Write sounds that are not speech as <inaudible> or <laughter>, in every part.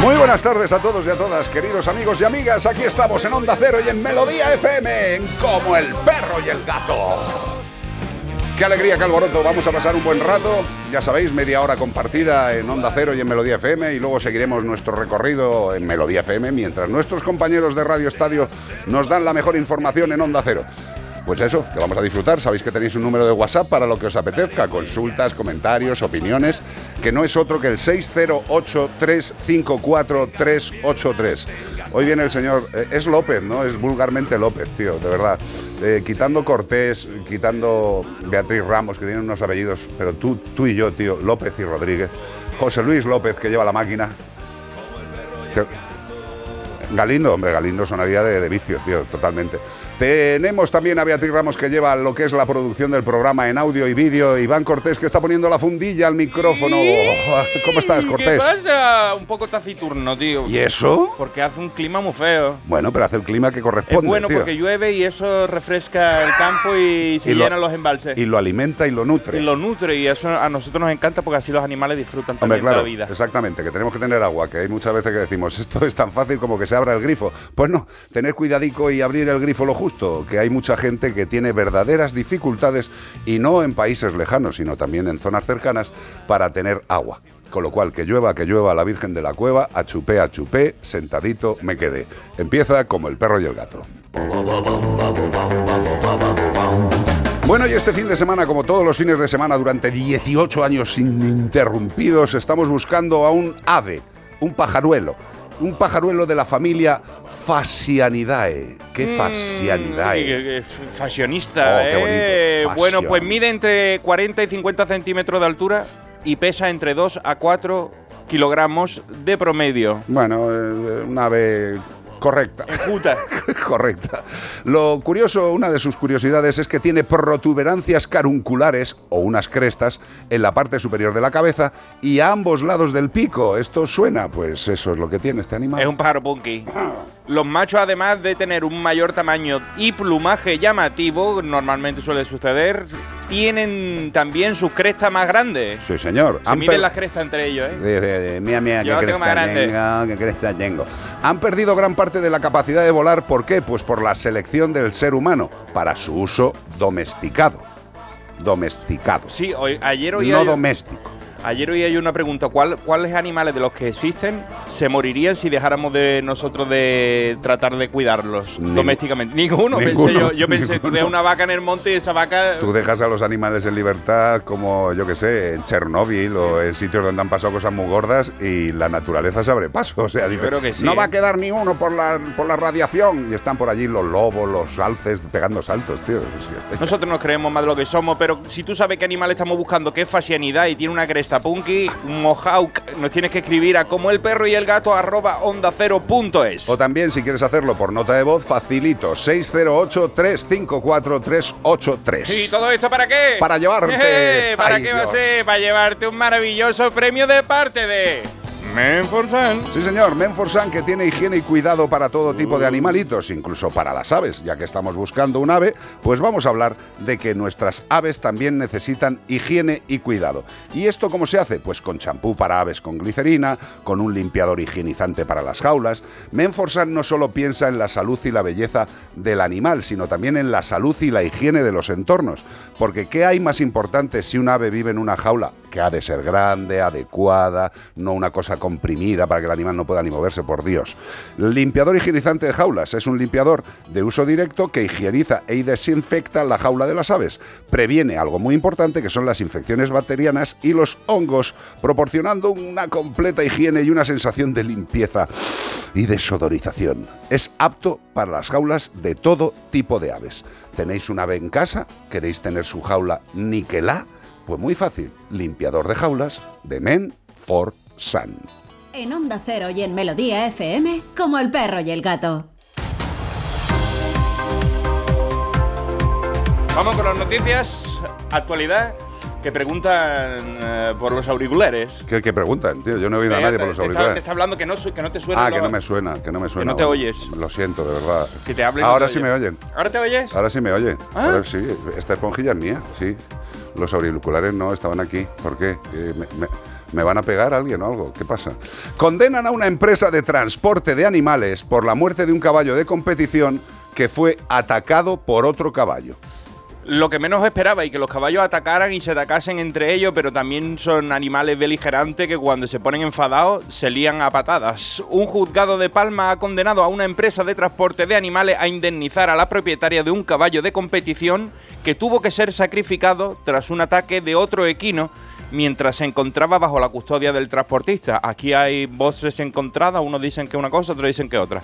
Muy buenas tardes a todos y a todas, queridos amigos y amigas. Aquí estamos en Onda Cero y en Melodía FM, en Como el Perro y el Gato. Qué alegría, qué alboroto. Vamos a pasar un buen rato. Ya sabéis, media hora compartida en Onda Cero y en Melodía FM. Y luego seguiremos nuestro recorrido en Melodía FM mientras nuestros compañeros de Radio Estadio nos dan la mejor información en Onda Cero. Pues eso, que vamos a disfrutar. Sabéis que tenéis un número de WhatsApp para lo que os apetezca, consultas, comentarios, opiniones, que no es otro que el 608-354-383. Hoy viene el señor, eh, es López, ¿no? Es vulgarmente López, tío, de verdad. Eh, quitando Cortés, quitando Beatriz Ramos, que tienen unos apellidos, pero tú, tú y yo, tío, López y Rodríguez. José Luis López, que lleva la máquina. Galindo, hombre, Galindo sonaría de, de vicio, tío, totalmente. Tenemos también a Beatriz Ramos que lleva lo que es la producción del programa en audio y vídeo. Iván Cortés que está poniendo la fundilla al micrófono. ¿Cómo estás, ¿Qué Cortés? pasa? Un poco taciturno, tío. ¿Y eso? Porque hace un clima muy feo. Bueno, pero hace el clima que Es corresponde, bueno tío. porque llueve y eso refresca el campo y se Y lo- llenan los embalses. Y lo alimenta y lo nutre. Y lo nutre y eso a nosotros nos encanta porque así los animales disfrutan Hombre, también claro, de la vida. exactamente, que tenemos que tener agua, que hay muchas veces que decimos, esto es tan fácil como que se abra el grifo. Pues no, tener cuidadico y abrir el grifo lo justo, que hay mucha gente que tiene verdaderas dificultades, y no en países lejanos, sino también en zonas cercanas, para tener agua. Con lo cual, que llueva, que llueva la Virgen de la Cueva, a chupé, a chupé, sentadito me quedé. Empieza como el perro y el gato. Bueno, y este fin de semana, como todos los fines de semana, durante 18 años ininterrumpidos, estamos buscando a un ave, un pajaruelo. Un pajaruelo de la familia Fasianidae. ¿Qué Fasianidae? Mm, qué- qué fashionista, Oh, qué bonito. eh. Fashion. Bueno, pues mide entre 40 y 50 centímetros de altura y pesa entre 2 a 4 kilogramos de promedio. Bueno, eh, un ave correcta. Puta. <laughs> Correcta. Lo curioso, una de sus curiosidades es que tiene protuberancias carunculares o unas crestas en la parte superior de la cabeza y a ambos lados del pico. ¿Esto suena? Pues eso es lo que tiene este animal. Es un pájaro punky. Los machos, además de tener un mayor tamaño y plumaje llamativo, normalmente suele suceder, tienen también sus crestas más grandes. Sí, señor. Se miden las crestas entre ellos, ¿eh? De, de- de- mía, mía, Yo qué la tengo más cresta grande. tengo, qué cresta tengo. Han perdido gran parte de la capacidad de volar. ¿Por qué? Pues por la selección del ser humano para su uso domesticado. Domesticado. Sí, hoy, ayer oí no doméstico. Ayer oí hay una pregunta, ¿cuál, ¿cuáles animales de los que existen se morirían si dejáramos de nosotros de tratar de cuidarlos Ning- domésticamente? Ninguno, Ninguno, pensé yo. Yo pensé, tú dejas una vaca en el monte y esa vaca... Tú dejas a los animales en libertad como, yo que sé, en Chernóbil o en sitios donde han pasado cosas muy gordas y la naturaleza se abre paso. O sea, dice, creo que sí, no va ¿eh? a quedar ni uno por la, por la radiación. Y están por allí los lobos, los alces pegando saltos, tío. Es Nosotros nos creemos más de lo que somos, pero si tú sabes qué animal estamos buscando, qué fascianidad y tiene una cresta punky, un mohawk, nos tienes que escribir a como el perro y el gato arroba onda cero punto es. O también, si quieres hacerlo por nota de voz, facilito, 608-354-383. ¿Y todo esto para qué? Para llevarte- <laughs> ¿Para Ay, qué va a ser? Para llevarte un maravilloso premio de parte de Menforsan. Sí, señor, Menforsan que tiene higiene y cuidado para todo tipo de animalitos, incluso para las aves. Ya que estamos buscando un ave, pues vamos a hablar de que nuestras aves también necesitan higiene y cuidado. ¿Y esto cómo se hace? Pues con champú para aves con glicerina, con un limpiador higienizante para las jaulas. Menforsan no solo piensa en la salud y la belleza del animal, sino también en la salud y la higiene de los entornos. Porque ¿qué hay más importante si un ave vive en una jaula? que ha de ser grande, adecuada, no una cosa comprimida para que el animal no pueda ni moverse, por Dios. Limpiador higienizante de jaulas es un limpiador de uso directo que higieniza y desinfecta la jaula de las aves. Previene algo muy importante que son las infecciones bacterianas y los hongos, proporcionando una completa higiene y una sensación de limpieza y desodorización. Es apto para las jaulas de todo tipo de aves. ¿Tenéis un ave en casa? ¿Queréis tener su jaula niquelá? Pues muy fácil, limpiador de jaulas de Men for En Onda Cero y en Melodía FM, como el perro y el gato. Vamos con las noticias, actualidad, que preguntan eh, por los auriculares. ¿Qué, qué preguntan, tío? Yo no he oído a nadie por los te está- auriculares. Te está hablando que no, su- que no te suena. Ah, que no me suena, que no me suena. no te Bueno, oyes. Lo siento, de verdad. Que te hablen. y no Ahora te sí me oyen. oyen. ¿Ahora te oyes? Ahora sí me oyen. Ah. Ahora sí, esta esponjilla es mía, sí. Los auriculares no estaban aquí. ¿Por qué? Eh, me, me- me van a pegar alguien o algo? ¿Qué pasa? Condenan a una empresa de transporte de animales por la muerte de un caballo de competición que fue atacado por otro caballo. Lo que menos esperaba y que los caballos atacaran y se atacasen entre ellos, pero también son animales beligerantes que cuando se ponen enfadados se lían a patadas. Un juzgado de Palma ha condenado a una empresa de transporte de animales a indemnizar a la propietaria de un caballo de competición que tuvo que ser sacrificado tras un ataque de otro equino mientras se encontraba bajo la custodia del transportista. Aquí hay voces encontradas, unos dicen que una cosa, otros dicen que otra.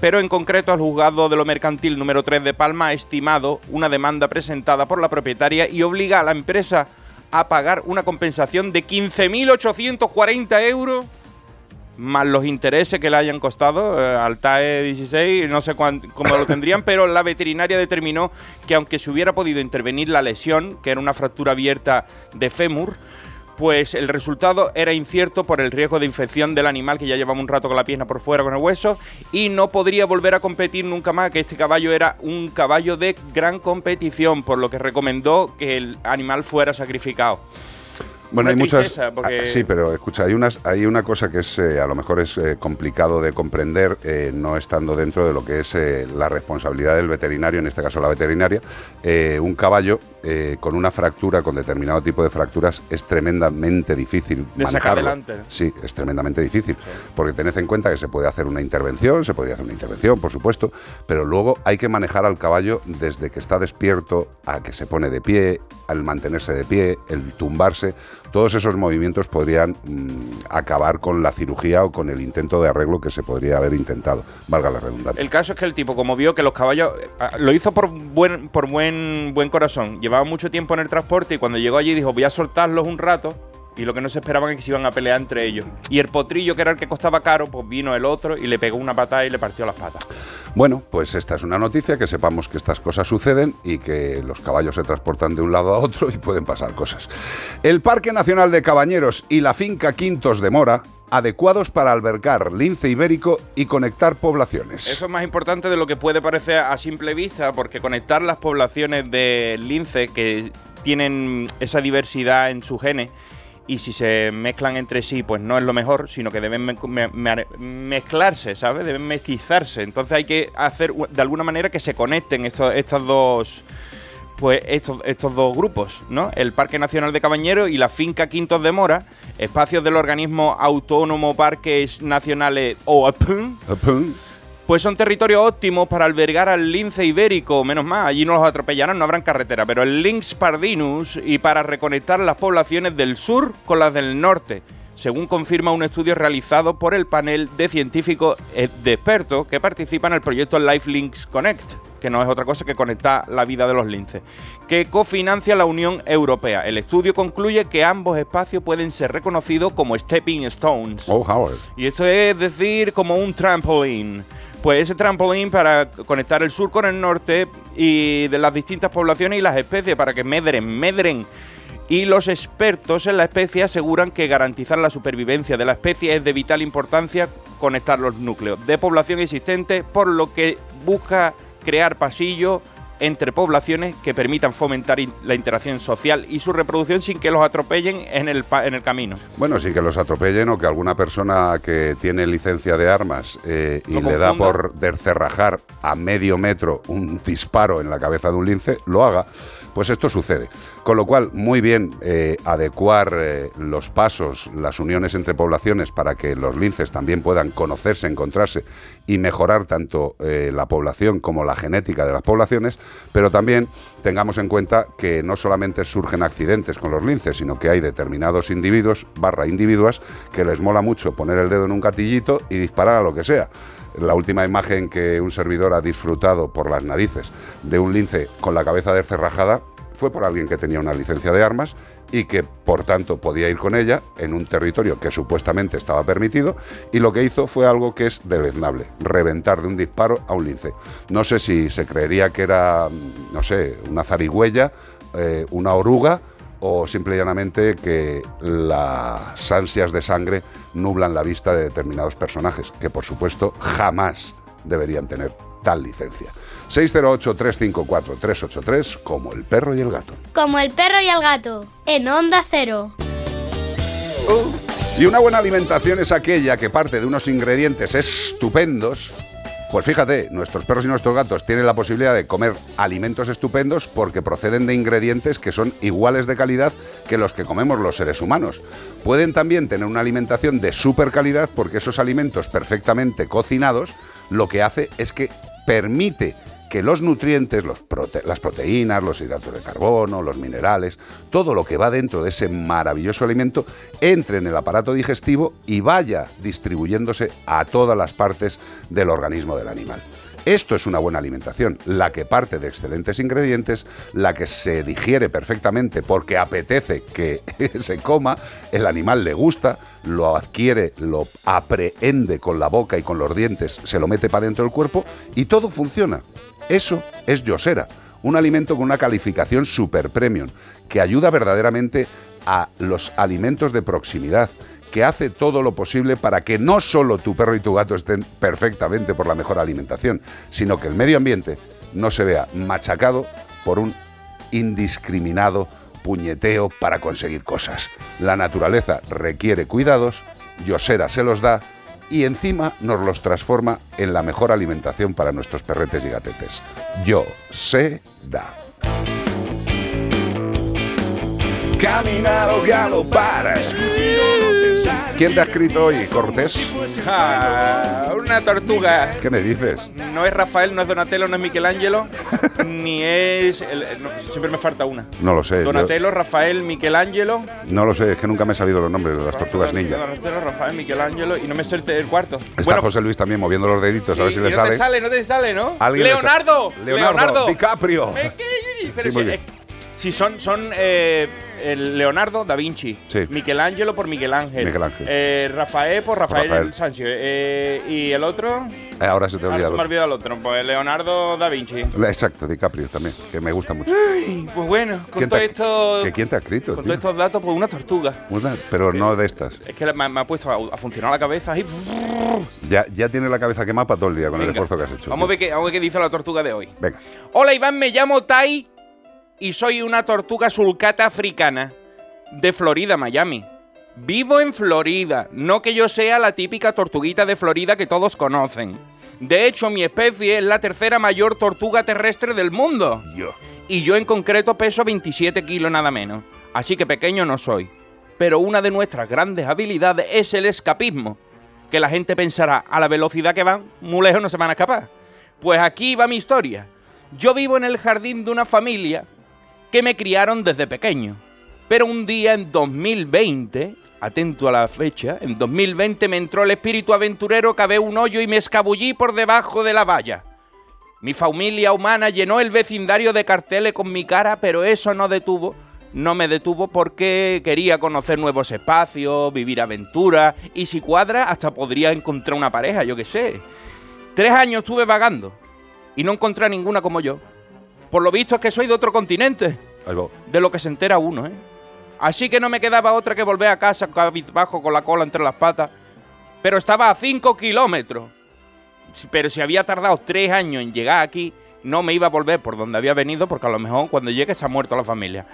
Pero en concreto el juzgado de lo mercantil número 3 de Palma ha estimado una demanda presentada por la propietaria y obliga a la empresa a pagar una compensación de 15.840 euros más los intereses que le hayan costado eh, al TAE 16, no sé cuán- cómo lo tendrían, pero la veterinaria determinó que aunque se hubiera podido intervenir la lesión, que era una fractura abierta de fémur, pues el resultado era incierto por el riesgo de infección del animal que ya llevaba un rato con la pierna por fuera con el hueso y no podría volver a competir nunca más, que este caballo era un caballo de gran competición, por lo que recomendó que el animal fuera sacrificado. Bueno, hay muchas. porque- ah, Sí, pero escucha, hay, unas, hay una cosa que es eh, a lo mejor es eh, complicado de comprender, eh, no estando dentro de lo que es la responsabilidad del veterinario, en este caso la veterinaria. Un caballo con una fractura, con determinado tipo de fracturas, es tremendamente difícil De sacar manejarlo. adelante. Sí, es tremendamente difícil, porque tened en cuenta que se puede hacer una intervención, se podría hacer una intervención, por supuesto, pero luego hay que manejar al caballo desde que está despierto a que se pone de pie, al mantenerse de pie, el tumbarse, todos esos movimientos podrían mm, acabar con la cirugía o con el intento de arreglo que se podría haber intentado, valga la redundancia. El caso es que el tipo, como vio que los caballos. ah, Lo hizo por buen, por buen, buen corazón. Llevaba mucho tiempo en el transporte y cuando llegó allí dijo: Voy a soltarlos un rato. Y lo que no se esperaban es que se iban a pelear entre ellos. Y el potrillo, que era el que costaba caro, pues vino el otro y le pegó una patada y le partió las patas. Bueno, pues esta es una noticia, que sepamos que estas cosas suceden y que los caballos se transportan de un lado a otro y pueden pasar cosas. El Parque Nacional de Cabañeros y la finca Quintos de Mora, adecuados para albergar lince ibérico y conectar poblaciones. Eso es más importante de lo que puede parecer a simple vista, porque conectar las poblaciones de lince que tienen esa diversidad en sus genes y si se mezclan entre sí, pues no es lo mejor, sino que deben me- me- me- mezclarse, ¿sabes? Deben mestizarse. Entonces hay que hacer de alguna manera que se conecten estos, estas dos. Pues estos, estos dos grupos, ¿no? El Parque Nacional de Cabañeros y la finca Quintos de Mora, espacios del organismo autónomo Parques Nacionales OAPN. Pues son territorios óptimos para albergar al lince ibérico, menos más, allí no los atropellarán, no habrán carretera, pero el Lynx pardinus y para reconectar las poblaciones del sur con las del norte, según confirma un estudio realizado por el panel de científicos eh, de expertos que participan en el proyecto Life Links Connect, que no es otra cosa que conectar la vida de los linces, que cofinancia la Unión Europea. El estudio concluye que ambos espacios pueden ser reconocidos como stepping stones. Oh, Howard. Y esto es decir, como un trampolín. Pues ese trampolín para conectar el sur con el norte y de las distintas poblaciones y las especies para que medren, medren. Y los expertos en la especie aseguran que garantizar la supervivencia de la especie es de vital importancia conectar los núcleos de población existente, por lo que busca crear pasillos entre poblaciones que permitan fomentar in- la interacción social y su reproducción sin que los atropellen en el, pa- en el camino. Bueno, sí que los atropellen o que alguna persona que tiene licencia de armas eh, y le da por descerrajar a medio metro un disparo en la cabeza de un lince, lo haga. Pues esto sucede. Con lo cual, muy bien eh, adecuar eh, los pasos, las uniones entre poblaciones para que los linces también puedan conocerse, encontrarse y mejorar tanto eh, la población como la genética de las poblaciones, pero también tengamos en cuenta que no solamente surgen accidentes con los linces, sino que hay determinados individuos, barra individuas, que les mola mucho poner el dedo en un catillito y disparar a lo que sea. La última imagen que un servidor ha disfrutado por las narices de un lince con la cabeza descerrajada fue por alguien que tenía una licencia de armas y que por tanto podía ir con ella en un territorio que supuestamente estaba permitido y lo que hizo fue algo que es deleznable, reventar de un disparo a un lince. No sé si se creería que era, no sé, una zarigüeya, eh, una oruga o simple y llanamente que las ansias de sangre nublan la vista de determinados personajes, que por supuesto jamás deberían tener tal licencia. 608-354-383, como el perro y el gato. Como el perro y el gato, en Onda Cero. Y una buena alimentación es aquella que parte de unos ingredientes estupendos. Pues fíjate, nuestros perros y nuestros gatos tienen la posibilidad de comer alimentos estupendos porque proceden de ingredientes que son iguales de calidad que los que comemos los seres humanos. Pueden también tener una alimentación de super calidad porque esos alimentos perfectamente cocinados lo que hace es que permite que los nutrientes, las proteínas, los hidratos de carbono, los minerales, todo lo que va dentro de ese maravilloso alimento entre en el aparato digestivo y vaya distribuyéndose a todas las partes del organismo del animal. Esto es una buena alimentación, la que parte de excelentes ingredientes, la que se digiere perfectamente porque apetece que <laughs> se coma, el animal le gusta, lo adquiere, lo aprehende con la boca y con los dientes, se lo mete para dentro del cuerpo y todo funciona. Eso es Yosera, un alimento con una calificación super premium que ayuda verdaderamente a los alimentos de proximidad, que hace todo lo posible para que no solo tu perro y tu gato estén perfectamente por la mejor alimentación, sino que el medio ambiente no se vea machacado por un indiscriminado puñeteo para conseguir cosas. La naturaleza requiere cuidados, Yosera se los da y encima nos los transforma en la mejor alimentación para nuestros perretes y gatetes. Yo sé da. Caminar o galopar, discutir. ¿Quién te ha escrito hoy, Cortés? Ah, una tortuga. ¿Qué me dices? No es Rafael, no es Donatello, no es Michelangelo, <laughs> ni es. el- no, siempre me falta una. No lo sé. yo- Donatello, Rafael, Michelangelo. no lo sé, es que nunca me he sabido los nombres de las tortugas ninja. Donatello, Rafael, Michelangelo y no me sé el, cuarto. Está José Luis también moviendo los deditos a ver si y le no sale. te sale, no te sale, ¿no? Alguien le sa- Leonardo, Leonardo, DiCaprio. Me- que- Pero Sí, si, muy bien. Si son, son eh, el Leonardo da Vinci, Sí. Michelangelo por Miguel Ángel, Miguel Ángel. eh, Rafael por Rafael, Rafael. Sánchez eh, y el otro, Eh, ahora se te ha ahora se me ha olvidado. el otro, pues Leonardo da Vinci. Exacto, DiCaprio también, que me gusta mucho. Ay, pues bueno, con ¿Quién todo esto, que quién te ha escrito, con tío? todos estos datos, pues una tortuga. Una- pero no de estas. Es que me, me ha puesto a, a funcionar la cabeza y Ya, ya tienes la cabeza quemada para todo el día con el esfuerzo que has hecho. Vamos a ver qué, vamos a ver qué dice la tortuga de hoy. Venga. Hola Iván, me llamo Tai y soy una tortuga sulcata africana de Florida, Miami. Vivo en Florida, no que yo sea la típica tortuguita de Florida que todos conocen. De hecho, mi especie es la tercera mayor tortuga terrestre del mundo. Yo. Y yo en concreto peso 27 kilos nada menos. Así que pequeño no soy. Pero una de nuestras grandes habilidades es el escapismo. Que la gente pensará, a la velocidad que van, muy lejos no se van a escapar. Pues aquí va mi historia. Yo vivo en el jardín de una familia me criaron desde pequeño. Pero un día en 2020, atento a la fecha, en 2020 me entró el espíritu aventurero, cavé un hoyo y me escabullí por debajo de la valla. Mi familia humana llenó el vecindario de carteles con mi cara, pero eso no detuvo, no me detuvo porque quería conocer nuevos espacios, vivir aventuras y si cuadra hasta podría encontrar una pareja, yo qué sé. Tres años estuve vagando y no encontré ninguna como yo. Por lo visto es que soy de otro continente. De lo que se entera uno, ¿eh? Así que no me quedaba otra que volver a casa cabizbajo con la cola entre las patas, pero estaba a 5 kilómetros. Pero si había tardado tres años en llegar aquí, no me iba a volver por donde había venido, porque a lo mejor cuando llegue está muerta la familia.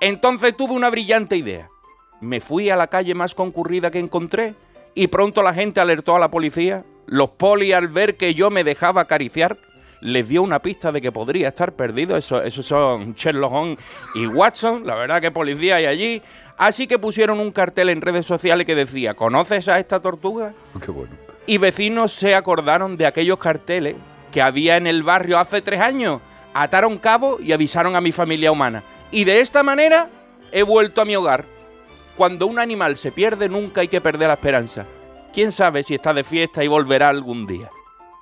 Entonces tuve una brillante idea. Me fui a la calle más concurrida que encontré y pronto la gente alertó a la policía. Los polis al ver que yo me dejaba acariciar, les dio una pista de que podría estar perdido. Eso- Esos son Sherlock Holmes y Watson. La verdad que policía hay allí. Así que pusieron un cartel en redes sociales que decía, ¿conoces a esta tortuga? Qué bueno. Y vecinos se acordaron de aquellos carteles que había en el barrio hace tres años. Ataron cabo y avisaron a mi familia humana. Y de esta manera he vuelto a mi hogar. Cuando un animal se pierde, nunca hay que perder la esperanza. Quién sabe si está de fiesta y volverá algún día.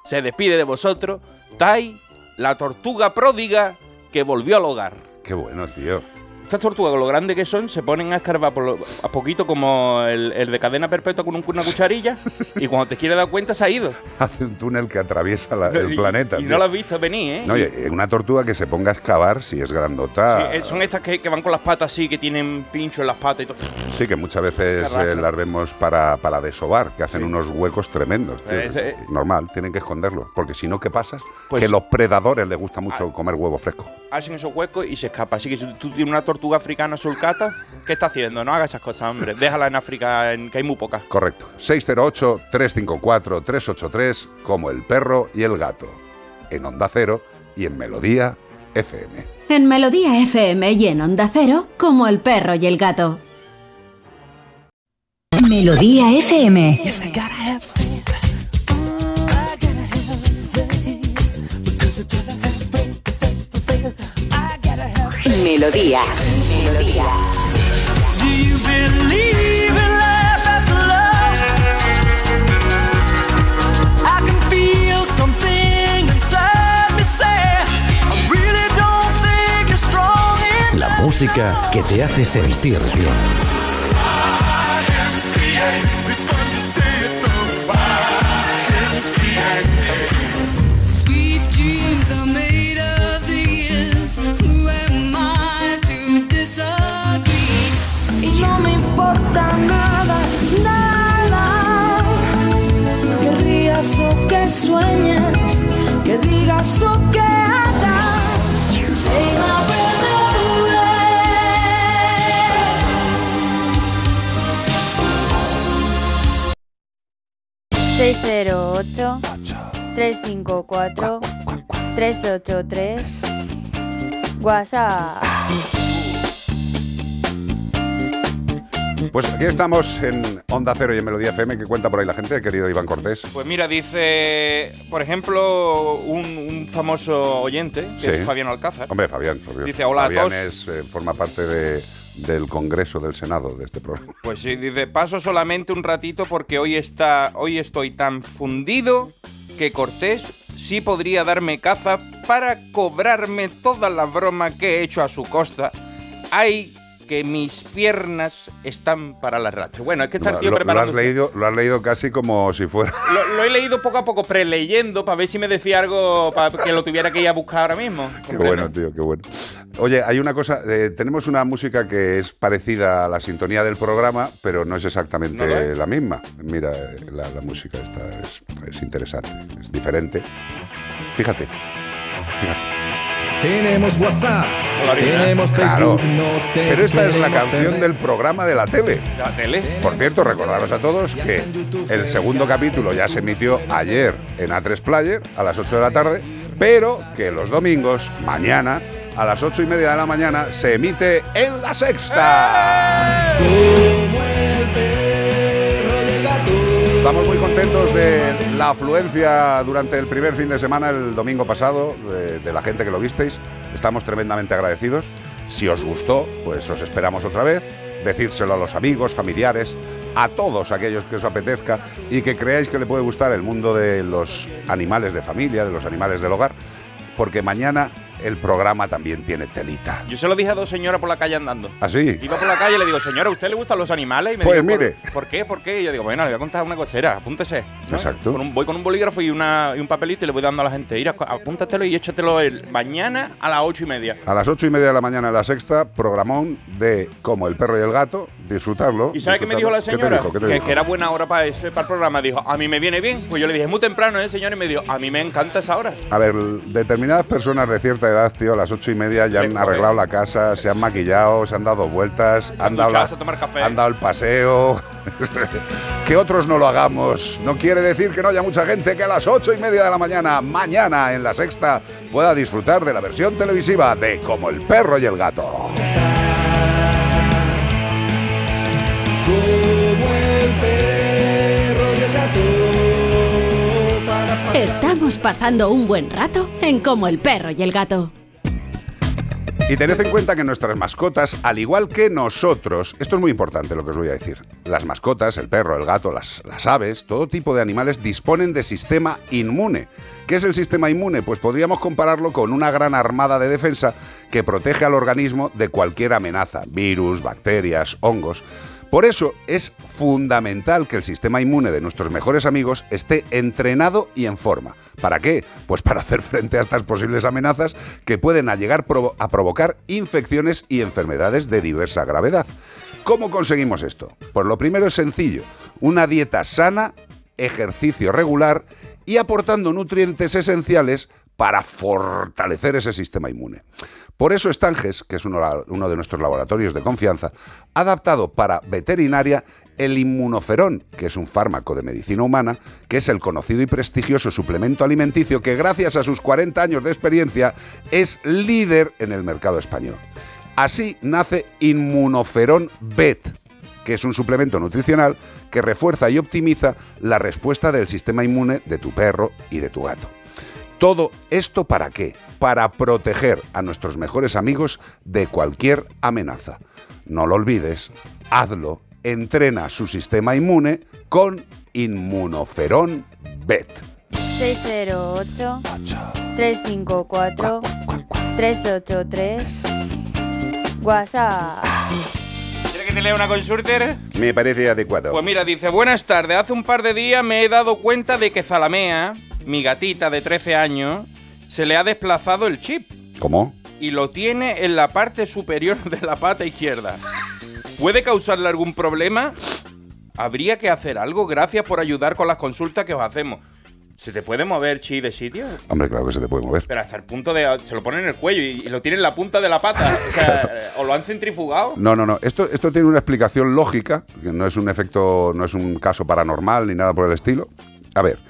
Se despide de vosotros, Tai, la tortuga pródiga que volvió al hogar. Qué bueno, tío. Estas tortugas, con lo grandes que son, se ponen a escarbar por lo- a poquito como el, el de cadena perpetua con un- una cucharilla y cuando te quieres dar cuenta se ha ido. Hace un túnel que atraviesa la- el <laughs> Y- planeta. Y, tío. no lo has visto venir, ¿eh? No, oye, una tortuga que se ponga a excavar si es grandota. Sí, eh, son estas que, que van con las patas así, que tienen pincho en las patas y todo. Sí, que muchas veces eh, las vemos para, para desovar, que hacen unos huecos tremendos. tío. Eh, Normal, tienen que esconderlo. Porque si no, ¿qué pasa? Pues- que los predadores les gusta mucho Ah. comer huevo fresco. Hacen esos huecos y se escapa. Así que si tú tienes una tortuga africana sulcata, ¿qué está haciendo? No hagas esas cosas, hombre. Déjala en África, en- que hay muy pocas. Correcto. 608-354-383, como el perro y el gato. En Onda Cero y en Melodía FM. En Melodía FM y en Onda Cero, como el perro y el gato. Melodía FM. Melodía. Do you strong enough. La música que te hace sentir bien. Importa nada, nada. Que rías o que sueñes, que digas o que hagas. Say my breath away. 608 354 383 WhatsApp. Pues aquí estamos en Onda Cero y en Melodía FM. que cuenta por ahí la gente, querido Iván Cortés? Pues mira, dice, por ejemplo, un, un famoso oyente, que Sí. es Fabián Alcázar. Hombre, Fabián. por Dios. Dice, hola a Fabián todos. es, eh, forma parte de- del Congreso del Senado de este programa. Pues sí, dice, paso solamente un ratito porque hoy, está, hoy estoy tan fundido que Cortés sí podría darme caza para cobrarme todas las bromas que he hecho a su costa. Ay, que mis piernas están para las rastras. Bueno, es que está el tío lo- lo has preparando... leído, lo has leído casi como si fuera. <laughs> Lo, lo he leído poco a poco, preleyendo, para ver si me decía algo para que lo tuviera que ir a buscar ahora mismo. Qué bueno, tío, qué bueno. Oye, hay una cosa, eh, tenemos una música que es parecida a la sintonía del programa, pero no es exactamente ¿No lo es? la misma. Mira, la, la música esta es, es interesante, es diferente. Fíjate, fíjate. Tenemos WhatsApp, tenemos Claro, Facebook, no te pero esta es la canción tener. del programa de la tele. La tele. Por cierto, recordaros a todos que el segundo capítulo ya se emitió ayer en A3 Player a las 8 de la tarde, pero que los domingos, mañana, a las 8 y media de la mañana, se emite en la sexta. Estamos muy contentos de la afluencia durante el primer fin de semana, el domingo pasado, de, la gente que lo visteis. Estamos tremendamente agradecidos. Si os gustó, pues os esperamos otra vez. Decídselo a los amigos, familiares, a todos aquellos que os apetezca y que creáis que le puede gustar el mundo de los animales de familia, de los animales del hogar, porque mañana el programa también tiene telita. Yo se lo dije a dos señoras por la calle andando. ¿Así? Iba por la calle y le digo, señora, ¿a usted le gustan los animales? Y me Pues dijo, "¿Por- mire. ¿por, qué? ¿Por qué? Y yo digo, bueno, le voy a contar una cosera, apúntese. ¿no? Exacto. Con un- voy con un bolígrafo y, una, y un papelito y le voy dando a la gente, mira, apúntatelo y échatelo el, mañana a las ocho y media. A las ocho y media de la mañana en la sexta, programón de Como el perro y el gato, disfrutarlo. ¿Y sabe qué me dijo la señora? ¿Qué te dijo? ¿Qué te que, dijo? que era buena hora para, ese, para el programa. Dijo, a mí me viene bien. Pues yo le dije, es muy temprano, ¿eh, señor? Y me dijo, a mí me encanta esa hora. A ver, determinadas personas de cierta esta edad, tío, a las ocho y media ya han arreglado la casa, se han maquillado, se han dado vueltas, han dado, la- han dado el paseo. <laughs> que otros no lo hagamos. No quiere decir que no haya mucha gente que a las ocho y media de la mañana, mañana en la sexta, pueda disfrutar de la versión televisiva de Como el perro y el gato. Estamos pasando un buen rato en Como el perro y el gato. Y tened en cuenta que nuestras mascotas, al igual que nosotros, esto es muy importante lo que os voy a decir, las mascotas, el perro, el gato, las, las aves, todo tipo de animales disponen de sistema inmune. ¿Qué es el sistema inmune? Pues podríamos compararlo con una gran armada de defensa que protege al organismo de cualquier amenaza, virus, bacterias, hongos. Por eso es fundamental que el sistema inmune de nuestros mejores amigos esté entrenado y en forma. ¿Para qué? Pues para hacer frente a estas posibles amenazas que pueden llegar a provocar infecciones y enfermedades de diversa gravedad. ¿Cómo conseguimos esto? Pues lo primero es sencillo, una dieta sana, ejercicio regular y aportando nutrientes esenciales para fortalecer ese sistema inmune. Por eso Estanges, que es uno, uno de nuestros laboratorios de confianza, ha adaptado para veterinaria el inmunoferón, que es un fármaco de medicina humana, que es el conocido y prestigioso suplemento alimenticio que gracias a sus 40 años de experiencia es líder en el mercado español. Así nace Inmunoferón Bet, que es un suplemento nutricional que refuerza y optimiza la respuesta del sistema inmune de tu perro y de tu gato. Todo esto para qué? Para proteger a nuestros mejores amigos de cualquier amenaza. No lo olvides, hazlo, entrena su sistema inmune con Inmunoferón Bet. 608 354 383 WhatsApp. ¿Quieres que lea una consulter? Me parece adecuado. Pues mira, dice, buenas tardes, hace un par de días me he dado cuenta de que Zalamea, mi gatita de 13 años, se le ha desplazado el chip ¿Cómo? y lo tiene en la parte superior de la pata izquierda. ¿Puede causarle algún problema? Habría que hacer algo. Gracias por ayudar con las consultas que os hacemos. ¿Se te puede mover chi de sitio? Hombre, claro que se te puede mover. Pero hasta el punto de... Se lo pone en el cuello y, y lo tiene en la punta de la pata. O sea, ¿o lo han centrifugado? No, no, no. Esto, esto tiene una explicación lógica, que no es un efecto, no es un caso paranormal ni nada por el estilo. A ver,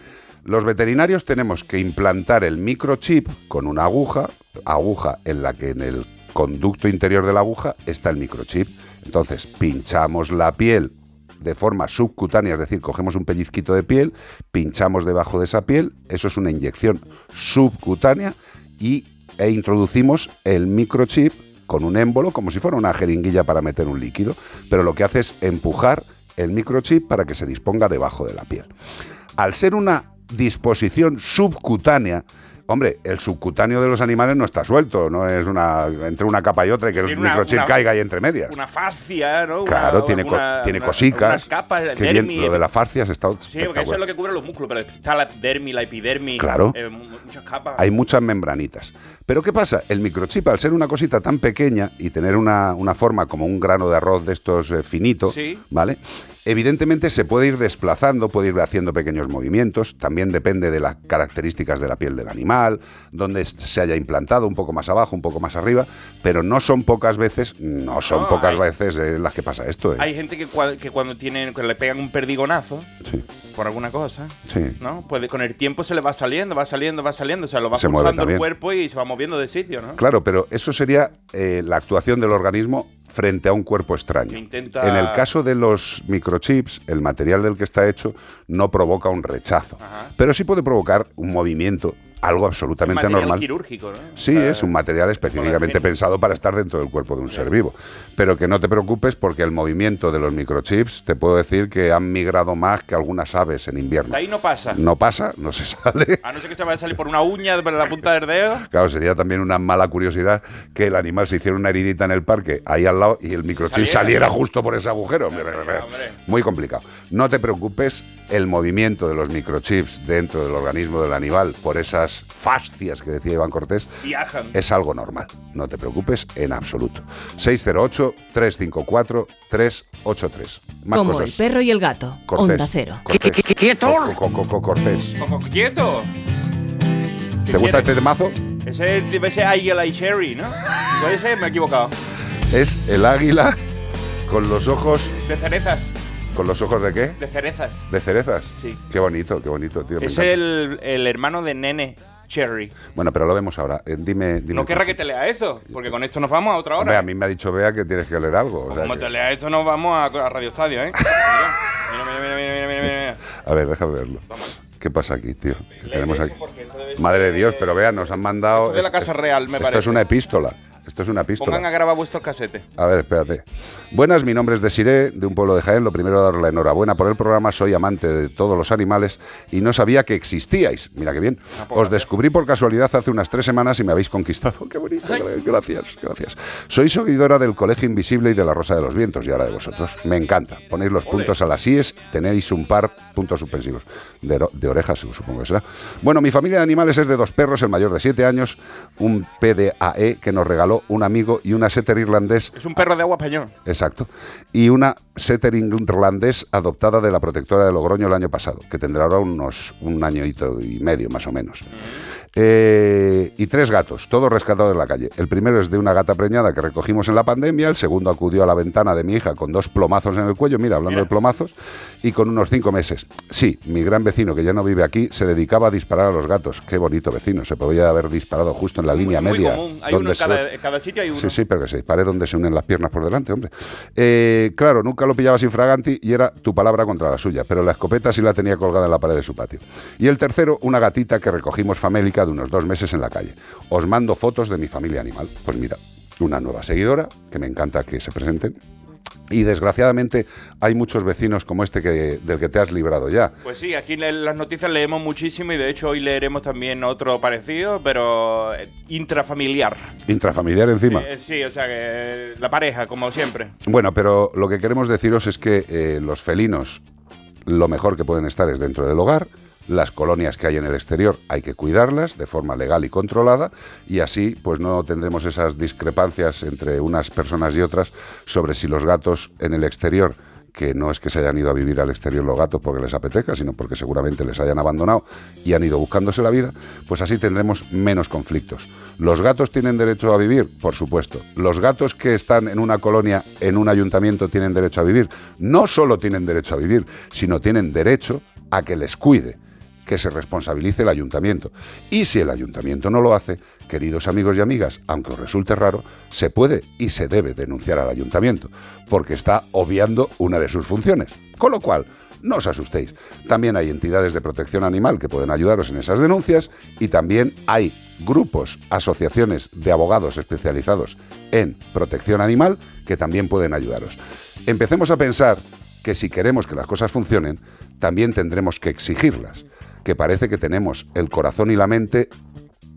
los veterinarios tenemos que implantar el microchip con una aguja, aguja en la que en el conducto interior de la aguja está el microchip. Entonces, pinchamos la piel de forma subcutánea, es decir, cogemos un pellizquito de piel, pinchamos debajo de esa piel, eso es una inyección subcutánea y, e introducimos el microchip con un émbolo, como si fuera una jeringuilla para meter un líquido, pero lo que hace es empujar el microchip para que se disponga debajo de la piel. Al ser una disposición subcutánea, hombre, el subcutáneo de los animales no está suelto, no es una entre una capa y otra y que el una- microchip una- caiga ahí entre medias. Una fascia, ¿no? Una- Claro, tiene, co- tiene cosicas. Capas, el bien, dermis. lo de la fascias está Sí, porque eso es lo que cubre los músculos, pero está la dermis, la epidermis. Claro. eh, mu- muchas capas. Hay muchas membranitas. Pero ¿qué pasa? El microchip, al ser una cosita tan pequeña y tener una, una forma como un grano de arroz de estos eh, finito, Sí. ¿vale? Evidentemente se puede ir desplazando, puede ir haciendo pequeños movimientos, también depende de las características de la piel del animal, donde se haya implantado, un poco más abajo, un poco más arriba, pero no son pocas veces, no son No, pocas hay- veces eh, las que pasa esto. ¿eh? Hay gente que, cua- que cuando tienen, que le pegan un perdigonazo Sí, por alguna cosa, sí. ¿no? Pues con el tiempo se le va saliendo, va saliendo, va saliendo, o sea, lo va Se el cuerpo y se va moviendo de sitio, ¿no? Claro, pero eso sería eh, la actuación del organismo frente a un cuerpo extraño. Intenta- En el caso de los microchips, el material del que está hecho no provoca un rechazo, Ajá. pero sí puede provocar un movimiento, algo absolutamente material normal. quirúrgico, ¿no? Sí, es un material específicamente pensado para estar dentro del cuerpo de un ser vivo. Pero que no te preocupes porque el movimiento de los microchips, te puedo decir que han migrado más que algunas aves en invierno. De ahí no pasa. No pasa, no se <laughs> sale. A no ser que se vaya a salir por una uña por la punta del dedo. Claro, sería también una mala curiosidad que el animal se hiciera una heridita en el parque, ahí al lado, y el microchip Saliera. saliera, justo por ese agujero. No, sería, hombre. Muy complicado. No te preocupes, el movimiento de los microchips dentro del organismo del animal por esas fascias que decía Iván Cortés Viajan. es algo normal. No te preocupes en absoluto. 608-354-383. Más Como cosas. el perro y el gato. Cortés. Onda cero. Cortés. Co- co- co- co- Cortés. Coco, quieto. ¿Qué ¿Te gusta este temazo? Ese debe ser Águila y Cherry, ¿no? Puede ser, me he equivocado. Es el águila con los ojos. De cerezas. ¿Con los ojos de qué? De cerezas. ¿De cerezas? Sí. Qué bonito, qué bonito, tío. Es el, el hermano de Nene, Cherry. Bueno, pero lo vemos ahora. Eh, dime, dime. No querrá que te lea eso, porque con esto nos vamos a otra Hombre, hora. a mí me ha dicho Bea que tienes que leer algo. o sea Como que- te lea esto, nos vamos a, a Radio Estadio, ¿eh? <laughs> Mira, mira, mira, mira, mira. A ver, déjame verlo. ¿Qué pasa aquí, tío? ¿Qué Lee tenemos aquí? esto Madre de Dios, pero vea, nos han mandado. Esto es de la Casa Real, me esto parece. es una epístola. Esto es una Pongan a grabar vuestros casetes. A ver, espérate. Buenas, mi nombre es Desiré, de un pueblo de Jaén. Lo primero, daros la enhorabuena por el programa. Soy amante de todos los animales y no sabía que existíais. Mira qué bien. pues Os descubrí por casualidad hace unas tres semanas y me habéis conquistado. Qué bonito. Gracias, gracias. Soy seguidora del Colegio Invisible y de la Rosa de los Vientos y ahora de vosotros. Me encanta. Ponéis los puntos a las IES, tenéis un par, puntos suspensivos, de orejas, supongo que será. Bueno, mi familia de animales es de dos perros, el mayor de siete años, un PDAE que nos regaló un amigo y una setter irlandés Es un perro de agua español. Exacto. Y una setter irlandés adoptada de la protectora de Logroño el año pasado, que tendrá ahora unos un añito y medio más o menos. Eh, y tres gatos, todos rescatados de la calle. El primero es de una gata preñada que recogimos en la pandemia, el segundo acudió a la ventana de mi hija con dos plomazos en el cuello, mira, hablando Mira. de plomazos, y con unos cinco meses. Sí, mi gran vecino, que ya no vive aquí, se dedicaba a disparar a los gatos. Qué bonito vecino, se podía haber disparado justo en la línea Muy media. común. Hay donde uno en se cada, ve- en cada sitio hay uno. Sí, sí, pero que se dispare donde se unen las piernas por delante, hombre. Eh, claro, nunca lo pillabas infraganti y era tu palabra contra la suya, pero la escopeta sí la tenía colgada en la pared de su patio. Y el tercero, una gatita que recogimos famélica de unos dos meses en la calle. Os mando fotos de mi familia animal. Pues mira, una nueva seguidora, que me encanta que se presenten. Y desgraciadamente hay muchos vecinos como este que, del que te has librado ya. Pues sí, aquí en las noticias leemos muchísimo y de hecho hoy leeremos también otro parecido, pero eh, intrafamiliar. Intrafamiliar encima. Eh, sí, o sea que la pareja, como siempre. Bueno, pero lo que queremos deciros es que eh, los felinos lo mejor que pueden estar es dentro del hogar. Las colonias que hay en el exterior hay que cuidarlas de forma legal y controlada y así pues no tendremos esas discrepancias entre unas personas y otras sobre si los gatos en el exterior que no es que se hayan ido a vivir al exterior los gatos porque les apetezca, sino porque seguramente les hayan abandonado y han ido buscándose la vida, pues así tendremos menos conflictos. ¿Los gatos tienen derecho a vivir? Por supuesto. ¿Los gatos que están en una colonia, en un ayuntamiento, tienen derecho a vivir? No solo tienen derecho a vivir, sino tienen derecho a que les cuide que se responsabilice el ayuntamiento. Y si el ayuntamiento no lo hace, queridos amigos y amigas, aunque os resulte raro, se puede y se debe denunciar al ayuntamiento, porque está obviando una de sus funciones. Con lo cual, no os asustéis. También hay entidades de protección animal que pueden ayudaros en esas denuncias y también hay grupos, asociaciones de abogados especializados en protección animal que también pueden ayudaros. Empecemos a pensar que si queremos que las cosas funcionen, también tendremos que exigirlas, que parece que tenemos el corazón y la mente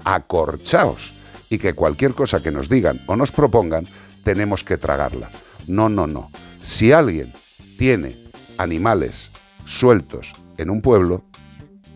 acorchaos y que cualquier cosa que nos digan o nos propongan tenemos que tragarla. No, no, no. Si alguien tiene animales sueltos en un pueblo,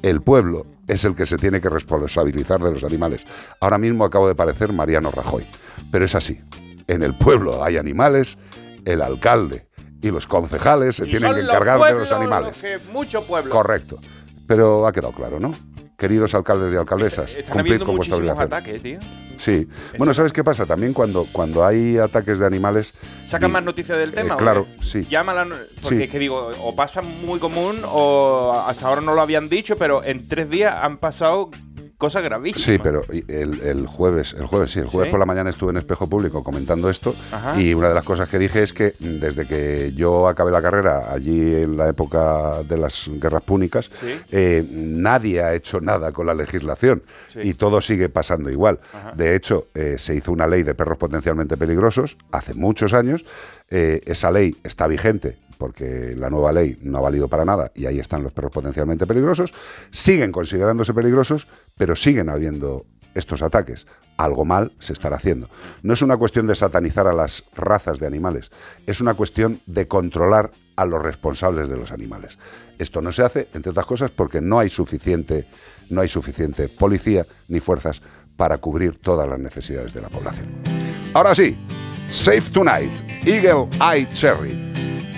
el pueblo es el que se tiene que responsabilizar de los animales. Ahora mismo acabo de parecer Mariano Rajoy, pero es así. En el pueblo hay animales, el alcalde y los concejales se Y tienen que los encargar de los animales. los que- mucho pueblo. Correcto. Pero ha quedado claro, ¿no? Queridos alcaldes y alcaldesas, cumplid con vuestra obligación. ataques, tío. Sí. Bueno, ¿sabes qué pasa? También cuando, cuando hay ataques de animales... ¿Sacan más noticias del eh, tema? o claro, sí. Llámala, porque Sí. es que digo, o pasa muy común o hasta ahora no lo habían dicho, pero en tres días han pasado cosas gravísimas. Sí, pero el, el jueves, el jueves sí, el jueves ¿Sí? por la mañana estuve en Espejo Público comentando esto Ajá. y una de las cosas que dije es que desde que yo acabé la carrera allí en la época de las guerras púnicas, Sí. eh, nadie ha hecho nada con la legislación Sí. y todo sigue pasando igual. Ajá. De hecho, eh, se hizo una ley de perros potencialmente peligrosos hace muchos años. Eh, esa ley está vigente porque la nueva ley no ha valido para nada y ahí están los perros potencialmente peligrosos. Siguen considerándose peligrosos, pero siguen habiendo estos ataques. Algo mal se estará haciendo. No es una cuestión de satanizar a las razas de animales, es una cuestión de controlar a los responsables de los animales. Esto no se hace, entre otras cosas, porque no hay suficiente, no hay suficiente policía ni fuerzas para cubrir todas las necesidades de la población. Ahora sí, Safe Tonight, Eagle Eye Cherry.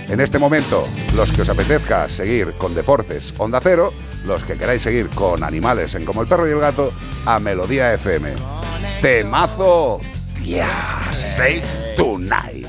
En este momento, los que os apetezca seguir con Deportes Onda Cero, los que queráis seguir con animales en Como el Perro y el Gato, a Melodía FM. Temazo. Yeah, Save Tonight.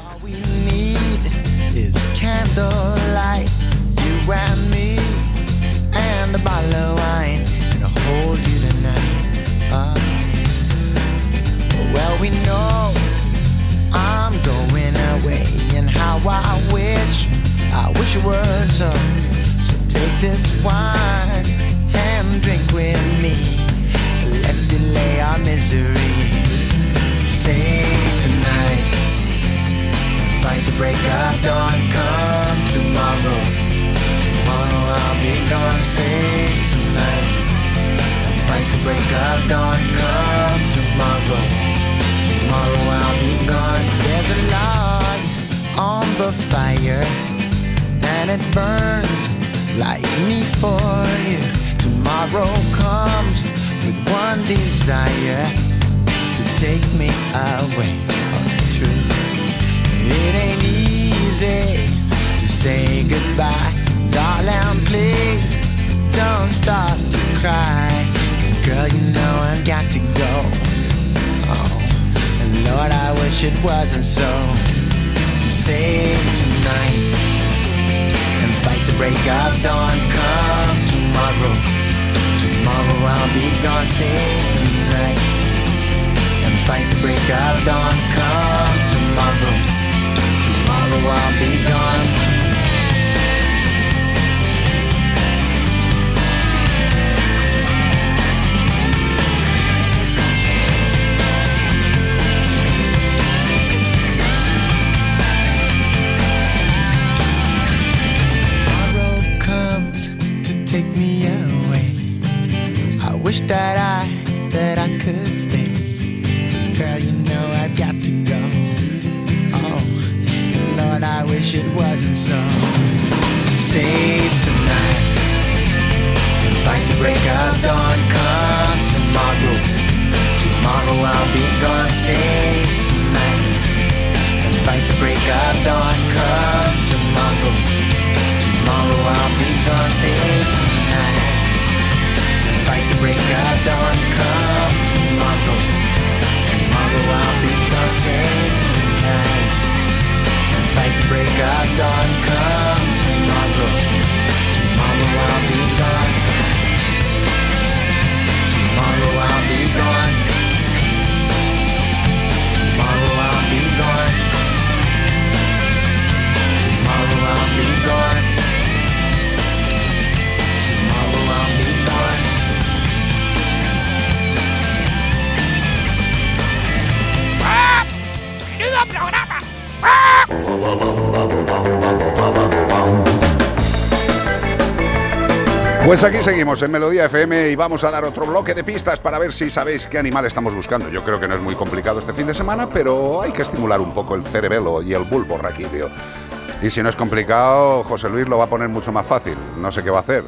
Pues aquí seguimos en Melodía FM y vamos a dar otro bloque de pistas para ver si sabéis qué animal estamos buscando. Yo creo que no es muy complicado este fin de semana, pero hay que estimular un poco el cerebelo y el bulbo raquídeo. Y si no es complicado, José Luis lo va a poner mucho más fácil. No sé qué va a hacer,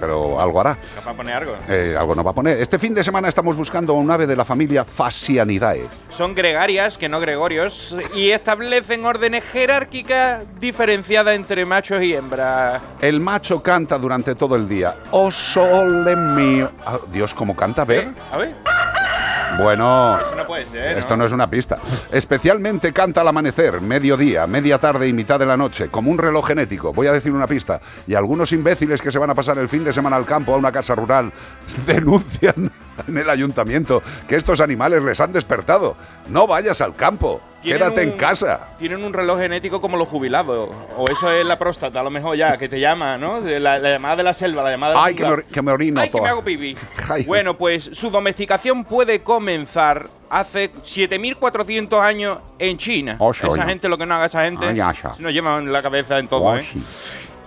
pero algo hará. De poner algo. Eh, algo nos va a poner. Este fin de semana estamos buscando a un ave de la familia Phasianidae. Son gregarias, que no gregorios, y establecen órdenes jerárquicas diferenciadas entre machos y hembras. El macho canta durante todo el día. ¡Oh, sole mío! Ah, Dios, ¿cómo canta? A ver. ¿Eh? A ver. <laughs> Bueno, Eso no puede ser. esto no es una pista. Especialmente canta al amanecer, mediodía, media tarde y mitad de la noche, como un reloj genético. Voy a decir una pista. Y algunos imbéciles que se van a pasar el fin de semana al campo, a una casa rural, <laughs> denuncian en el ayuntamiento que estos animales les han despertado. No vayas al campo, quédate en casa. Tienen un reloj genético como los jubilados. O eso es la próstata, a lo mejor ya, que te llama, ¿no? De La, la llamada de la selva, la llamada del Ay, que me, que me orino Ay, que me hago pipí. <laughs> Ay. Bueno, pues su domesticación puede comenzar hace 7.400 años en China. Oh, sí, esa oye. gente, lo que no haga esa gente, Ay, se nos llevan la cabeza en todo, Oh, ¿eh?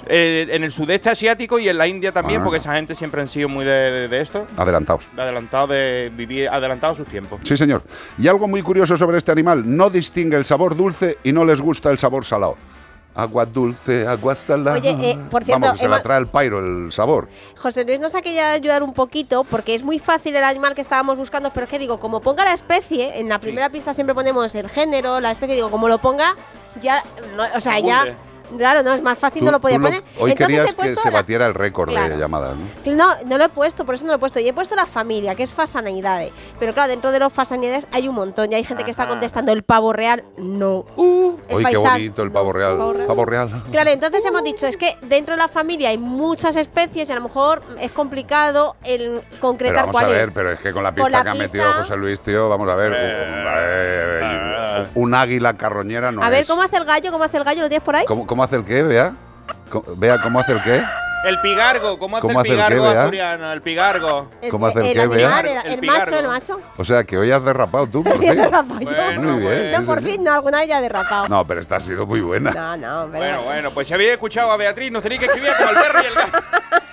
Eh, en el sudeste asiático y en la India también, Ah. porque esa gente siempre han sido muy de, de- de esto. Adelantados. De adelantado de vivir, adelantado a sus tiempos. Sí, señor. Y algo muy curioso sobre este animal, no distingue el sabor dulce y no les gusta el sabor salado. Agua dulce, agua salada. Oye, eh, por cierto, Vamos, que se Emma- la trae el pairo el sabor. José Luis nos ha querido ayudar un poquito porque es muy fácil el animal que estábamos buscando, pero es que digo, como ponga la especie, en la primera pista siempre ponemos el género, la especie, digo, como lo ponga, ya, no, o sea, ya. Claro, no, es más fácil, Tú- no lo podía tú lo- poner. hoy Entonces querías he que puesto se la- batiera el récord de Claro. llamadas, ¿no? No, no lo he puesto, por eso no lo he puesto. Y he puesto la familia, que es fasanidades. Pero claro, dentro de los fasanidades hay un montón. Y hay gente que está Ajá. contestando el pavo real, no. el Hoy qué bonito el pavo real. Pavo real. Pavo real. Claro, entonces hemos dicho, es que dentro de la familia hay muchas especies y a lo mejor es complicado el Pero concretar vamos cuál a ver, es. pero es que con la Con pista la que ha pista- metido José Luis, tío, vamos a ver. eh, un águila carroñera no a ver, es. ¿cómo hace el gallo? ¿Cómo hace el gallo? ¿Lo tienes por ahí? ¿Cómo, cómo hace el qué, Vea? Vea, ¿cómo hace el qué? El pigargo, ¿cómo hace ¿Cómo el hace el qué, pigargo Bea? asturiano? El pigargo. El, ¿Cómo hace el el qué, animal, Bea? el, El el macho, el macho. O sea, que hoy has derrapado tú, por <laughs> fin. derrapado yo. Bueno, Muy bien. Yo sí, por sí. fin, no, alguna vez ya he derrapado. No, pero esta ha sido muy buena. No, no, pero- Bueno, bueno, pues si habéis escuchado a Beatriz, nos tenéis que escribir como el perro y el gato. <laughs>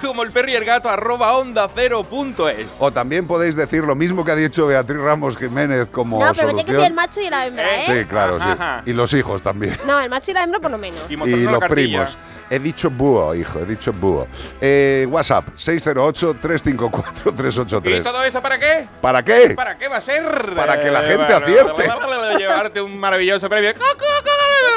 <laughs> como el perro y el gato, arroba onda cero punto es. O también podéis decir lo mismo que ha dicho Beatriz Ramos Jiménez como No, pero me tiene que solución. decir el macho y la hembra, ¿eh? Sí, claro, sí. Ajá. Y los hijos también. No, el macho y la hembra por lo menos. Y, Y mostrarnos la los cartilla. primos. He dicho búho, hijo, he dicho búho. Eh, WhatsApp, 608-354-383. ¿Y todo esto para qué? ¿Para qué? ¿Para qué va a ser? Para que la Eh, gente bueno, acierte. <laughs> Llevarte un maravilloso premio.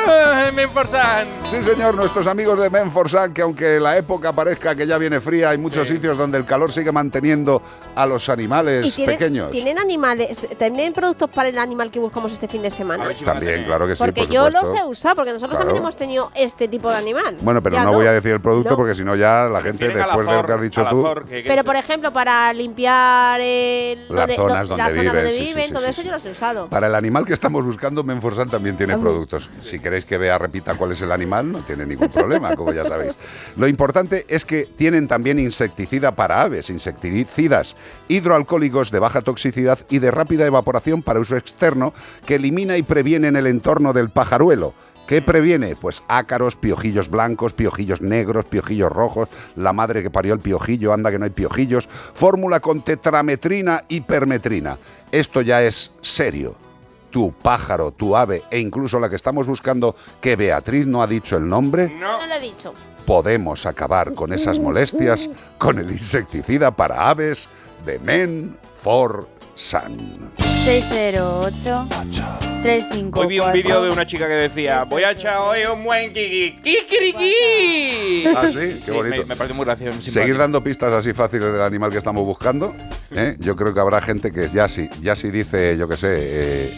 ¡Coco, Menforsan! Sí, señor, nuestros amigos de Menforsan, que aunque la época parezca que ya viene fría, hay muchos Sí. sitios donde el calor sigue manteniendo a los animales Y tienen, pequeños. tienen animales, tienen productos para el animal que buscamos este fin de semana. Si También, claro que sí, Porque por yo los he usado, porque nosotros Claro. también hemos tenido este tipo de animal. Bueno, pero Ya no, voy a decir el producto No. porque si no ya la gente, después de lo que has dicho tú, Alazor, que- que- Pero por ejemplo, para limpiar el, Las zonas donde la zona viven, donde sí, sí, viven, sí, todo sí, eso sí. yo los he usado. Para el animal que estamos buscando, Menforsan también tiene productos. Si queréis que vea, repita cuál es el animal, no tiene ningún problema, como ya sabéis. Lo importante es que tienen también insecticida para aves, insecticidas hidroalcohólicos de baja toxicidad y de rápida evaporación para uso externo que elimina y previene en el entorno del pajaruelo. ¿Qué previene? Pues ácaros, piojillos blancos, piojillos negros, piojillos rojos, la madre que parió el piojillo, anda que no hay piojillos, fórmula con tetrametrina y permetrina. Esto ya es serio. Tu pájaro, tu ave e incluso la que estamos buscando, que Beatriz no ha dicho el nombre, No. No lo he dicho. podemos acabar con esas molestias con el insecticida para aves de Men for Sun. 608 354 Hoy vi un vídeo de una chica que decía, voy a echar hoy un buen kiki. ¡Kikiriki! Ah, sí, qué bonito. Me, me parece muy gracioso. Seguir dando pistas así fáciles del animal que estamos buscando. ¿eh? Yo creo que habrá gente que ya sí, ya sí dice, yo qué sé, eh,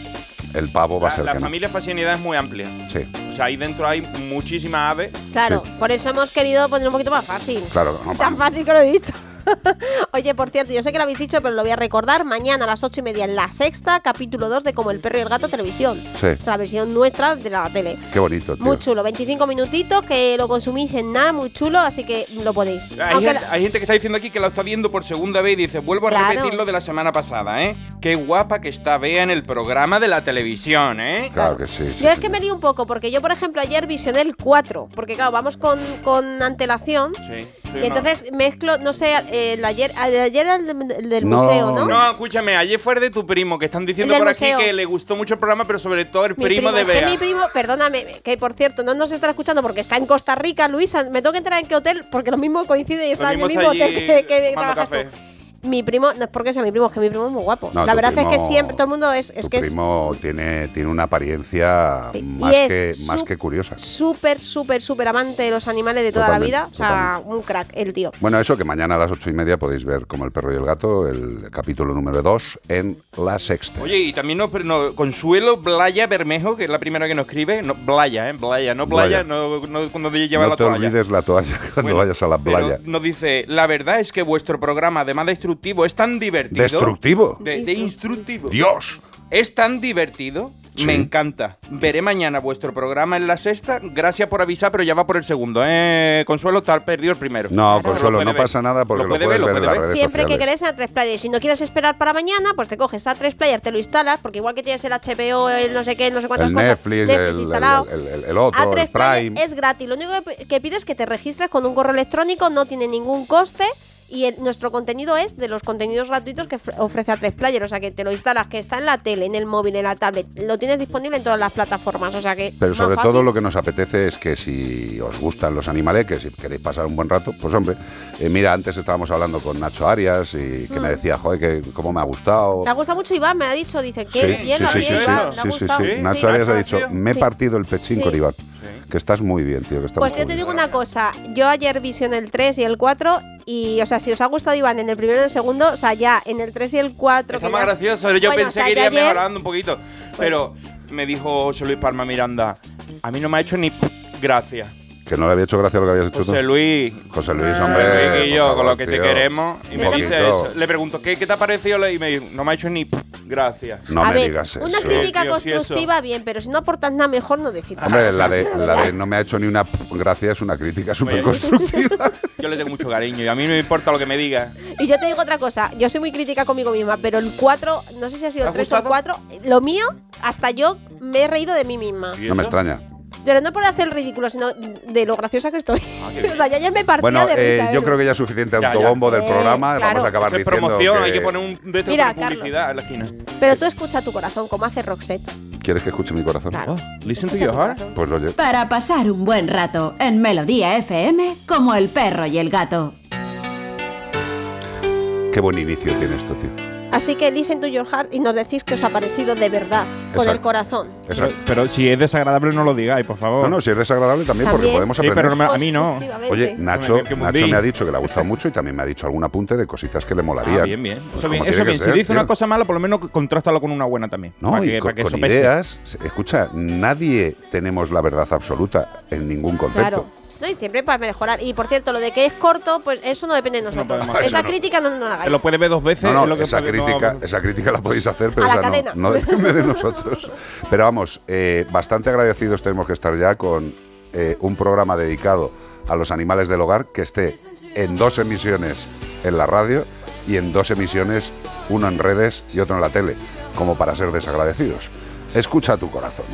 el pavo va a La, ser la que no. familia fasinidad es muy amplia. Sí, O sea, ahí dentro hay muchísimas aves. Claro, Sí. por eso hemos querido poner un poquito más fácil. claro. no, Tan fácil que lo he dicho. <laughs> Oye, por cierto, yo sé que lo habéis dicho, pero lo voy a recordar. Mañana a las ocho y media en la sexta, capítulo 2 de Como el perro y el gato televisión. Sí. O sea, la versión nuestra de la tele. Qué bonito, tío. Muy chulo, 25 minutitos que lo consumís en nada, muy chulo, así que lo podéis. Hay gente, hay gente que está diciendo aquí que lo está viendo por segunda vez y dice, vuelvo a Claro. repetir lo de la semana pasada, ¿eh? Qué guapa que está Bea en el programa de la televisión, ¿eh? Claro que sí. sí, Yo es sí. que me lío un poco, porque yo, por ejemplo, ayer visioné el 4, porque claro, vamos con, con antelación. Sí. Sí, Y no. entonces mezclo, no sé, el ayer, el ayer era el, de- el del No. museo, ¿no? No, escúchame, ayer fue el de tu primo, que están diciendo por aquí que le gustó mucho el programa, pero sobre todo el Mi primo, de es Bea. que mi primo, perdóname, que por cierto, no nos estará escuchando porque está en Costa Rica, Luisa. Me tengo que enterar en qué hotel, porque lo mismo coincide y está en el mismo hotel allí que, que trabajas tú. Mi primo, no es porque sea mi primo, es que mi primo es muy guapo. No, la verdad es que siempre, todo el mundo es, es Tu que es primo tiene, tiene una apariencia Sí, y más, es que, más que curiosa. súper, súper, súper amante de los animales de toda la vida. O sea, un crack, el tío. Bueno, eso que mañana a las ocho y media podéis ver como el perro y el gato, el capítulo número 2 en la sexta. Oye, y también nos, no, Consuelo Blaya Bermejo, que es la primera que nos escribe. No, Blaya, ¿eh? Blaya, no Blaya, Blaya. no, no cuando lleva no la te toalla. olvides la toalla <laughs> cuando Bueno, vayas a la playa. Nos dice, la verdad es que vuestro programa, además de instructivo, es tan divertido. ¿Destructivo? De, de instructivo. ¡Dios! Es tan divertido. Sí. Me encanta. Veré mañana vuestro programa en la sexta. Gracias por avisar, pero ya va por el segundo. ¿eh? Consuelo, te has perdido el primero. No, Claro. Consuelo, Lo no puede pasa ver. nada porque Lo lo, puede puedes ver, lo ver en puede las ver. redes Siempre que sociales. querés en A3 Player. Si no quieres esperar para mañana, pues te coges A3 Player, te lo instalas, porque igual que tienes el HBO, el no sé qué, no sé cuántas El cosas. Netflix, el- instalado. el- el- el otro, A3 el Player Prime. es gratis. Lo único que, que pides es que te registres con un correo electrónico, no tiene ningún coste. Y el- nuestro contenido es de los contenidos gratuitos que ofre- ofrece a tres player. O sea que te lo instalas, que está en la tele, en el móvil, en la tablet. Lo tienes disponible en todas las plataformas. O sea que. Pero sobre fácil. todo lo que nos apetece es que si os gustan los animaleques, si queréis pasar un buen rato, pues hombre, eh, mira, antes estábamos hablando con Nacho Arias y que me Mm. decía, joder, que cómo me ha gustado. Me ha gustado mucho Iván, me ha dicho, dice que Sí, bien sí, lo sí, Iván, sí, sí, sí. Nacho Arias ha dicho, tío. me he Sí. partido el pechín Sí. con Iván. Que estás muy bien, tío, que estamos Pues yo te bien. digo una cosa, yo ayer visioné el 3 y el 4 y, o sea, si os ha gustado Iván en el primero y en el segundo, o sea, ya en el 3 y el 4... Está más ya- gracioso. Yo Bueno, pensé o sea, que iría ayer- mejorando un poquito. Pero me dijo José Luis Palma Miranda, a mí no me ha hecho ni gracia. Que no le había hecho gracia lo que habías hecho José tú. Luis. José Luis, José hombre. Luis y yo, favor, con lo que te queremos. Y me dice eso. Le pregunto, ¿qué, qué te ha parecido? Y me dijo, no me ha hecho ni gracia. No a me ver, digas eso. una crítica Tío, constructiva bien, pero si no aportas nada mejor no decir nada. Hombre, la de, <laughs> la de no me ha hecho ni una gracia es una crítica súper constructiva. <laughs> Yo le tengo mucho cariño y a mí no me importa lo que me diga. Y yo te digo otra cosa, yo soy muy crítica conmigo misma, pero el 4, no sé si ha sido ¿Te el ha 3 o el gustado? 4, lo mío, hasta yo me he reído de mí misma. ¿Y No me extraña. Pero no por hacer el ridículo, sino de lo graciosa que estoy. Ah, <laughs> o sea, yo ayer me partía Bueno, de eh, risa. yo ¿eh? creo que ya es suficiente Ya, ya. autobombo del Eh, programa. claro. Vamos a acabar Eso es diciendo promoción, que- hay que poner un de Mira, Carlos. publicidad en la esquina. Pero tú escucha tu corazón, como hace Roxette. ¿Quieres que escuche mi corazón? Claro. Listen to your heart. Pues oye, Para pasar un buen rato en Melodía FM como el perro y el gato. qué buen inicio tiene esto, tío. Así que listen to your heart y nos decís que os ha parecido de verdad, con el corazón. Pero, pero si es desagradable, no lo digáis, por favor. No, no, si es desagradable también, porque También. podemos Sí, aprender. pero no me- a mí no. Oye, Nacho, Nacho me ha dicho que le ha gustado mucho y también me ha dicho algún apunte de cositas que le molarían. Ah, bien, bien. Pues Eso bien. Eso bien. Si dice una cosa mala, por lo menos contrástalo con una buena también. No, para y que, con, para que con eso pese. ideas. Escucha, nadie tenemos la verdad absoluta en ningún concepto. Claro. No, y siempre para mejorar. Y por cierto, lo de que es corto, pues eso no depende de no nosotros. Esa no. crítica no, no la hagáis. lo puede ver dos veces. No, es no, lo que esa, crítica, no. esa crítica la podéis hacer, pero esa no depende de nosotros. Pero vamos, eh, bastante agradecidos tenemos que estar ya con eh, un programa dedicado a los animales del hogar que esté en dos emisiones en la radio y en dos emisiones, uno en redes y otro en la tele, como para ser desagradecidos. Escucha tu corazón.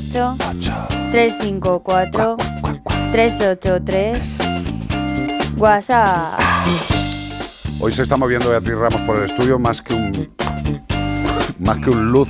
608 354 383 WhatsApp. Hoy se está moviendo Beatriz Ramos por el estudio más que un. más que un luz.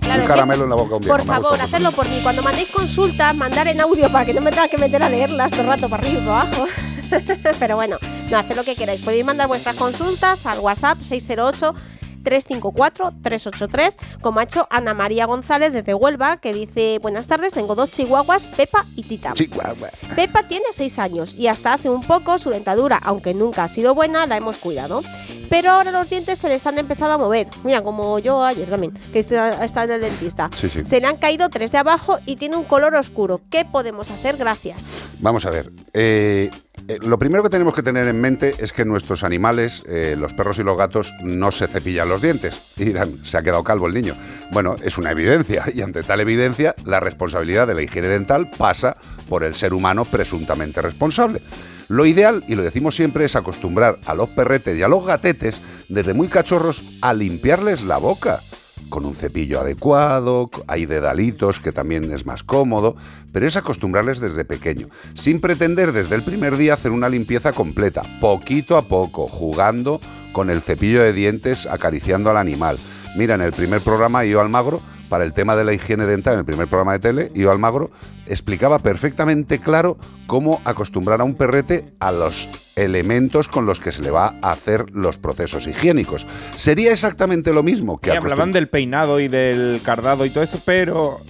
Claro, un caramelo en la boca un día. Por favor, hacerlo por mí. Cuando mandéis consultas, mandar en audio para que no me tenga que meter a leerlas todo el rato para arriba y para abajo. <laughs> Pero bueno, no, haced lo que queráis. Podéis mandar vuestras consultas al WhatsApp 608 354-383, como ha hecho Ana María González desde Huelva, que dice, buenas tardes, tengo dos chihuahuas, Pepa y Tita. Chihuahua. Pepa tiene 6 años y hasta hace un poco su dentadura, aunque nunca ha sido buena, la hemos cuidado. Pero ahora los dientes se les han empezado a mover. Mira, como yo ayer también, que estado en el dentista. Sí, sí. Se le han caído tres de abajo y tiene un color oscuro. ¿Qué podemos hacer? Gracias. Vamos a ver. eh, eh, lo primero que tenemos que tener en mente es que nuestros animales, eh, los perros y los gatos, no se cepillan los dientes. <laughs> Y dirán, se ha quedado calvo el niño. Bueno, es una evidencia. <laughs> Y ante tal evidencia, la responsabilidad de la higiene dental pasa por el ser humano presuntamente responsable. Lo ideal, y lo decimos siempre, es acostumbrar a los perretes y a los gatetes, desde muy cachorros, a limpiarles la boca con un cepillo adecuado, hay dedalitos que también es más cómodo, pero es acostumbrarles desde pequeño, sin pretender desde el primer día hacer una limpieza completa, poquito a poco, jugando con el cepillo de dientes, acariciando al animal. Mira, en el primer programa Io Almagro, para el tema de la higiene dental, en el primer programa de tele, Io Almagro explicaba perfectamente claro cómo acostumbrar a un perrete a los elementos con los que se le va a hacer los procesos higiénicos. Sería exactamente lo mismo que Y hablaban del peinado y del cardado y todo esto, pero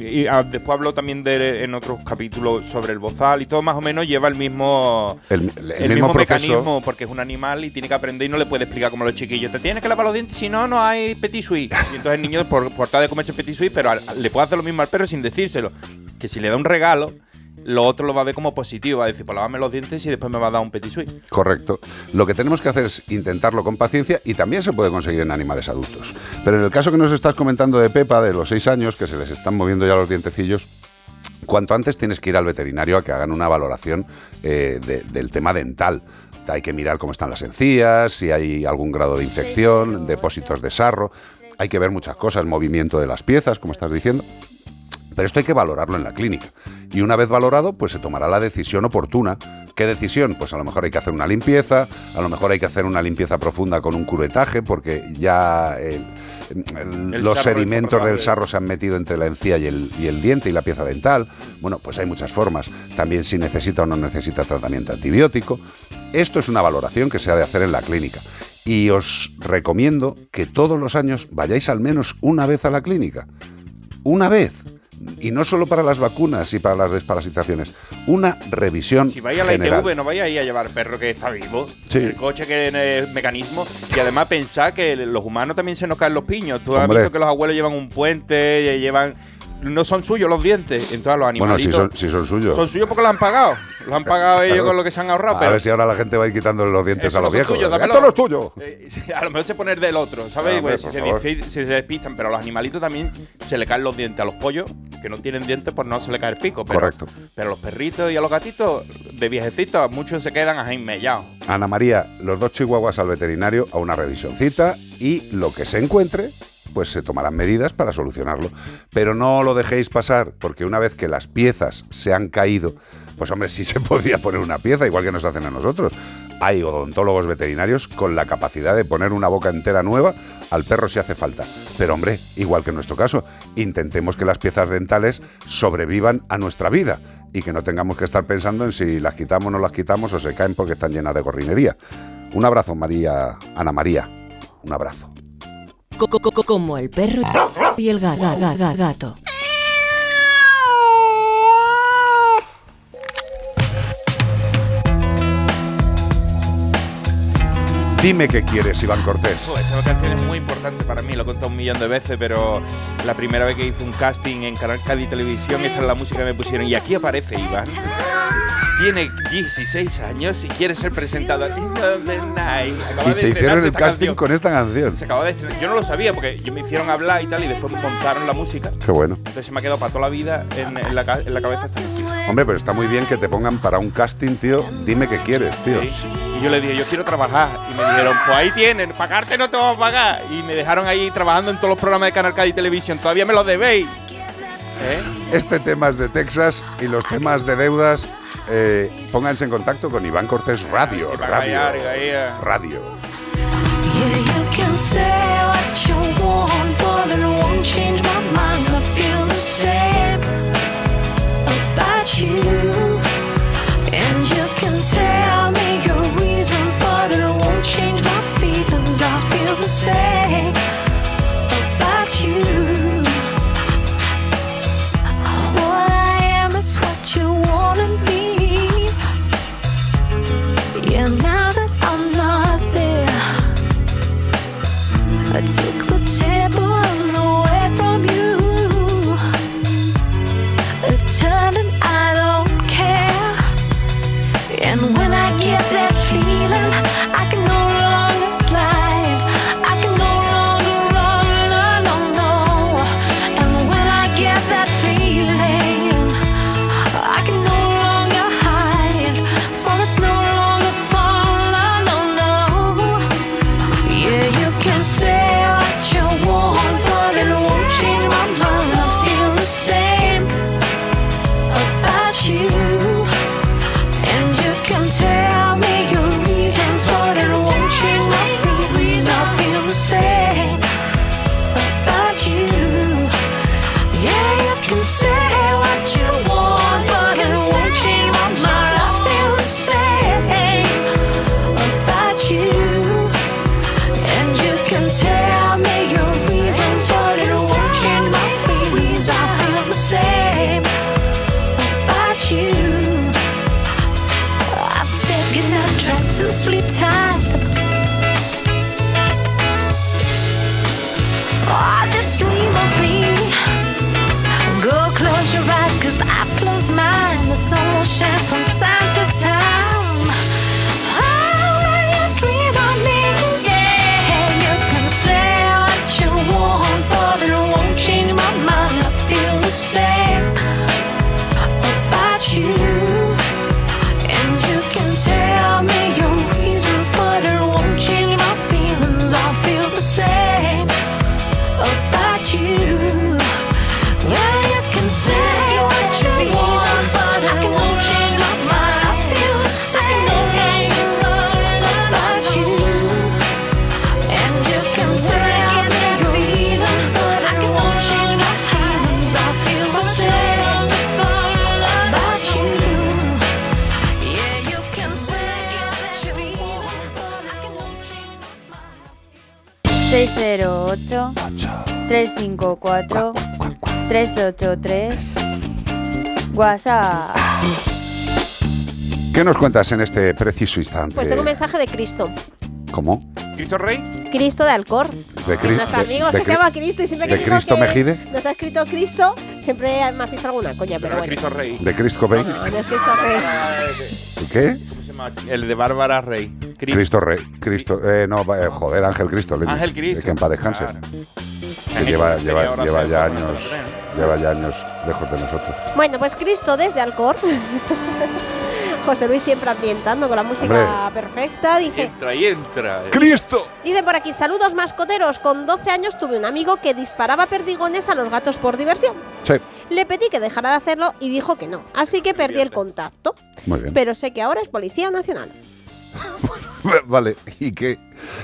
y, ah, después habló también de, en otros capítulos sobre el bozal y todo más o menos lleva el mismo el, el el, mismo, mecanismo porque es un animal y tiene que aprender y no le puede explicar como a los chiquillos. Te tienes que lavar los dientes, si no, no hay petit suisse. Y entonces el niño por, por tratar de comerse petit suisse, pero al- le puede hacer lo mismo al perro sin decírselo. Que si le da un regalo, lo otro lo va a ver como positivo. Va a decir, pues lávame los dientes y después me va a dar un petit suisse. Correcto. Lo que tenemos que hacer es intentarlo con paciencia y también se puede conseguir en animales adultos. Pero en el caso que nos estás comentando de Pepa, de los seis años, que se les están moviendo ya los dientecillos, cuanto antes tienes que ir al veterinario a que hagan una valoración eh, de- del tema dental. Hay que mirar cómo están las encías, si hay algún grado de infección, depósitos de sarro. Hay que ver muchas cosas, movimiento de las piezas, como estás diciendo. Pero esto hay que valorarlo en la clínica. Y una vez valorado, pues se tomará la decisión oportuna. ¿Qué decisión? Pues a lo mejor hay que hacer una limpieza, a lo mejor hay que hacer una limpieza profunda con un curetaje, porque ya el- el- El los sedimentos del de- sarro se han metido entre la encía y el, y el diente y la pieza dental. Bueno, pues hay muchas formas. También si necesita o no necesita tratamiento antibiótico. Esto es una valoración que se ha de hacer en la clínica. Y os recomiendo que todos los años vayáis al menos una vez a la clínica una vez. Y no solo para las vacunas y para las desparasitaciones, una revisión Si vais a la general. ITV, no vais a ir a llevar perro que está vivo. Sí. El coche que es mecanismo. Y además pensar que los humanos también se nos caen los piños. Tú has visto que los abuelos llevan un puente, llevan. No son suyos los dientes. Entonces los Bueno, si animalitos. son, si son suyos. son suyos porque lo han pagado. Lo han pagado ellos con lo que se han ahorrado. a pero ver si ahora la gente va a ir quitándole los dientes eso a los viejos. tuyos. ¡Esto no es tuyo! Eh, a lo mejor se pone del otro, ¿sabes? Pues, si, se si despistan, pero a los animalitos también se le caen los dientes. A los pollos, que no tienen dientes, pues no se le cae el pico. Pero, Correcto. Pero a los perritos y a los gatitos, de viejecitos, muchos se quedan ahí mellados. Ana María, los dos chihuahuas al veterinario a una revisioncita y lo que se encuentre, pues se tomarán medidas para solucionarlo. Pero no lo dejéis pasar, porque una vez que las piezas se han caído, pues hombre, sí se <laughs> podría poner una pieza, igual que nos hacen a nosotros. Hay odontólogos veterinarios con la capacidad de poner una boca entera nueva al perro si hace falta. Pero hombre, igual que en nuestro caso, intentemos que las piezas dentales sobrevivan a nuestra vida y que no tengamos que estar pensando en si las quitamos o no las quitamos o se caen porque están llenas de gorrinería. Un abrazo, María, Ana María. Un abrazo. Co- co- co- Como el perro y el ga- ga- ga- ga- gato. Dime qué quieres, Iván Cortés. Esta canción es muy importante para mí, lo he contado un millón de veces, pero la primera vez que hice un casting en Canal Cádiz Televisión, esta es la música que me pusieron. Y aquí aparece Iván. Tiene 16 años y quiere ser night. Acaba Y te hicieron el casting canción. con esta canción. Se acaba de estrenar. Yo no lo sabía porque yo me hicieron hablar y tal, y después me montaron la música. Qué bueno. Entonces se me ha quedado para toda la vida en, en la, ca- en la cabeza esta música. Hombre, pero está muy bien que te pongan para un casting, tío. Dime qué quieres, tío. Sí. Y yo le dije, yo quiero trabajar. Y me dijeron, pues ahí tienen, pagarte no te vamos a pagar. Y me dejaron ahí trabajando en todos los programas de Canal Cádiz Televisión. Todavía me lo debéis. Este tema es de Texas y los temas de deudas, eh, pónganse en contacto con Iván Cortés Radio. Radio. callar. Radio. Shine from time. 354 383 WhatsApp. ¿Qué nos cuentas en este preciso instante? Pues tengo un mensaje de Cristo. ¿Cómo? ¿Cristo Rey? Cristo de Alcor. De que Cri- nuestro de- amigo de que se llama Cristo y siempre que ¿De digo Cristo que Mejide? nos ha escrito Cristo, siempre me hacéis alguna coña, pero Pero bueno. Cristo Rey. ¿De Chris Cobain? No, no es Cristo Rey. ¿Qué? ¿Cómo se llama? El de Bárbara Rey. Cri- Cristo Rey. Cristo. Eh, no, eh, joder, Ángel Cristo. Ángel Cristo. Que en paz descanse. Claro. Que lleva, ya años. Lleva ya años lejos de nosotros. Bueno, pues Cristo desde Alcor. <laughs> José Luis siempre ambientando con la música perfecta. Dice, Entra y entra. ¡Cristo! dice por aquí, saludos mascoteros. Con 12 años tuve un amigo que disparaba perdigones a los gatos por diversión. Sí, Le pedí que dejara de hacerlo y dijo que no. Así que perdí el contacto. muy bien. Pero sé que ahora es Policía Nacional. <laughs> Vale, y que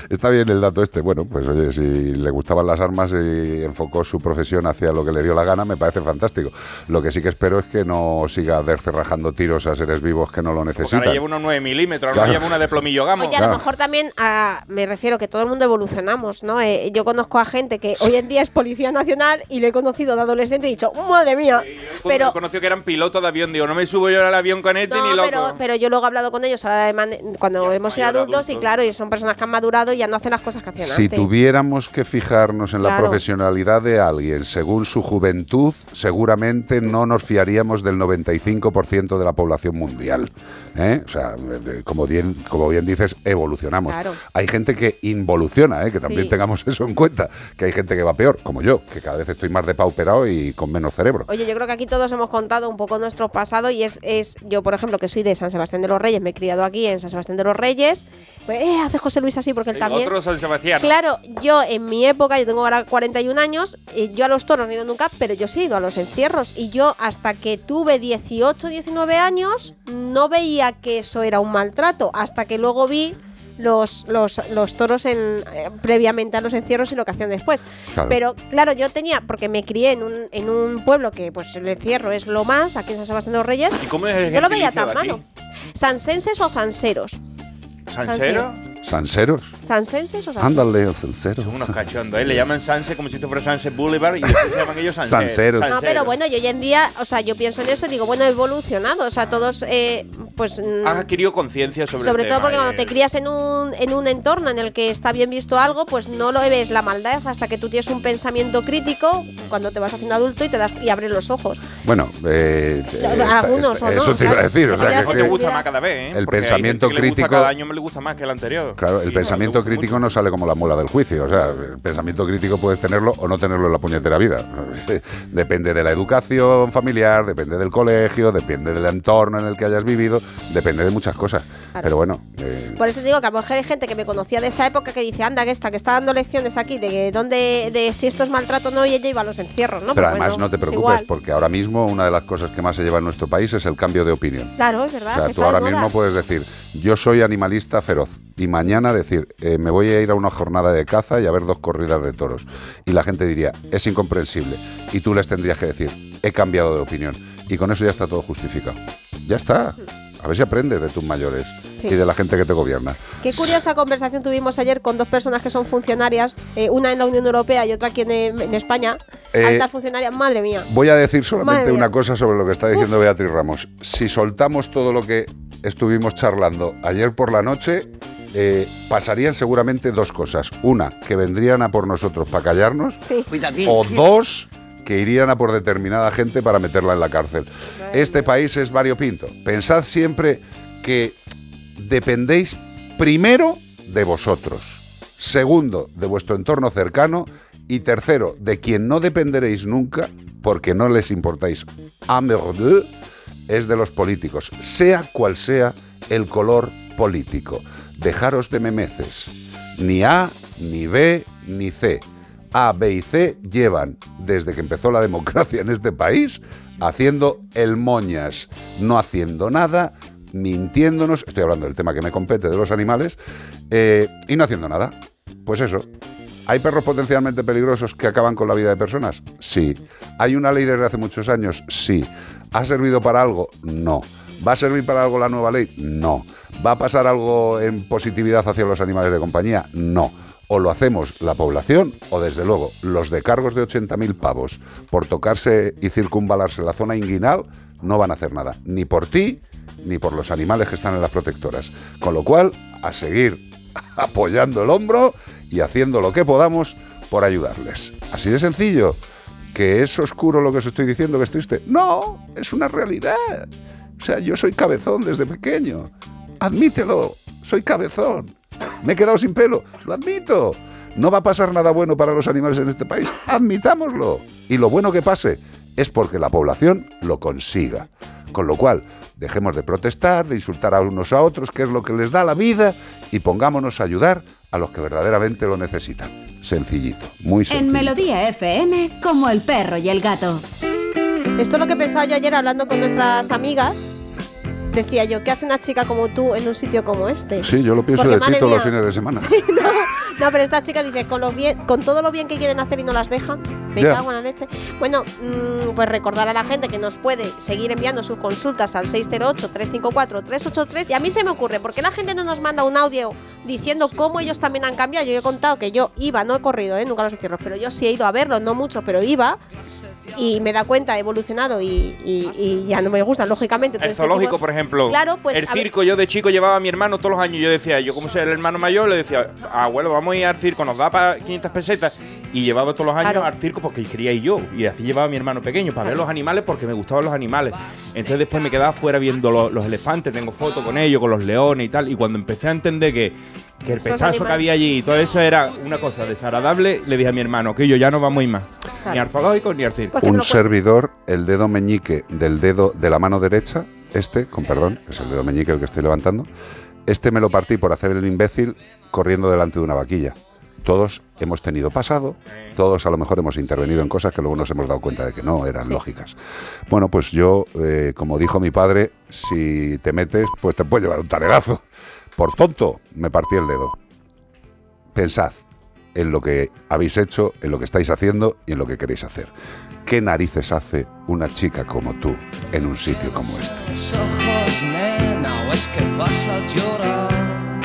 está bien el dato este. Bueno, pues oye, si le gustaban las armas y enfocó su profesión hacia lo que le dio la gana, me parece fantástico. Lo que sí que espero es que no siga dercerrajando tiros a seres vivos que no lo Porque necesitan. ahora lleva unos 9 milímetros, Claro. ahora lleva una de plomillo gamo. Oye, a lo mejor también ah, me refiero que todo el mundo evolucionamos, ¿no? Eh, yo conozco a gente que hoy en día es Policía Nacional y le he conocido de adolescente y he dicho, madre mía. Pero Pero, conoció que eran pilotos de avión. Digo, no me subo yo al avión con este ni no, loco. pero, pero yo luego he hablado con ellos ahora de cuando hemos sido mayor, adultos y adultos. claro, y son personas que han madurado y ya no hacen las cosas que hacían Si antes. tuviéramos que fijarnos en la Claro. profesionalidad de alguien según su juventud, seguramente no nos fiaríamos del 95% de la población mundial. ¿eh? O sea, como bien, como bien dices, evolucionamos. Claro. Hay gente que involuciona, ¿eh? que también Sí. tengamos eso en cuenta, que hay gente que va peor, como yo, que cada vez estoy más depauperado y con menos cerebro. Oye, yo creo que aquí todos hemos contado un poco nuestro pasado y es, es yo, por ejemplo, que soy de San Sebastián de los Reyes, me he criado aquí en San Sebastián de los Reyes. Pues, eh, hace José Luis así porque él El también. Otro San Sebastián. Claro, yo en mi época, yo tengo ahora 41 años, eh, yo a los toros no he ido nunca, pero yo sí he ido a los encierros. Y yo hasta que tuve 18, 19 años, no veía que eso era un maltrato, hasta que luego vi los, los, los toros en, eh, previamente a los encierros y lo que hacían después. Claro. Pero claro, yo tenía, porque me crié en un, en un pueblo que pues el encierro es lo más, aquí en San Sebastián de los Reyes, ¿Y cómo es el yo lo veía tan malo. ¿Sansenses o sanseros? ¿Sansero? ¿Sanseros? ¿Sansenses o sanseros? Ándale, sanseros. Son unos cachondos. ¿eh? Le llaman Sanse como si esto fuera Sunset Boulevard y después se llaman ellos Sanseros. Sanseros. No, pero bueno, yo hoy en día, o sea, yo pienso en eso y digo, bueno, he evolucionado. O sea, todos, eh, pues. mm, Has adquirido conciencia sobre, sobre el todo tema, porque eh. cuando te crías en un, en un entorno en el que está bien visto algo, pues no lo ves la maldad hasta que tú tienes un pensamiento crítico cuando te vas haciendo adulto y te das y abres los ojos. Bueno, eh, esta- Algunos esta- o no, eso te iba a decir. O sea, que- gusta más cada vez, ¿eh? El Porque pensamiento crítico- cada año me le gusta más que el anterior. Claro, el Sí, pensamiento crítico mucho. no sale como la muela del juicio. O sea, el pensamiento crítico puedes tenerlo o no tenerlo en la puñetera vida. <laughs> Depende de la educación familiar, depende del colegio, depende del entorno en el que hayas vivido, depende de muchas cosas. Claro. Pero bueno, eh, Por eso digo que a lo mejor hay gente que me conocía de esa época que dice, anda, que esta, que está dando lecciones aquí de dónde, de si esto es maltrato o no, y ella iba a los encierros, ¿no? pero Pues además bueno, no te es preocupes porque ahora mismo una de las cosas que más se lleva en nuestro país es el cambio de opinión. Claro, es verdad. O sea, tú está ahora mismo puedes decir, yo soy animalista feroz. Y mañana decir, eh, me voy a ir a una jornada de caza y a ver dos corridas de toros. Y la gente diría, es incomprensible. Y tú les tendrías que decir, he cambiado de opinión. Y con eso ya está todo justificado. Ya está. A ver si aprendes de tus mayores Sí. y de la gente que te gobierna. Qué curiosa conversación tuvimos ayer con dos personas que son funcionarias, eh, una en la Unión Europea y otra aquí en, en España. Eh, altas funcionarias, madre mía. Voy a decir solamente una cosa sobre lo que está diciendo Beatriz Ramos. Si soltamos todo lo que estuvimos charlando ayer por la noche, eh, pasarían seguramente dos cosas. Una, que vendrían a por nosotros para callarnos. Sí. O dos, que irían a por determinada gente para meterla en la cárcel. Este país es variopinto. Pensad siempre que dependéis primero de vosotros, segundo de vuestro entorno cercano y tercero de quien no dependeréis nunca porque no les importáis a merde, es de los políticos, sea cual sea el color político. Dejaros de memeces. Ni A, ni B, ni C. A, B y C llevan, desde que empezó la democracia en este país, haciendo el moñas, no haciendo nada, mintiéndonos, estoy hablando del tema que me compete de los animales, eh, y no haciendo nada. Pues eso. ¿Hay perros potencialmente peligrosos que acaban con la vida de personas? Sí. ¿Hay una ley desde hace muchos años? Sí. ¿Ha servido para algo? No. ¿Va a servir para algo la nueva ley? No. ¿Va a pasar algo en positividad hacia los animales de compañía? No. O lo hacemos la población o desde luego los de cargos de 80.000 pavos por tocarse y circunvalarse la zona inguinal no van a hacer nada, ni por ti ni por los animales que están en las protectoras. Con lo cual, a seguir <laughs> apoyando el hombro y haciendo lo que podamos por ayudarles. Así de sencillo. ¿Que es oscuro lo que os estoy diciendo, que es triste? No, es una realidad. O sea, yo soy cabezón desde pequeño. Admítelo, soy cabezón. Me he quedado sin pelo, lo admito. No va a pasar nada bueno para los animales en este país, admitámoslo. Y lo bueno que pase es porque la población lo consiga. Con lo cual, dejemos de protestar, de insultar a unos a otros, que es lo que les da la vida, y pongámonos a ayudar a los que verdaderamente lo necesitan. Sencillito, muy sencillo. En Melodía FM, como el perro y el gato. Esto es lo que pensaba yo ayer hablando con nuestras amigas. Decía yo, ¿qué hace una chica como tú en un sitio como este? Sí, yo lo pienso Porque, de ti todos los fines de semana. <laughs> No, pero esta chica dice, con, lo bien, con todo lo bien que quieren hacer y no las dejan, me cago en la leche. Bueno, mm, pues recordar a la gente que nos puede seguir enviando sus consultas al 608-354-383. Y a mí se me ocurre, ¿por qué la gente no nos manda un audio diciendo cómo ellos también han cambiado? Yo he contado que yo iba, no he corrido, ¿eh? nunca los encierros, pero yo sí he ido a verlos, no mucho, pero iba. Y me da cuenta, he evolucionado y, y- y ya no me gustan, lógicamente. El este zoológico, por ejemplo. Claro, pues, El circo, yo de chico llevaba a mi hermano todos los años. Yo decía, yo como soy el hermano mayor, le decía, abuelo, vamos a ir al circo, nos da para 500 pesetas. Y llevaba todos los años Claro. al circo porque quería ir yo. Y así llevaba a mi hermano pequeño, para ver los animales porque me gustaban los animales. Entonces después me quedaba fuera viendo lo- los elefantes, tengo fotos con ellos, con los leones y tal. Y cuando empecé a entender que, que el pechazo que había allí y todo eso era una cosa desagradable, le dije a mi hermano que yo ya no vamos a ir más. Claro. Ni al zoológico ni al circo. Un servidor, el dedo meñique del dedo de la mano derecha, este, con perdón, es el dedo meñique el que estoy levantando, Este me lo partí por hacer el imbécil corriendo delante de una vaquilla. Todos hemos tenido pasado, todos a lo mejor hemos intervenido en cosas que luego nos hemos dado cuenta de que no eran lógicas. Bueno, pues yo, eh, como dijo mi padre, si te metes, pues te puede llevar un talerazo. Por tonto, me partí el dedo. Pensad en lo que habéis hecho, en lo que estáis haciendo y en lo que queréis hacer. ¿Qué narices hace una chica como tú en un sitio como este? Ojos, nena, o es que vas a llorar.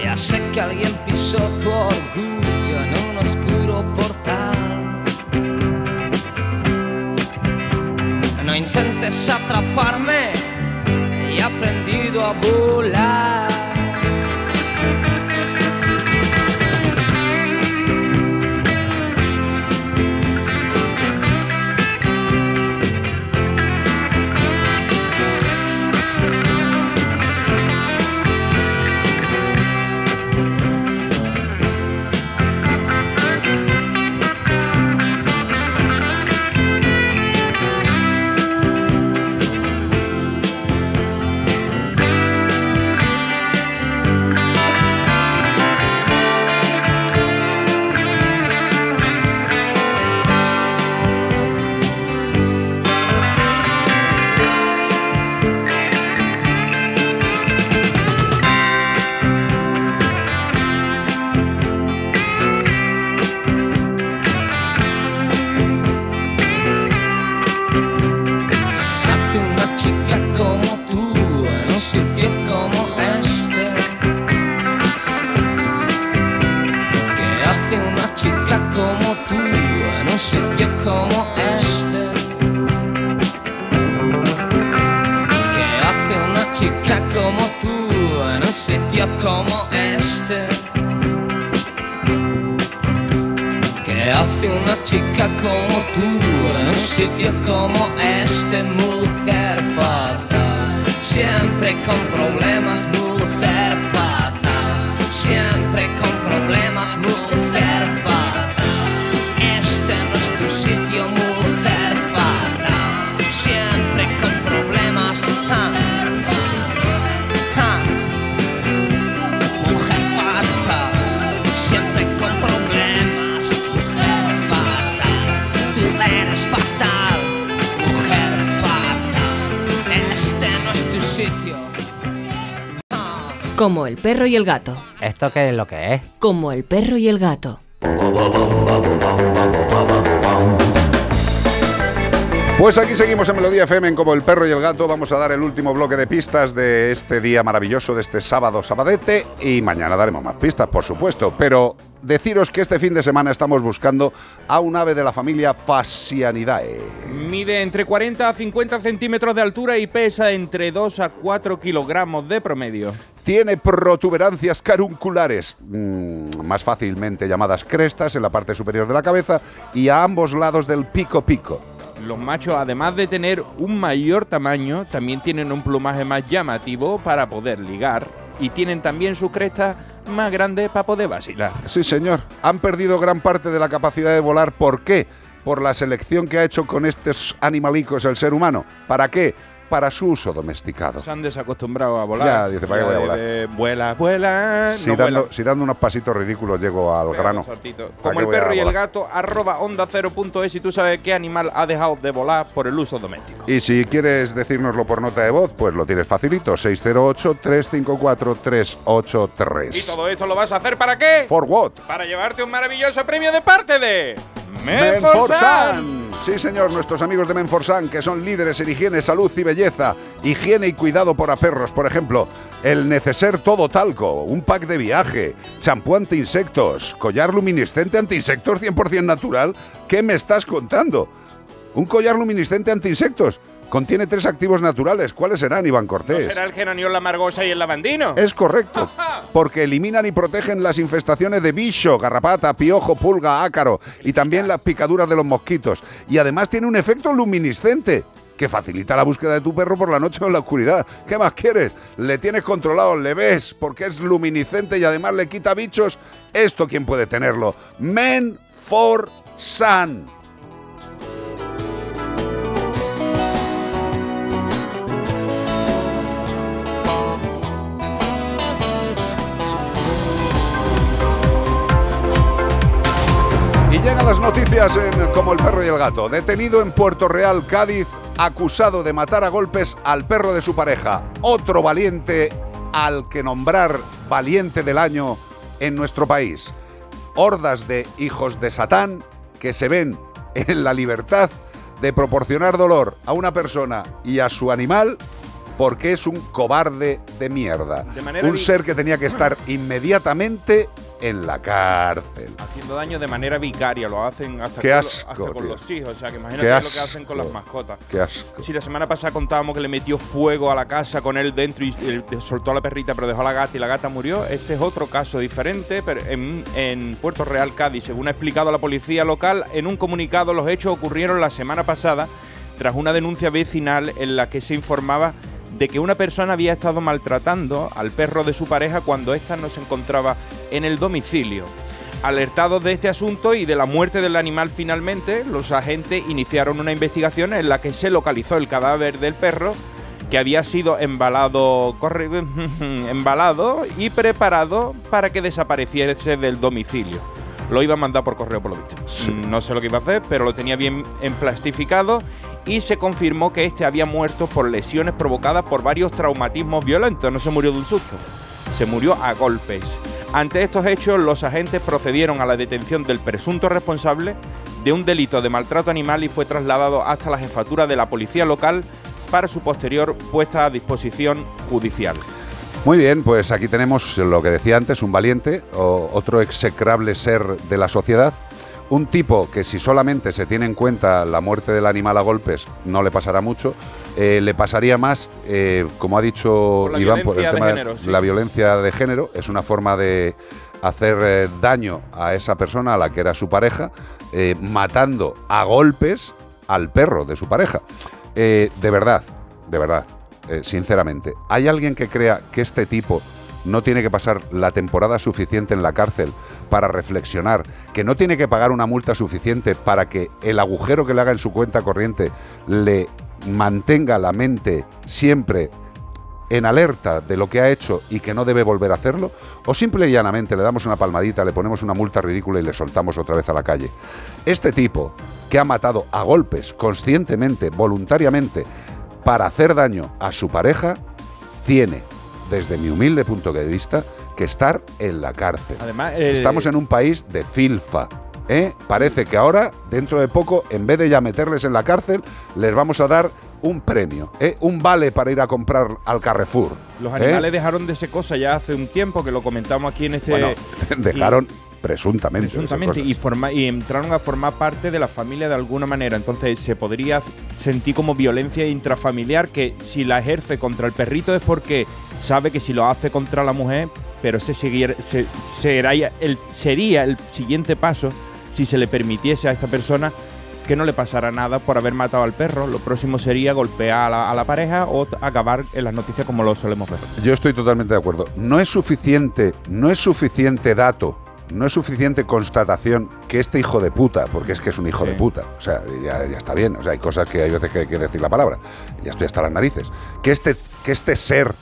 Ya sé que alguien pisó tu orgullo en un oscuro portal. No intentes atraparme, he aprendido a volar. Como este? ¿Qué hace una chica como tú en un sitio como este? ¿Qué hace una chica como tú en un sitio como este? Mujer fatal, siempre con problemas, mujer fatal, siempre con problemas, mujer Como el perro y el gato. ¿Esto qué es lo que es? Como el perro y el gato. Pues aquí seguimos en Melodía FM en como el perro y el gato. Vamos a dar el último bloque de pistas de este día maravilloso, de este sábado sabadete. Y mañana daremos más pistas, por supuesto. Pero deciros que este fin de semana estamos buscando a un ave de la familia Phasianidae. Mide entre 40 a 50 centímetros de altura y pesa entre 2 a 4 kilogramos de promedio. Tiene protuberancias carunculares, mm, más fácilmente llamadas crestas, en la parte superior de la cabeza y a ambos lados del pico pico. Los machos, además de tener un mayor tamaño, también tienen un plumaje más llamativo para poder ligar y tienen también su cresta más grande para poder vacilar. Sí, señor. Han perdido gran parte de la capacidad de volar. ¿Por qué? Por la selección que ha hecho con estos animalicos el ser humano. ¿Para qué? Para su uso domesticado. Se han desacostumbrado a volar. Ya, dice, ¿para qué voy a volar? de vuela, vuela. Si, no dando, vuela. si dando unos pasitos ridículos llego al grano. Sortito. ¿Para Como el perro y el gato, arroba onda cero punto es y tú sabes qué animal ha dejado de volar por el uso doméstico. Y si quieres decírnoslo por nota de voz, pues lo tienes facilito. 608-354-383. ¿Y todo esto lo vas a hacer para qué? ¿For what? Para llevarte un maravilloso premio de parte de... Menforsan. Sí, señor, nuestros amigos de Menforsan, que son líderes en higiene, salud y belleza, higiene y cuidado para perros, por ejemplo, el neceser todo talco, un pack de viaje, champú anti-insectos, collar luminiscente anti-insectos 100% natural. ¿Qué me estás contando? Un collar luminiscente anti-insectos. Contiene tres activos naturales. ¿Cuáles serán, Iván ¿No Cortés? será el geraniol, la margosa y el lavandino? Es correcto, <laughs> porque eliminan y protegen las infestaciones de bicho, garrapata, piojo, pulga, ácaro y también las picaduras de los mosquitos. Y además tiene un efecto luminiscente que facilita la búsqueda de tu perro por la noche o en la oscuridad. ¿Qué más quieres? Le tienes controlado, le ves, porque es luminiscente y además le quita bichos. Esto, ¿quién puede tenerlo? Men for Sun. Llegan las noticias en Como el perro y el gato. Detenido en Puerto Real, Cádiz, acusado de matar a golpes al perro de su pareja. Otro valiente al que nombrar valiente del año en nuestro país. Hordas de hijos de Satán que se ven en la libertad de proporcionar dolor a una persona y a su animal porque es un cobarde de mierda. De un ser que tenía que estar inmediatamente en la cárcel. Haciendo daño de manera vicaria, lo hacen hasta, Qué con, lo- hasta con los hijos. O sea, que imagínate Qué lo que hacen con las mascotas. Qué asco. Sí, la semana pasada contábamos que le metió fuego a la casa con él dentro y, soltó a la perrita, pero dejó a la gata y la gata murió. Este es otro caso diferente, pero en, en Puerto Real, Cádiz, según ha explicado la policía local, en un comunicado los hechos ocurrieron la semana pasada tras una denuncia vecinal en la que se informaba de que una persona había estado maltratando al perro de su pareja cuando ésta no se encontraba en el domicilio. Alertados de este asunto y de la muerte del animal finalmente, los agentes iniciaron una investigación en la que se localizó el cadáver del perro que había sido embalado, corre- <laughs> embalado y preparado para que desapareciese del domicilio. Lo iba a mandar por correo por lo visto. No sé lo que iba a hacer, pero lo tenía bien emplastificado y se confirmó que este había muerto por lesiones provocadas por varios traumatismos violentos. No se murió de un susto, se murió a golpes. Ante estos hechos, los agentes procedieron a la detención del presunto responsable de un delito de maltrato animal y fue trasladado hasta la jefatura de la policía local para su posterior puesta a disposición judicial. Muy bien, pues aquí tenemos lo que decía antes, un valiente, o otro execrable ser de la sociedad. Un tipo que si solamente se tiene en cuenta la muerte del animal a golpes no le pasará mucho, eh, le pasaría más, eh, como ha dicho Por Iván, por el de tema de sí. la violencia de género, es una forma de hacer eh, daño a esa persona, a la que era su pareja, matando a golpes al perro de su pareja. De verdad, de verdad, sinceramente, ¿hay alguien que crea que este tipo no tiene que pasar la temporada suficiente en la cárcel para reflexionar, que no tiene que pagar una multa suficiente para que el agujero que le haga en su cuenta corriente le mantenga la mente siempre en alerta de lo que ha hecho y que no debe volver a hacerlo? ¿O simple y llanamente le damos una palmadita, le ponemos una multa ridícula y le soltamos otra vez a la calle? Este tipo que ha matado a golpes, conscientemente, voluntariamente, para hacer daño a su pareja, tiene, desde mi humilde punto de vista, que estar en la cárcel. Además, eh, Estamos en un país de filfa. ¿eh? Parece que ahora, dentro de poco, en vez de ya meterles en la cárcel, les vamos a dar un premio, ¿eh? un vale para ir a comprar al Carrefour. Los ¿eh? animales dejaron de ser cosa ya hace un tiempo que lo comentamos aquí en este. Bueno, <laughs> dejaron presuntamente. presuntamente y, forma- y entraron a formar parte de la familia de alguna manera. Entonces se podría sentir como violencia intrafamiliar que si la ejerce contra el perrito es porque sabe que si lo hace contra la mujer, pero ese seguir- se- será el, sería el siguiente paso si se le permitiese a esta persona que no le pasara nada por haber matado al perro. Lo próximo sería golpear a la, a la pareja o acabar en las noticias como lo solemos ver. Yo estoy totalmente de acuerdo. No es suficiente, no es suficiente dato, no es suficiente constatación que este hijo de puta, porque es que es un hijo de puta, o sea, ya, ya está bien, o sea, hay cosas que hay veces que hay que decir la palabra, ya estoy hasta las narices, que este, que este ser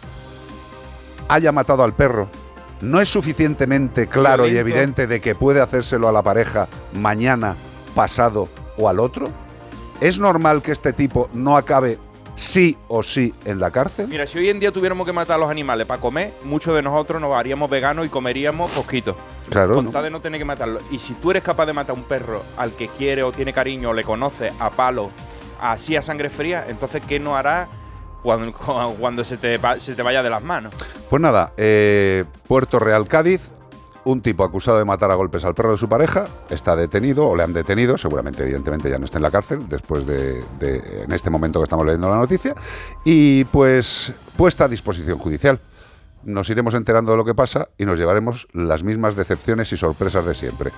haya matado al perro, no es suficientemente claro y evidente de que puede hacérselo a la pareja mañana, pasado o al otro. ¿Es normal que este tipo no acabe sí o sí en la cárcel? Mira, si hoy en día tuviéramos que matar a los animales para comer, muchos de nosotros nos haríamos veganos y comeríamos poquito. Claro, Con ¿no? tal de no tener que matarlo. Y si tú eres capaz de matar a un perro al que quiere o tiene cariño o le conoce a palo, así a sangre fría, entonces ¿qué no hará cuando, <laughs> cuando se, te, se te vaya de las manos? Pues nada, eh, Puerto Real, Cádiz, un tipo acusado de matar a golpes al perro de su pareja está detenido o le han detenido, seguramente evidentemente ya no está en la cárcel después de, en este momento que estamos leyendo la noticia y pues puesta a disposición judicial. Nos iremos enterando de lo que pasa y nos llevaremos las mismas decepciones y sorpresas de siempre.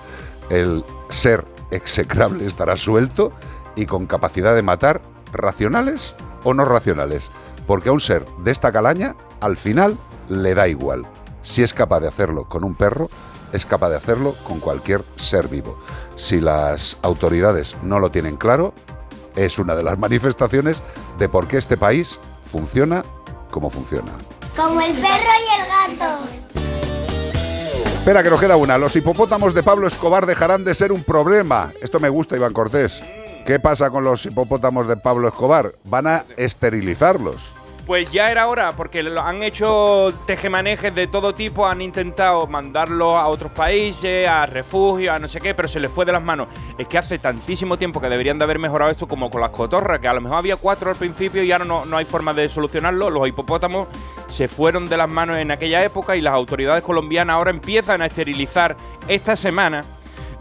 El ser execrable estará suelto y con capacidad de matar racionales o no racionales, porque a un ser de esta calaña al final le da igual. Si es capaz de hacerlo con un perro, es capaz de hacerlo con cualquier ser vivo. Si las autoridades no lo tienen claro, es una de las <laughs> manifestaciones de por qué este país funciona como funciona. Como el perro y el gato. Espera, que nos queda una. Los hipopótamos de Pablo Escobar dejarán de ser un problema. Esto me gusta, Iván Cortés. ¿Qué pasa con los hipopótamos de Pablo Escobar? Van a esterilizarlos. Pues ya era hora, porque lo- han hecho tejemanejes de todo tipo, han intentado mandarlos a otros países, a refugios, a no sé qué, pero se les fue de las manos. Es que hace tantísimo tiempo que deberían de haber mejorado esto como con las cotorras, que a lo mejor había cuatro al principio y ahora no, no hay forma de solucionarlo. Los hipopótamos se fueron de las manos en aquella época y las autoridades colombianas ahora empiezan a esterilizar esta semana.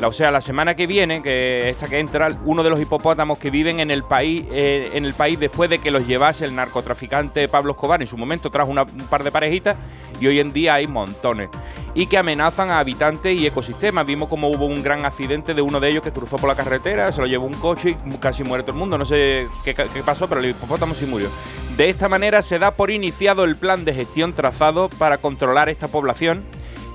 La- o sea, la semana que viene, que esta que entra, uno de los hipopótamos que viven en el país, eh, en el país después de que los llevase el narcotraficante Pablo Escobar. En su momento trajo una- un par de parejitas y hoy en día hay montones. Y que amenazan a habitantes y ecosistemas. Vimos como hubo un gran accidente de uno de ellos que cruzó por la carretera, se lo llevó un coche y casi muere todo el mundo. No sé qué, qué pasó, pero el hipopótamo sí murió. De esta manera se da por iniciado el plan de gestión trazado para controlar esta población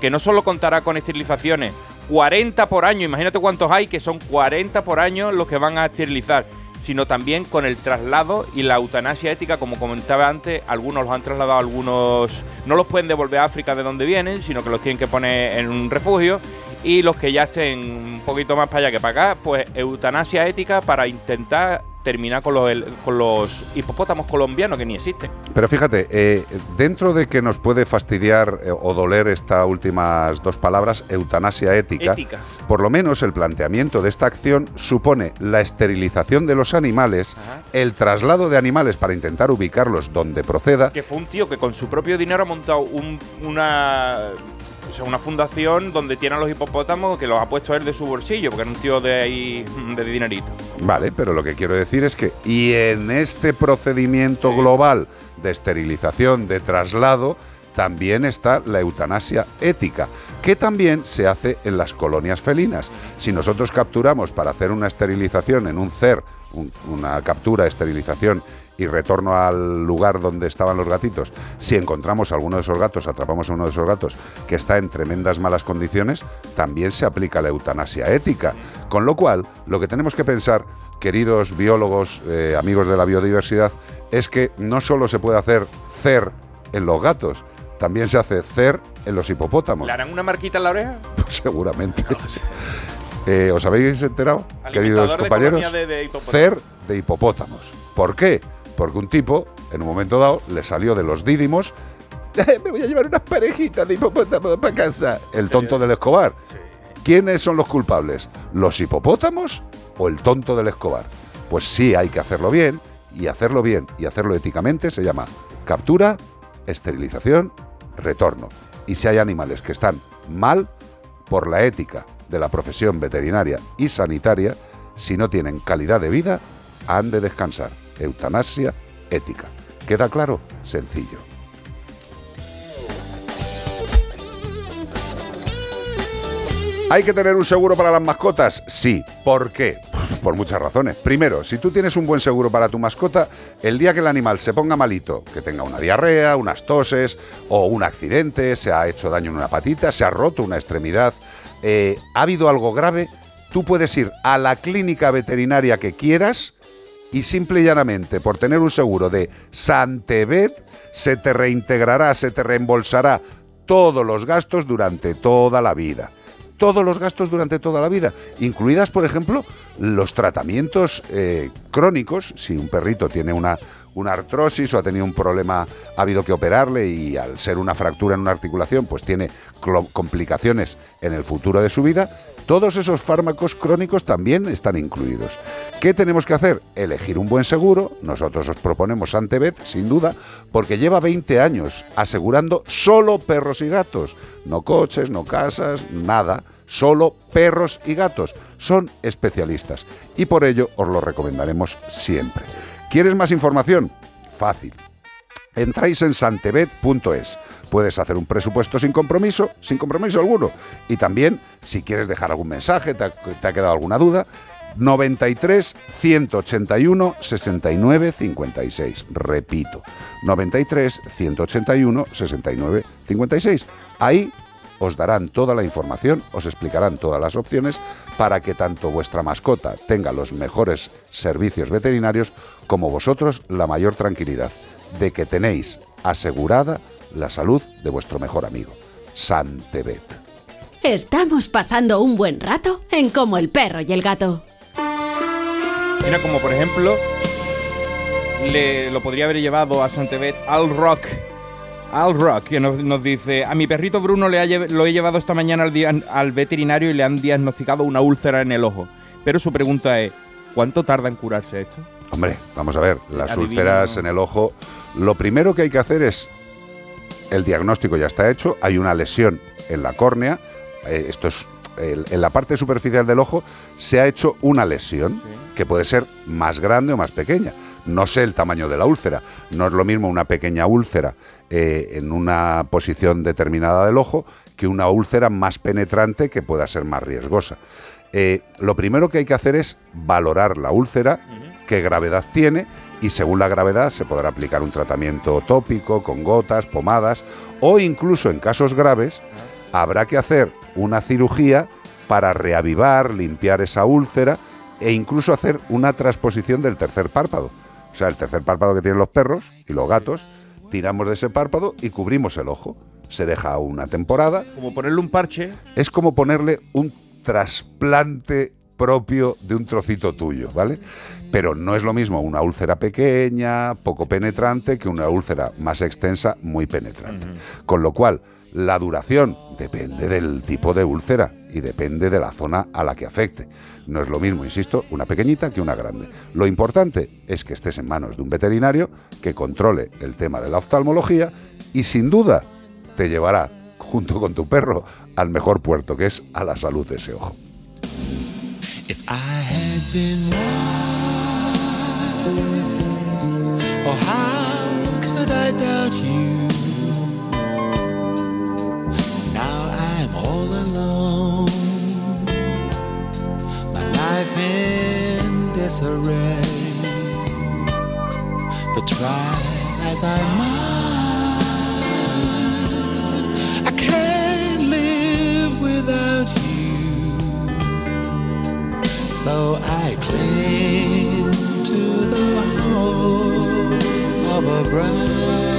que no solo contará con esterilizaciones, 40 por año, imagínate cuántos hay, que son 40 por año los que van a esterilizar, sino también con el traslado y la eutanasia ética, como comentaba antes, algunos los han trasladado, algunos no los pueden devolver a África de donde vienen, sino que los tienen que poner en un refugio, y los que ya estén un poquito más para allá que para acá, pues eutanasia ética para intentar terminar con los, con los hipopótamos colombianos que ni existen. Pero fíjate, eh, dentro de que nos puede fastidiar eh, o doler estas últimas dos palabras, eutanasia ética, Ética. por lo menos el planteamiento de esta acción supone la esterilización de los animales, el traslado de animales para intentar ubicarlos donde proceda, Que fue un tío que con su propio dinero ha montado un- una, o sea, una fundación donde tiene a los hipopótamos que los ha puesto él de su bolsillo, porque era un tío de ahí, de dinerito. Vale, pero lo que quiero decir es que, y en este procedimiento global de esterilización, de traslado, también está la eutanasia ética, que también se hace en las colonias felinas. Si nosotros capturamos para hacer una esterilización en un CER, un- una captura, esterilización y retorno al lugar donde estaban los gatitos, si encontramos alguno de esos gatos, atrapamos a uno de esos gatos que está en tremendas malas condiciones, también se aplica la eutanasia ética. Con lo cual, lo que tenemos que pensar, queridos biólogos, eh, amigos de la biodiversidad, es que no solo se puede hacer CER en los gatos, también se hace CER en los hipopótamos. ¿Le harán una marquita en la oreja? <laughs> Pues seguramente. <laughs> Eh, ¿Os habéis enterado, queridos compañeros? de-. CER de hipopótamos. ¿Por qué? Porque un tipo, en un momento dado, le salió de los dídimos. <laughs> Me voy a llevar unas parejitas de hipopótamos para casa. El tonto del Escobar. ¿Quiénes son los culpables? ¿Los hipopótamos o el tonto del Escobar? Pues sí, hay que hacerlo bien, y hacerlo bien y hacerlo éticamente se llama captura, esterilización, retorno. Y si hay animales que están mal, por la ética de la profesión veterinaria y sanitaria, si no tienen calidad de vida, han de descansar. Eutanasia ética. ¿Queda claro? Sencillo. ¿Hay que tener un seguro para las mascotas? Sí. ¿Por qué? Por muchas razones. Primero, si tú tienes un buen seguro para tu mascota, el día que el animal se ponga malito, que tenga una diarrea, unas toses o un accidente, se ha hecho daño en una patita, se ha roto una extremidad, eh, ha habido algo grave, tú puedes ir a la clínica veterinaria que quieras y simple y llanamente por tener un seguro de Santebet se te reintegrará, se te reembolsará todos los gastos durante toda la vida. Todos los gastos durante toda la vida, incluidas, por ejemplo, los tratamientos eh, crónicos. Si un perrito tiene una, una artrosis o ha tenido un problema, ha habido que operarle y al ser una fractura en una articulación, pues tiene complicaciones en el futuro de su vida, todos esos fármacos crónicos también están incluidos. ¿Qué tenemos que hacer? Elegir un buen seguro. Nosotros os proponemos Antebet, sin duda, porque lleva 20 años asegurando solo perros y gatos. No coches, no casas, nada. Solo perros y gatos. Son especialistas. Y por ello os lo recomendaremos siempre. ¿Quieres más información? Fácil. Entráis en santebet.es. Puedes hacer un presupuesto sin compromiso, sin compromiso alguno. Y también, si quieres dejar algún mensaje, te ha, quedado alguna duda, 93 181 69 56. Repito, 93 181 69 56. Ahí os darán toda la información, os explicarán todas las opciones para que tanto vuestra mascota tenga los mejores servicios veterinarios como vosotros la mayor tranquilidad de que tenéis asegurada la salud de vuestro mejor amigo, Santebet. Estamos pasando un buen rato en Como el perro y el gato. Mira, como por ejemplo, le, lo podría haber llevado a Santebet al Rock. Al Rock, que nos, nos dice, a mi perrito Bruno le ha lle- lo he llevado esta mañana al, dia- al veterinario y le han diagnosticado una úlcera en el ojo. Pero su pregunta es, ¿cuánto tarda en curarse esto? Hombre, vamos a ver, las Adivino. úlceras en el ojo, lo primero que hay que hacer es, el diagnóstico ya está hecho, hay una lesión en la córnea, eh, esto es, en la parte superficial del ojo se ha hecho una lesión que puede ser más grande o más pequeña. No sé el tamaño de la úlcera, no es lo mismo una pequeña úlcera eh, en una posición determinada del ojo que una úlcera más penetrante que pueda ser más riesgosa. Eh, lo primero que hay que hacer es valorar la úlcera, qué gravedad tiene y según la gravedad se podrá aplicar un tratamiento tópico con gotas, pomadas o incluso en casos graves habrá que hacer una cirugía para reavivar, limpiar esa úlcera e incluso hacer una transposición del tercer párpado. O sea, el tercer párpado que tienen los perros y los gatos, tiramos de ese párpado y cubrimos el ojo. Se deja una temporada Como ponerle un parche. es como ponerle un trasplante propio de un trocito tuyo, ¿vale? Pero no es lo mismo una úlcera pequeña, poco penetrante, que una úlcera más extensa, muy penetrante. Con lo cual, la duración depende del tipo de úlcera y depende de la zona a la que afecte. No es lo mismo, insisto, una pequeñita que una grande. Lo importante es que estés en manos de un veterinario que controle el tema de la oftalmología y sin duda te llevará junto con tu perro al mejor puerto, que es a la salud de ese ojo. If I had been wise, oh how could I doubt you? Now I'm all alone, my life in disarray. But try as I might, I can't live without you. So I cling of a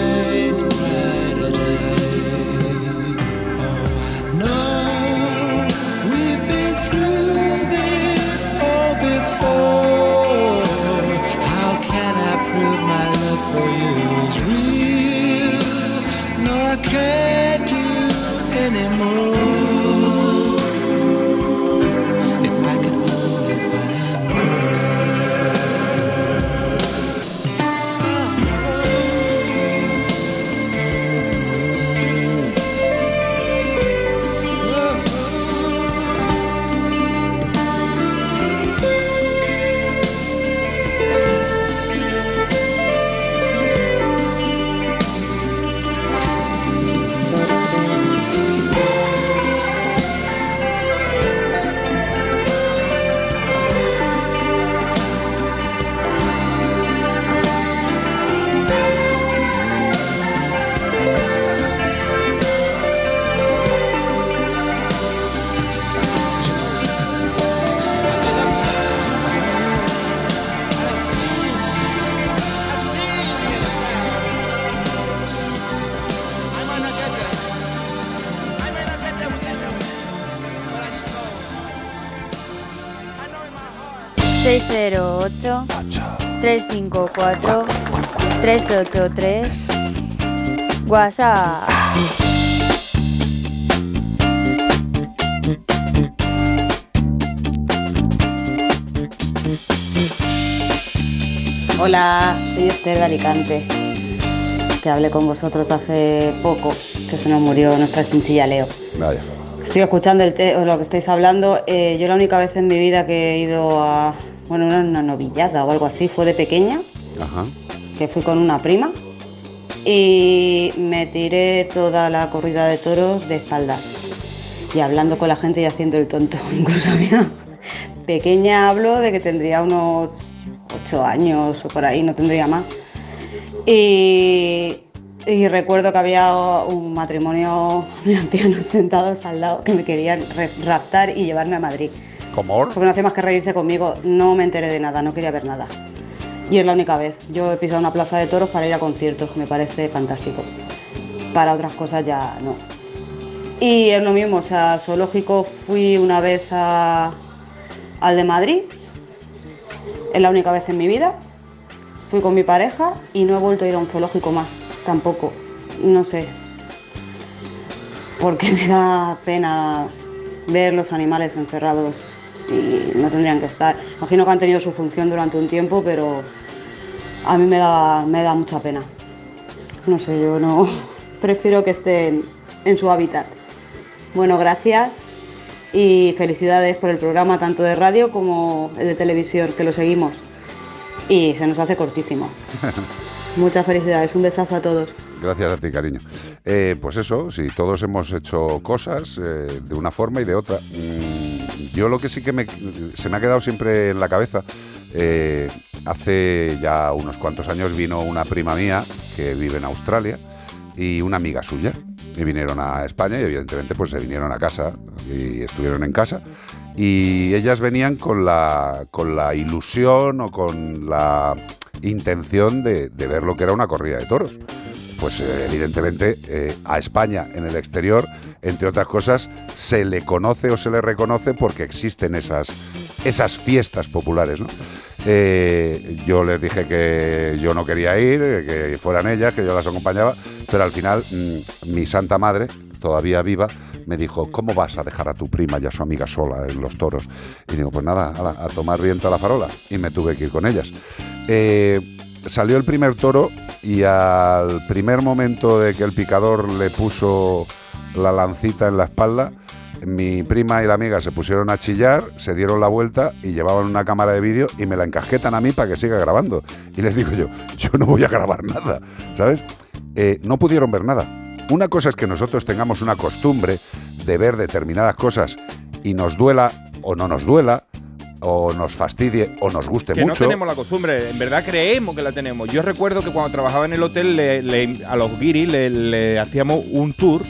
354 383 WhatsApp. Hola, soy Esther de Alicante, que hablé con vosotros hace poco, que se nos murió nuestra chinchilla Leo. Vaya. Estoy escuchando lo que estáis hablando. Eh, yo la única vez en mi vida que he ido a, bueno, una, una novillada o algo así fue de pequeña, Ajá. que fui con una prima y me tiré toda la corrida de toros de espaldas y hablando con la gente y haciendo el tonto. <laughs> Incluso había pequeña hablo de que tendría unos ocho años o por ahí, no tendría más. Y, y recuerdo que había un matrimonio <laughs> de ancianos sentados al lado que me querían raptar y llevarme a Madrid. ¿Cómo? Porque no hacía más que reírse conmigo, no me enteré de nada, no quería ver nada. Y es la única vez. Yo he pisado una plaza de toros para ir a conciertos, me parece fantástico. Para otras cosas ya no. Y es lo mismo, o sea, zoológico fui una vez al de Madrid, es la única vez en mi vida. Fui con mi pareja y no he vuelto a ir a un zoológico más, tampoco. No sé. Porque <laughs> me da pena ver los animales encerrados y no tendrían que estar. Imagino que han tenido su función durante un tiempo, pero a mí me da, me da mucha pena. No sé, yo no <laughs> prefiero que estén en su hábitat. Bueno, gracias y felicidades por el programa tanto de radio como el de televisión, que lo seguimos. Y se nos hace cortísimo. <laughs> Muchas felicidades, un besazo a todos. Gracias a ti, cariño. Eh, pues eso, sí, todos hemos hecho cosas eh, de una forma y de otra. Mm, yo lo que sí que me, se me ha quedado siempre en la cabeza, eh, hace ya unos cuantos años vino una prima mía que vive en Australia y una amiga suya. Y vinieron a España y evidentemente pues se vinieron a casa y estuvieron en casa. Y ellas venían con la, con la ilusión o con la intención de, de ver lo que era una corrida de toros pues eh, evidentemente eh, a España en el exterior, entre otras cosas, se le conoce o se le reconoce porque existen esas, esas fiestas populares. ¿no? Eh, yo les dije que yo no quería ir, que fueran ellas, que yo las acompañaba, pero al final mm, mi santa madre, todavía viva, me dijo, ¿cómo vas a dejar a tu prima y a su amiga sola en los toros? Y digo, pues nada, a tomar viento a la farola. Y me tuve que ir con ellas. Eh, salió el primer toro y al primer momento de que el picador le puso la lancita en la espalda, mi prima y la amiga se pusieron a chillar, se dieron la vuelta y llevaban una cámara de vídeo y me la encasquetan a mí para que siga grabando. Y les digo yo, yo no voy a grabar nada, ¿sabes? Eh, no pudieron ver nada. Una cosa es que nosotros tengamos una costumbre de ver determinadas cosas y nos duela o no nos duela, o nos fastidie o nos guste Que no mucho. tenemos la costumbre, en verdad creemos que la tenemos. Yo recuerdo que cuando trabajaba en el hotel, le- le- a los guiris le, le hacíamos un tour.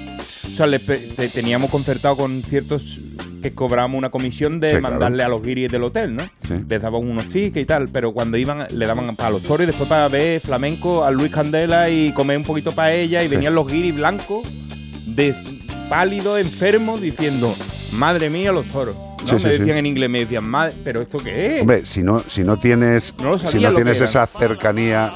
O sea, le teníamos concertado con ciertos que cobrábamos una comisión de Sí, claro. mandarle a los guiris del hotel, ¿no? Sí. Les daban unos tickets y tal, pero cuando iban, le daban para los toros y después para ver flamenco a Luis Candela y comer un poquito para ella y venían los guiris blancos, de pálidos, enfermos, diciendo, madre mía, los toros. ¿no? Sí, me sí, sí. decían en inglés, me decían, madre, pero ¿esto qué es? Hombre, si no, si no tienes, No si no tienes esa cercanía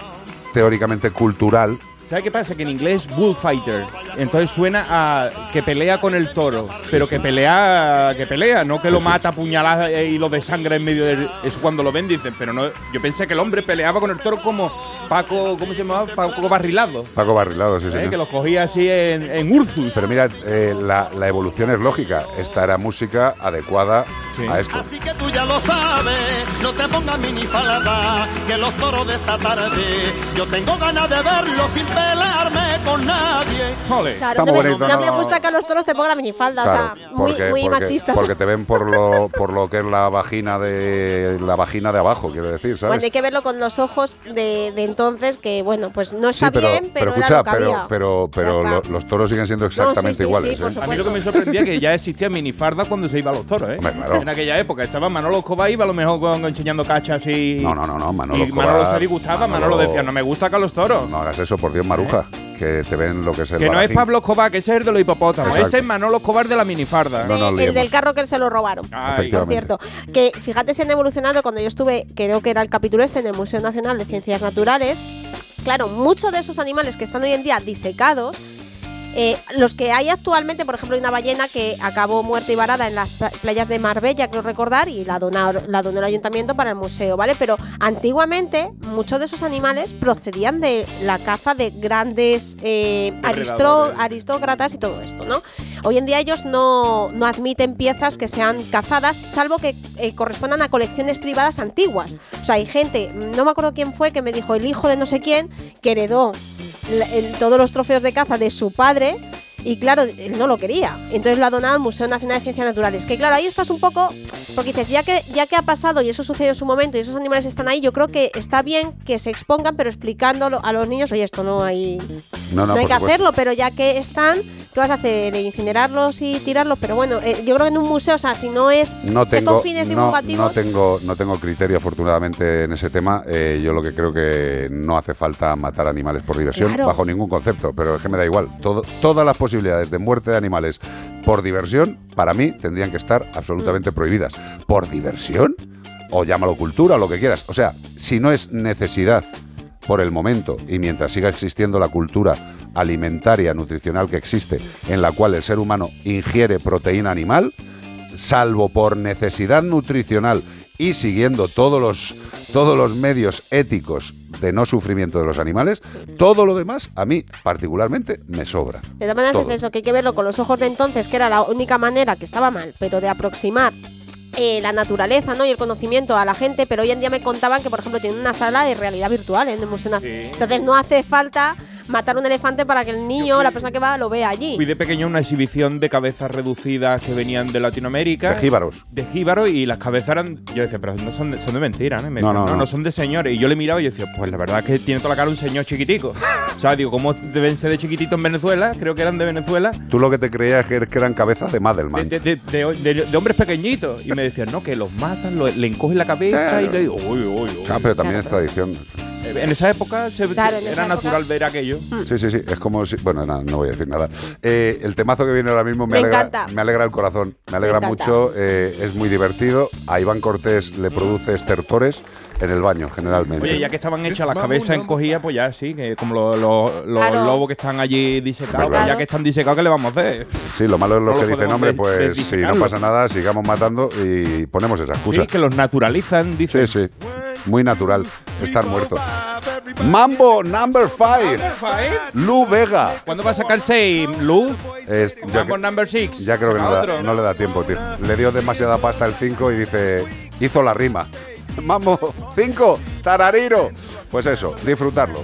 teóricamente cultural, ¿Sabes qué pasa? Que en inglés es bullfighter. Entonces suena a que pelea con el toro. pero que pelea, que pelea, no que lo mata a puñaladas y lo desangra en medio de. Eso cuando lo ven dicen, pero no. Yo pensé que el hombre peleaba con el toro como Paco, ¿cómo se llamaba? Paco Barrilado. Paco Barrilado, sí, ¿eh? señor. Que los cogía así en, en Urzus. Pero mira, eh, la, la evolución es lógica. Esta era música adecuada a esto. Así que tú ya lo sabes, no te pongas minifalda, que los toros de esta tarde, yo tengo ganas de verlos sin pelearme con nadie. Claro, Está no, muy me, bonito, no ¿no? me gusta que a los toros te pongan la minifalda, o sea, muy, porque, muy porque- machista. porque te ven por lo, <laughs> por lo que es la vagina de la vagina de abajo, quiero decir, ¿sabes? Bueno, hay que verlo con los ojos de, de entonces, que bueno, pues no Sí, está pero, bien, pero, pero era escucha, lo que pero, había. pero, pero lo- los toros siguen siendo exactamente sí, iguales. sí, ¿eh? A mí lo que me sorprendía que ya <laughs> existían minifardas cuando se iba a los toros, ¿eh? claro. En aquella época estaba Manolo Escobar iba a lo mejor con- enseñando cachas y. No, no, no, no, Manolo y Escobar- Manolo se disgustaba, Manolo, Manolo- decía, no me gusta que a los toros. No hagas eso, por Dios, Maruja, que te ven lo que es el Que no es. Pablo Escobar, que ese es el de los hipopótamos. Exacto. Este es Manolo Escobar de la minifarda. No nos el liemos. del carro que se lo robaron. Ay. Por cierto, que fíjate si han evolucionado cuando yo estuve, creo que era el capítulo este en el Museo Nacional de Ciencias Naturales. Claro, muchos de esos animales que están hoy en día disecados, eh, los que hay actualmente, por ejemplo, hay una ballena que acabó muerta y varada en las pla- playas de Marbella, creo recordar, y la donó, la donó el ayuntamiento para el museo, ¿vale? Pero antiguamente muchos de esos animales procedían de la caza de grandes eh, aristócratas y todo esto, ¿no? Hoy en día ellos no, no admiten piezas que sean cazadas, salvo que eh, correspondan a colecciones privadas antiguas. O sea, hay gente, no me acuerdo quién fue, que me dijo el hijo de no sé quién, que heredó el- todos los trofeos de caza de su padre. Y claro, él no lo quería. Entonces lo ha donado al Museo Nacional de Ciencias Naturales. Que claro, ahí estás un poco. Porque dices, ya que, ya que ha pasado y eso sucedió en su momento y esos animales están ahí, yo creo que está bien que se expongan, pero explicándolo a los niños, oye, esto no hay. No, no, No, hay que supuesto. hacerlo, pero ya que están, ¿qué vas a hacer? ¿Incinerarlos y tirarlos? Pero bueno, eh, yo creo que en un museo, o sea, si no es No tengo, con fines no, divulgativos, no tengo, no tengo criterio afortunadamente en ese tema. Eh, yo lo que creo que no hace falta matar animales por diversión Claro. bajo ningún concepto, pero es que me da igual. Todo- todas las posibilidades de muerte de animales por diversión, para mí, tendrían que estar absolutamente prohibidas. ¿Por diversión? O llámalo cultura o lo que quieras. O sea, si no es necesidad por el momento y mientras siga existiendo la cultura alimentaria, nutricional que existe, en la cual el ser humano ingiere proteína animal, salvo por necesidad nutricional y siguiendo todos los, todos los medios éticos de no sufrimiento de los animales, todo lo demás a mí particularmente me sobra. de todas maneras Todo. es eso, que hay que verlo con los ojos de entonces, que era la única manera que estaba mal, pero de aproximar eh, la naturaleza ¿no? y el conocimiento a la gente, pero hoy en día me contaban que, por ejemplo, tienen una sala de realidad virtual en el Museo Nacional. Entonces no hace falta matar un elefante para que el niño o la persona que va lo vea allí. Fui de pequeño a una exhibición de cabezas reducidas que venían de Latinoamérica. De jíbaros. De jíbaros y las cabezas eran. Yo decía, pero no son de, son de mentira, ¿no? Y me No, decían, no, no. son de señores. Y yo le miraba y yo decía, pues la verdad es que tiene toda la cara un señor chiquitico. <laughs> o sea, digo, ¿cómo deben ser de chiquitito en Venezuela? Creo que eran de Venezuela. Tú lo que te creías que que eran cabezas de Madelman. De, de- de- de- de hombres pequeñitos. Y me decían, no, que los matan, lo- le encogen la cabeza Claro. y le digo, uy, uy, uy. Ah, pero también es tradición. Eh, En esa época se- Claro, en era esa natural ver aquello. Sí, sí, sí. Es como si. Bueno, nada, no voy a decir nada. Eh, el temazo que viene ahora mismo me, Me alegra, encanta. me alegra el corazón. Me alegra mucho. eh, es muy divertido. A Iván Cortés le produce estertores en el baño, generalmente. Oye, ya que estaban hechas las cabezas encogidas, pues ya sí, que como los, los- los Claro. lobos que están allí disecados, pues ya que están disecados, ¿qué le vamos a hacer? Sí, lo malo es lo No que lo dicen, hombre, pues si no pasa nada, sigamos matando y ponemos esa excusa. Sí, que los naturalizan, dice. Sí, sí. Muy natural estar muerto. Mambo number 5. Lu Vega. ¿Cuándo va a sacar 6, Lu? Es, ya, Mambo que- number 6. ya creo que no, Otro. da- no le da tiempo, tío. Le dio demasiada pasta el 5 y dice, hizo la rima. <laughs> Mambo 5, tarariro. Pues eso, disfrutarlo.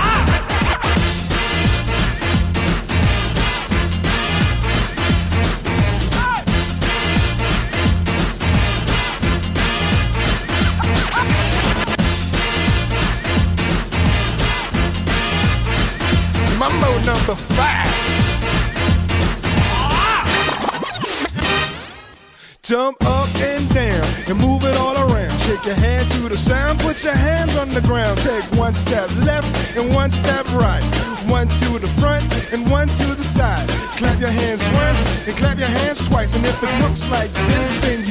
Mambo number five. Jump up and down and move it all around. Shake your hand to the sound, put your hands on the ground. Take one step left and one step right. One to the front and one to the side. Clap your hands once and clap your hands twice. And if it looks like this, then you're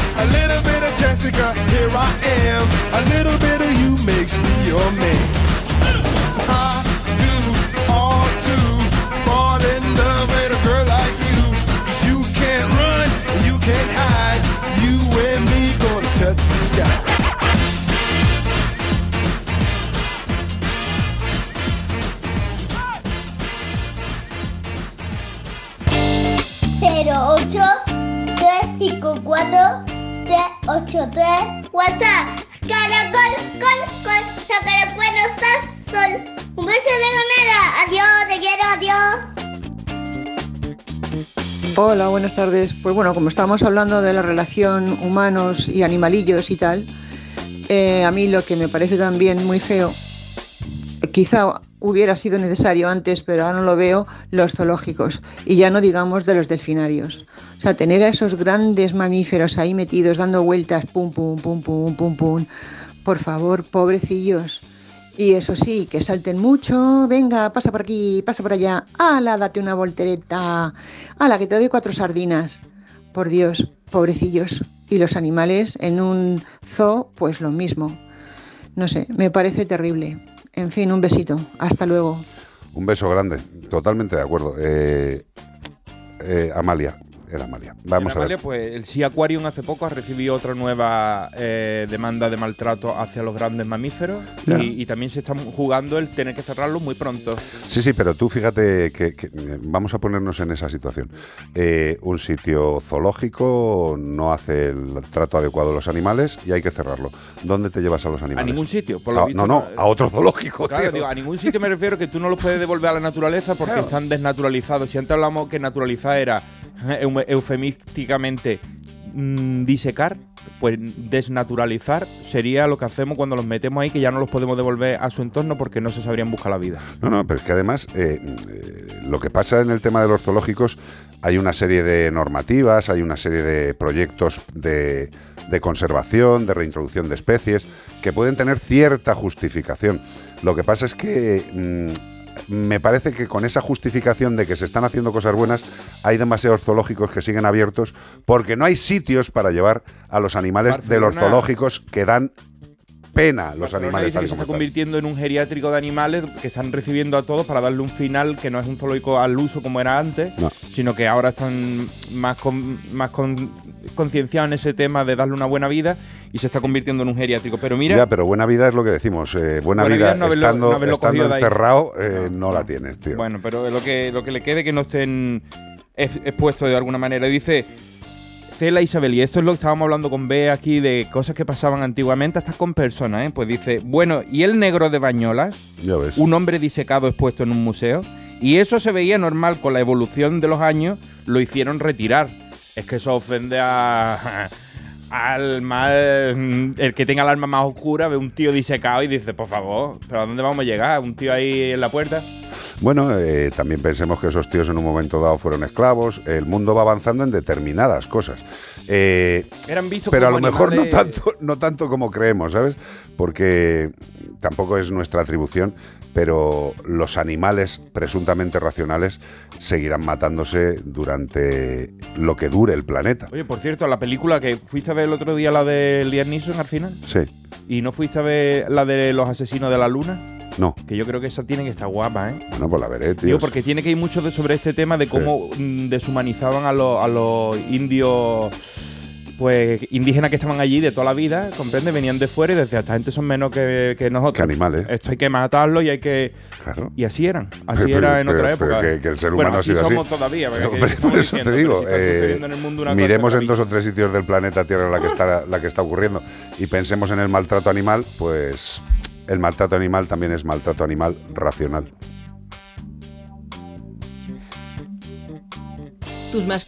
A little bit of Jessica, here I am. A little bit of you makes me your man. I do in love with a girl like you. Cause you can't run, you can't hide. You and me gonna touch the sky. Pero ocho, tres, cinco, cuatro. WhatsApp. Caracol, col, col, sacaré buenos a sol. Un beso de ganera. Adiós, te quiero, adiós. Hola, buenas tardes. Pues bueno, como estábamos hablando de la relación humanos y animalillos y tal, eh, a mí lo que me parece también muy feo, quizá hubiera sido necesario antes, pero ahora no lo veo, los zoológicos. Y ya no digamos de los delfinarios. O sea, tener a esos grandes mamíferos ahí metidos, dando vueltas, pum, pum, pum, pum, pum, pum. Por favor, pobrecillos. Y eso sí, que salten mucho, venga, pasa por aquí, pasa por allá, ala, date una voltereta, ala, que te doy cuatro sardinas. Por Dios, pobrecillos. Y los animales en un zoo, pues lo mismo. No sé, me parece terrible. En fin, un besito. Hasta luego. Un beso grande, totalmente de acuerdo. Eh, eh, Amalia, era Amalia. Vamos a ver. pues el Sea Aquarium hace poco ha recibido otra nueva eh, demanda de maltrato hacia los grandes mamíferos y, y también se está jugando el tener que cerrarlo muy pronto. Sí, sí, pero tú fíjate que, que, eh, vamos a ponernos en esa situación. Eh, un sitio zoológico no hace el trato adecuado a los animales y hay que cerrarlo. ¿Dónde te llevas a los A animales? ningún sitio, por lo A- visto. no, no, a otro zoológico, Claro, tío. digo, a ningún sitio me refiero que tú no los puedes devolver a la naturaleza porque Claro. están desnaturalizados. Si antes hablamos que naturalizar era <laughs> eufemísticamente mm, disecar, pues desnaturalizar sería lo que hacemos cuando los metemos ahí, que ya no los podemos devolver a su entorno porque no se sabrían buscar la vida. No, no, pero es que además eh, eh, lo que pasa en el tema de los zoológicos, hay una serie de normativas, hay una serie de proyectos de, de conservación, de reintroducción de especies, que pueden tener cierta justificación. Lo que pasa es que mm, me parece que con esa justificación de que se están haciendo cosas buenas, hay demasiados zoológicos que siguen abiertos porque no hay sitios para llevar a los animales de los zoológicos que dan pena los Barcelona animales tal que se está están. convirtiendo en un geriátrico de animales que están recibiendo a todos para darle un final que no es un zoológico al uso como era antes, No. sino que ahora están más con- más con- concienciados en ese tema de darle una buena vida y se está convirtiendo en un geriátrico. Pero mira, Ya, pero buena vida es lo que decimos. eh, buena, Buena vida, vida es no haberlo- estando, no estando encerrado eh, no la tienes, tío. Bueno, pero lo que, lo que le quede que no estén ex- expuestos de alguna manera. Dice Cela Isabel, y esto es lo que estábamos hablando con B aquí de cosas que pasaban antiguamente, hasta con personas, ¿eh? Pues dice, bueno, ¿y el negro de Bañolas? Ya ves. Un hombre disecado expuesto en un museo. Y eso se veía normal con la evolución de los años, lo hicieron retirar. Es que eso ofende a... Al mal, el que tenga el alma más oscura ve un tío disecado y dice, por favor, ¿pero a dónde vamos a llegar? ¿Un tío ahí en la puerta? Bueno, eh, también pensemos que esos tíos en un momento dado fueron esclavos. El mundo va avanzando en determinadas cosas. Eh, Eran vistos pero a lo mejor no tanto, no tanto como creemos, ¿sabes? Porque tampoco es nuestra atribución, pero los animales presuntamente racionales seguirán matándose durante lo que dure el planeta. Oye, por cierto, la película que fuiste a ver el otro día, la de Liam Neeson al final, Sí, y no fuiste a ver la de los asesinos de la luna, no. que yo creo que esa tiene que estar guapa, ¿eh? Bueno, pues la veré, tío. Digo, porque tiene que ir mucho de sobre este tema de cómo mm, deshumanizaban a, los- a los indios, pues indígenas que estaban allí de toda la vida, ¿comprende? Venían de fuera y decían, esta gente son menos que, que nosotros. Que animales. Esto hay que matarlo y hay que... Claro. Y así eran, así Pero- era en pero- otra pero época. que- que el ser Bueno, humano ha así sido así. somos todavía. Hombre, por eso diciendo, te digo, pero eh, sucediendo en el mundo una miremos en dos o tres sitios del planeta Tierra la que está la que está ocurriendo y pensemos en el maltrato animal, pues el maltrato animal también es maltrato animal racional. Tus más.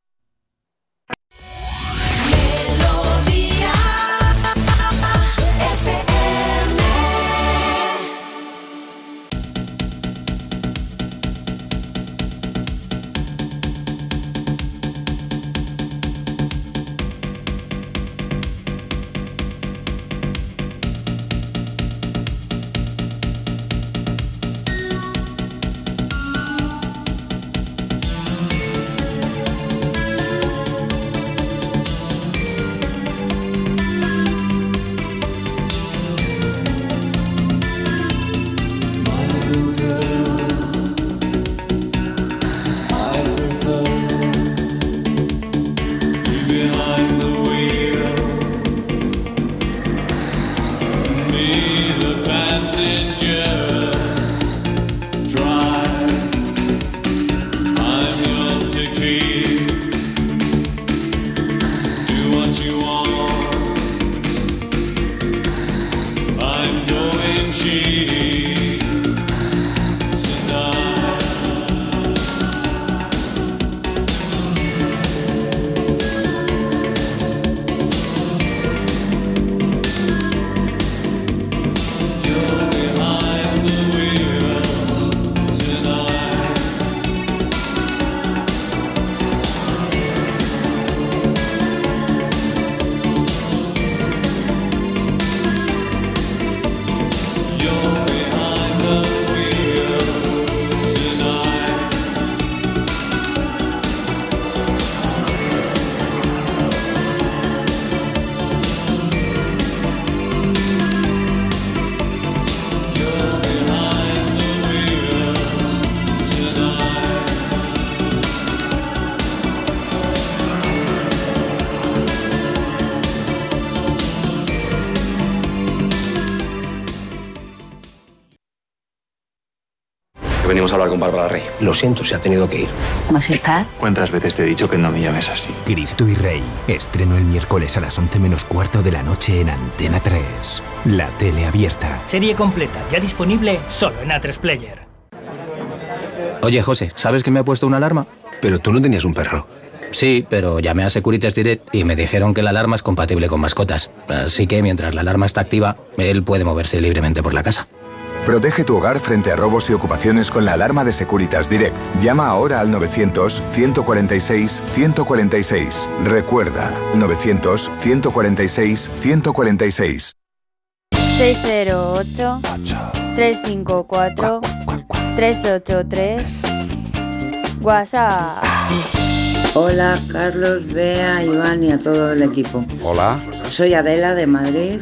Lo siento, se ha tenido que ir. Majestad. ¿Cuántas veces te he dicho que no me llames así? Cristo y Rey. Estreno el miércoles a las 11 menos cuarto de la noche en Antena 3. La tele abierta. Serie completa, ya disponible solo en A3 Player. Oye, José, ¿sabes que me ha puesto una alarma? Pero tú no tenías un perro. Sí, pero llamé a Securitas Direct y me dijeron que la alarma es compatible con mascotas. Así que mientras la alarma está activa, él puede moverse libremente por la casa. Protege tu hogar frente a robos y ocupaciones con la alarma de Securitas Direct. Llama ahora al 900-146-146. Recuerda, 900-146-146. 608 354 383 WhatsApp. Hola, Carlos, Bea, Iván y a todo el equipo. Hola. Soy Adela de Madrid.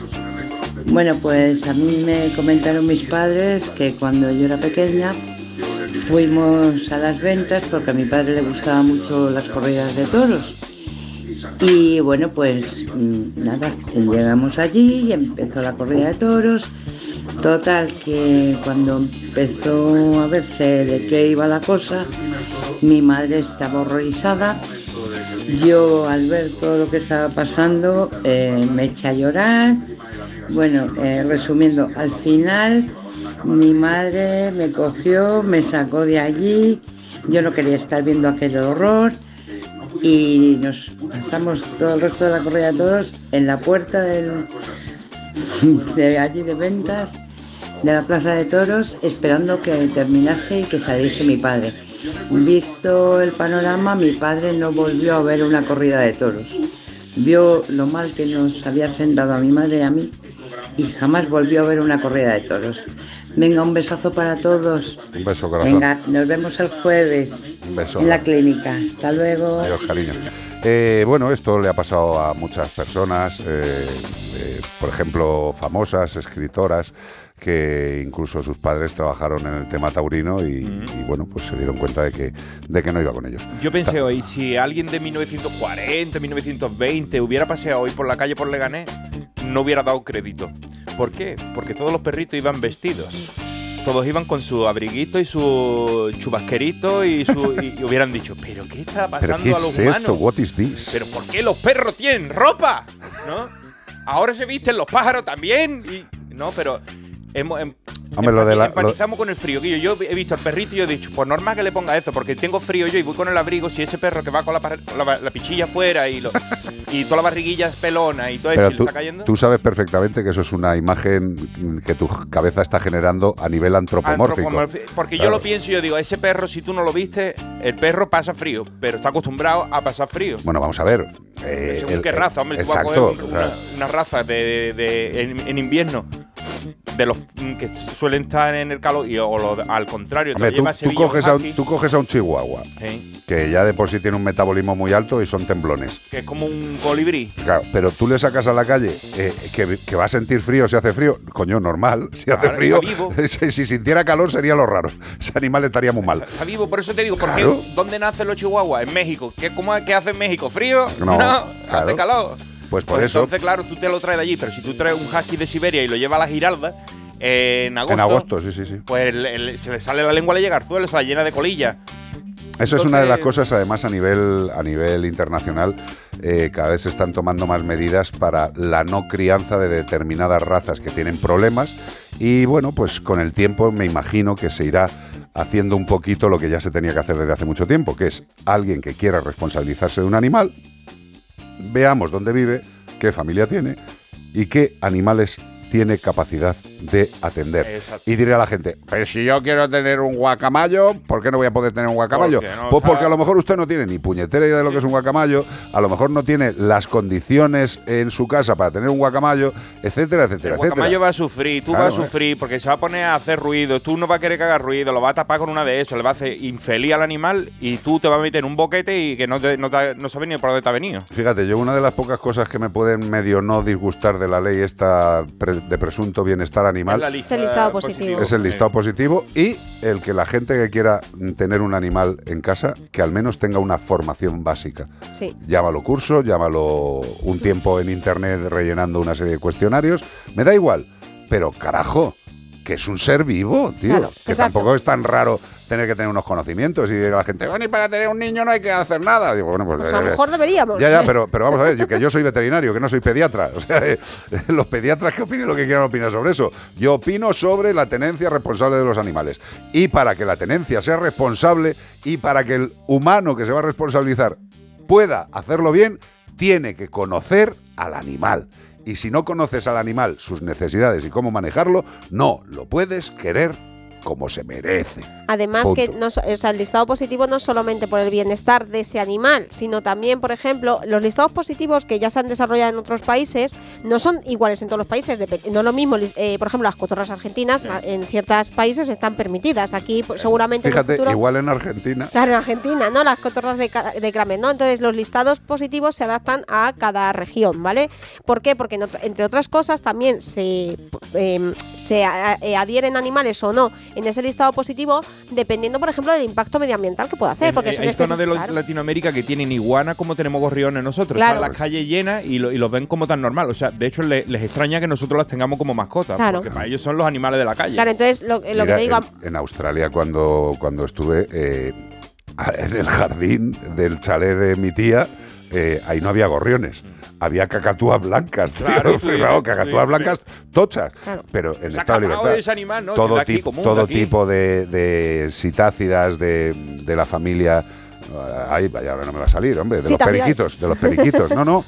Bueno, pues a mí me comentaron mis padres que cuando yo era pequeña fuimos a las ventas porque a mi padre le gustaban mucho las corridas de toros. Y bueno, pues mm, nada, llegamos allí y empezó la corrida de toros. Total, que cuando empezó a verse de qué iba la cosa, mi madre estaba horrorizada. Yo al ver todo lo que estaba pasando eh, me eché a llorar. Bueno, eh, resumiendo, al final mi madre me cogió, me sacó de allí. Yo no quería estar viendo aquel horror y nos pasamos todo el resto de la corrida de toros en la puerta de allí de ventas de la plaza de toros esperando que terminase y que saliese mi padre. Visto el panorama, mi padre no volvió a ver una corrida de toros. Vio lo mal que nos había sentado a mi madre y a mí y jamás volvió a ver una corrida de toros. Venga, un besazo para todos. Un beso, corazón. Venga, nos vemos el jueves Un beso. en la clínica. Hasta luego. Adiós, cariño. Eh, bueno, esto le ha pasado a muchas personas, eh, eh, por ejemplo, famosas, escritoras, que incluso sus padres trabajaron en el tema taurino y, y, bueno, pues se dieron cuenta de que, de que no iba con ellos. Yo pensé hoy, si alguien de 1940, 1920 hubiera paseado hoy por la calle por Leganés, no hubiera dado crédito. ¿Por qué? Porque todos los perritos iban vestidos. Todos iban con su abriguito y su chubasquerito y, su, y hubieran dicho, ¿pero qué está pasando ¿Pero qué a los es humanos? esto? What is this? ¿Pero por qué los perros tienen ropa? ¿No? Ahora se visten los pájaros también. Y, no, pero hemos, em- Hombre, lo de la- lo- empatizamos con el frío. Que yo, he visto al perrito y yo he dicho, pues normal que le ponga eso, porque tengo frío yo y voy con el abrigo. Si ese perro que va con la, la, la pichilla afuera y, lo, y toda la barriguilla es pelona y todo eso Pero y le tú, está cayendo. tú sabes perfectamente que eso es una imagen que tu cabeza está generando a nivel antropomórfico. Porque yo lo pienso y yo digo, ese perro, si tú no lo viste, el perro pasa frío, pero está acostumbrado a pasar frío. Bueno, vamos a ver. eh, Según el- qué raza, hombre, tú vas a Exacto. coger un- sea, una, una raza de, de- en, en invierno de los mm, que suelen estar en el calor y o lo- al contrario, hombre, tú, tú coges a un, tú coges a un chihuahua, que ya de por sí tiene un metabolismo muy alto y son temblones. que es como un colibrí. Claro, pero tú le sacas a la calle eh, que, que va a sentir frío si hace frío. Coño, normal. Si hace frío, <laughs> si, si sintiera calor sería lo raro. Ese animal estaría muy mal. Está vivo, por eso te digo, ¿por qué? ¿dónde nacen los chihuahuas? En México. ¿Qué, cómo, ¿Qué hace en México? ¿Frío? No, <laughs> claro. hace calor. Pues por Pues eso. Entonces, claro, tú te lo traes de allí, pero si tú traes un husky de Siberia y lo llevas a la Giralda, en agosto. En agosto, sí, sí, sí. Pues el- el- se le sale la lengua a la llegarzuela, se la llena de colilla. Eso es una de las cosas, además, a nivel, a nivel internacional, eh, cada vez se están tomando más medidas para la no crianza de determinadas razas que tienen problemas. Y bueno, pues con el tiempo me imagino que se irá haciendo un poquito lo que ya se tenía que hacer desde hace mucho tiempo, que es alguien que quiera responsabilizarse de un animal, veamos dónde vive, qué familia tiene y qué animales tiene capacidad de atender. Exacto. Y diré a la gente, pero si yo quiero tener un guacamayo, ¿por qué no voy a poder tener un guacamayo? No pues porque a lo mejor usted no tiene ni puñetera idea de lo que es un guacamayo, a lo mejor no tiene las condiciones en su casa para tener un guacamayo, etcétera, etcétera, El guacamayo etcétera. va a sufrir, tú Claro, vas a eh. sufrir porque se va a poner a hacer ruido, tú no vas a querer que haga ruido, lo va a tapar con una de esas, le va a hacer infeliz al animal y tú te vas a meter en un boquete y que no, te- no, te- no sabes ni por dónde te ha venido. Fíjate, yo una de las pocas cosas que me pueden medio no disgustar de la ley esta pre- de presunto bienestar animal Es la lista Es el listado positivo. es el listado positivo y el que la gente que quiera tener un animal en casa, que al menos tenga una formación básica. Sí. Llámalo curso, llámalo un tiempo en internet rellenando una serie de cuestionarios, me da igual, pero carajo, que es un ser vivo, tío, Claro, que exacto. tampoco es tan raro tener que tener unos conocimientos y diga la gente, bueno, y para tener un niño no hay que hacer nada. Digo, bueno, pues, Pues a lo eh, mejor deberíamos. ya, ya, pero, pero vamos a ver, yo, que yo soy veterinario, que no soy pediatra. O sea, eh, los pediatras que opinen lo que quieran opinar sobre eso. Yo opino sobre la tenencia responsable de los animales. Y para que la tenencia sea responsable y para que el humano que se va a responsabilizar pueda hacerlo bien, tiene que conocer al animal. Y si no conoces al animal, sus necesidades y cómo manejarlo, no lo puedes querer como se merece. Además Punto. que no, o sea, el listado positivo no es solamente por el bienestar de ese animal, sino también, por ejemplo, los listados positivos que ya se han desarrollado en otros países no son iguales en todos los países. No es lo mismo, eh, por ejemplo, las cotorras argentinas en ciertos países están permitidas. Aquí pues, seguramente en el Fíjate, futuro- igual en Argentina. Claro, en Argentina, ¿no? Las cotorras de, de Kramer, ¿no? Entonces, los listados positivos se adaptan a cada región, ¿vale? ¿Por qué? Porque, entre otras cosas, también se, em, se a- eh, adhieren animales o no en ese listado positivo, dependiendo, por ejemplo, del impacto medioambiental que pueda hacer. Porque Eh, hay zonas de lo- claro. Latinoamérica que tienen iguana como tenemos gorriones nosotros. Claro. Las calles llenas y, lo- y los ven como tan normal. O sea, de hecho, le- les extraña que nosotros las tengamos como mascotas. Claro. Porque para ellos son los animales de la calle. Claro, entonces, lo, lo que te digo... en, en Australia cuando, cuando estuve eh, <laughs> en el jardín del chalet de mi tía, eh, ahí no había gorriones. Había cacatúas blancas, tío. Claro, <laughs> sí, Claro, sí, cacatúas sí. blancas tochas. Claro. Pero en estado de libertad. ese animal, ¿no? Todo, De aquí, común, todo de tipo de, de citácidas de, de la familia. Ay, vaya, no me va a salir, hombre. De los periquitos, de los periquitos. No, no.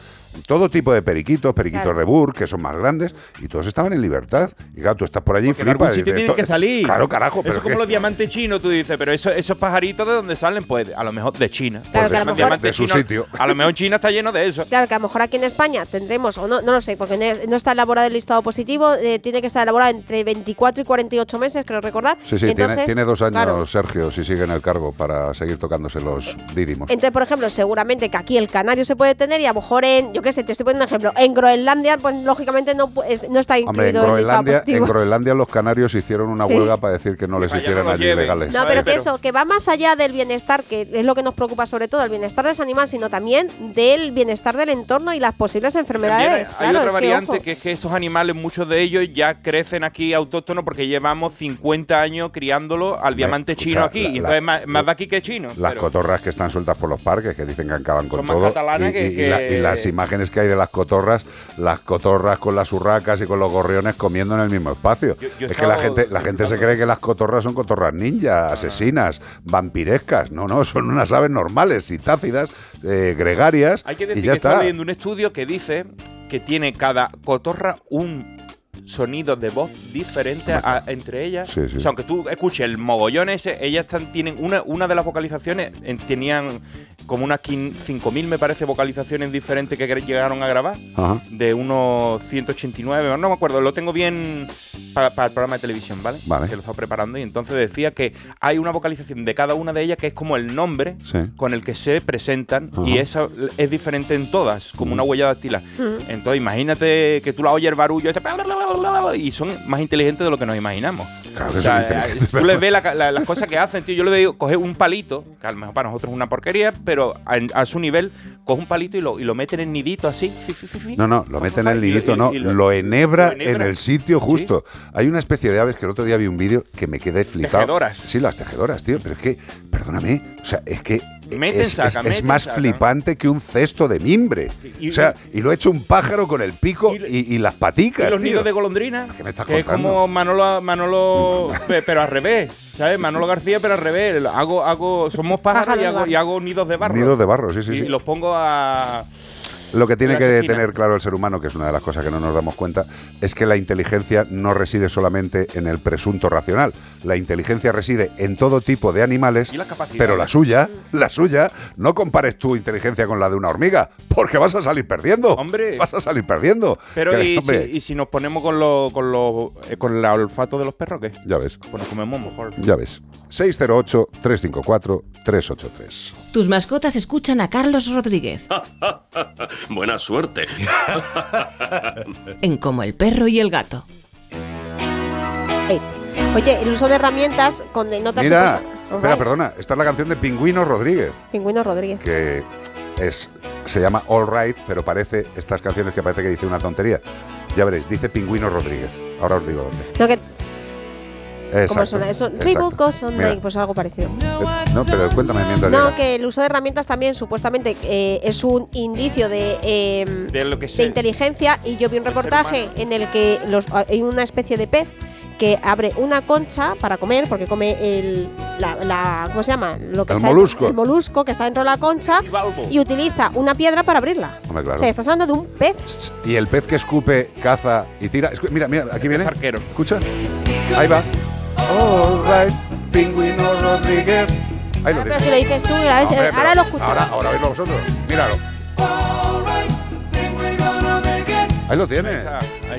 Todo tipo de periquitos, periquitos Claro. de Burr, que son más grandes, y todos estaban en libertad. Y claro, tú estás por allí y flipas. sitio tienen que "To- salir. Claro, carajo, Eso pero es como que- los diamantes chinos, tú dices, pero eso- esos pajaritos de dónde salen, pues a lo mejor de China. Claro, Pues que a esos lo mejor- De su sitio. A lo mejor China está lleno de eso. Claro, que a lo mejor aquí en España tendremos, o no, no lo sé, porque no, no está elaborado el listado positivo, eh, tiene que estar elaborado entre 24 y 48 meses, creo recordar. Sí, sí, tiene, Entonces, tiene dos años claro, Sergio, si sigue en el cargo, para seguir tocándose los dídimos. Entonces, por ejemplo, seguramente que aquí el canario se puede tener y a lo mejor en, yo qué sé, te estoy poniendo un ejemplo, en Groenlandia, pues lógicamente no, es- no está Hombre, en incluido en Groenlandia, en. Groenlandia los canarios hicieron una Sí. huelga para decir que no les hicieran no allí lleven. legales. No, pero que eso, que va más allá del bienestar, que es lo que nos preocupa sobre todo, el bienestar de ese animal, sino también del bienestar del entorno y las posibles También enfermedades. hay Claro, otra es variante que, es que estos animales, muchos de ellos ya crecen aquí autóctonos porque llevamos 50 años criándolo al diamante escucha, chino aquí. la- y entonces más, más de aquí que chino. Las pero- cotorras que están sueltas por los parques, que dicen que acaban con Son más todo. catalanas y, que- y- y la- que- y las imágenes que hay de las cotorras, las cotorras con las urracas y con los gorriones comiendo en el mismo espacio. Yo- yo he es que la gente, la gente se cree que las cotorras son cotorras ninja, asesinas, vampirescas. No, no, son unas aves normales, citácidas, eh, gregarias. Hay que y decir ya que está. leyendo un estudio que dice que tiene cada cotorra un sonido de voz diferente a- entre ellas. Sí, sí. O sea, aunque tú escuches el mogollón ese, ellas están, tienen una, una de las vocalizaciones, en- tenían como unas quin- 5.000, me parece, vocalizaciones diferentes que llegaron a grabar. Ajá. De unos 189, no me acuerdo, lo tengo bien para, para el programa de televisión, ¿vale? Vale. Que lo estaba preparando y entonces decía que hay una vocalización de cada una de ellas que es como el nombre Sí. con el que se presentan y esa es diferente en todas, como una huella dactilar. Entonces imagínate que tú la oyes el barullo ese y son más inteligentes de lo que nos imaginamos. Claro O sea, inteligentes. tú les ves la- la- las cosas que hacen, tío. Yo le veo coger un palito, que a lo mejor para nosotros es una porquería, pero a, a su nivel, coge un palito y lo, y lo mete en el nidito así. No, no, lo mete en el y- nidito, no, y lo enhebra lo enhebra. en el sitio justo. Hay una especie de aves que el otro día vi un vídeo que me quedé flipado. Tejedoras. Sí, las tejedoras, tío, pero es que, perdóname, o sea, es que Meten, es, más flipante que un cesto de mimbre. Y- o sea, y lo ha hecho un pájaro con el pico y, y las paticas, Y los tío. nidos de golondrina, ¿Qué me estás que es como Manolo, Manolo pe- pero al revés, ¿sabes? Manolo García, pero al revés. Hago, hago, somos pájaros y hago, y hago nidos de barro. Nidos de barro, sí, sí, y, sí. y los pongo a... Lo que tiene en que tener claro el ser humano, que es una de las cosas que no nos damos cuenta, es que la inteligencia no reside solamente en el presunto racional. La inteligencia reside en todo tipo de animales, pero la suya, la suya, no compares tu inteligencia con la de una hormiga, porque vas a salir perdiendo. Hombre. Vas a salir perdiendo. Pero y, si, hombre, y si nos ponemos con lo, con lo, eh, con el olfato de los perros, ¿qué? Ya ves, Pues nos comemos mejor. ya ves. 608-354-383. Tus mascotas escuchan a Carlos Rodríguez <laughs> Buena suerte. <laughs> en Como el perro y el gato. Ey. Oye, el uso de herramientas con notas Mira, supuestas- espera, perdona, esta es la canción de Pingüino Rodríguez. Pingüino Rodríguez. que es se llama All Right, pero parece estas canciones que parece que dice una tontería. Ya veréis, dice Pingüino Rodríguez. Ahora os digo dónde. No, que, ¿Cómo Exacto, suena eso? son Mira, pues algo parecido. eh, No, pero cuéntame mientras No, llega. que el uso de herramientas también supuestamente eh, es un indicio de, eh, De lo que de sé. inteligencia y yo vi un reportaje en el que los, hay una especie de pez que abre una concha para comer porque come el la, la- ¿cómo se llama? Lo que El está molusco. el molusco que está dentro de la concha y utiliza una piedra para abrirla. Hombre, claro. O sea, estás hablando de un pez. Y el pez que escupe, caza y tira. Escu- Mira, mira, aquí viene. arquero. Escucha. Ahí va. All right, Pingüino Rodríguez. Ahí lo Pero tienes. si lo dices tú, ahora pero lo escucho. Ahora, ahora oírlo vosotros. Míralo. Ahí lo tiene.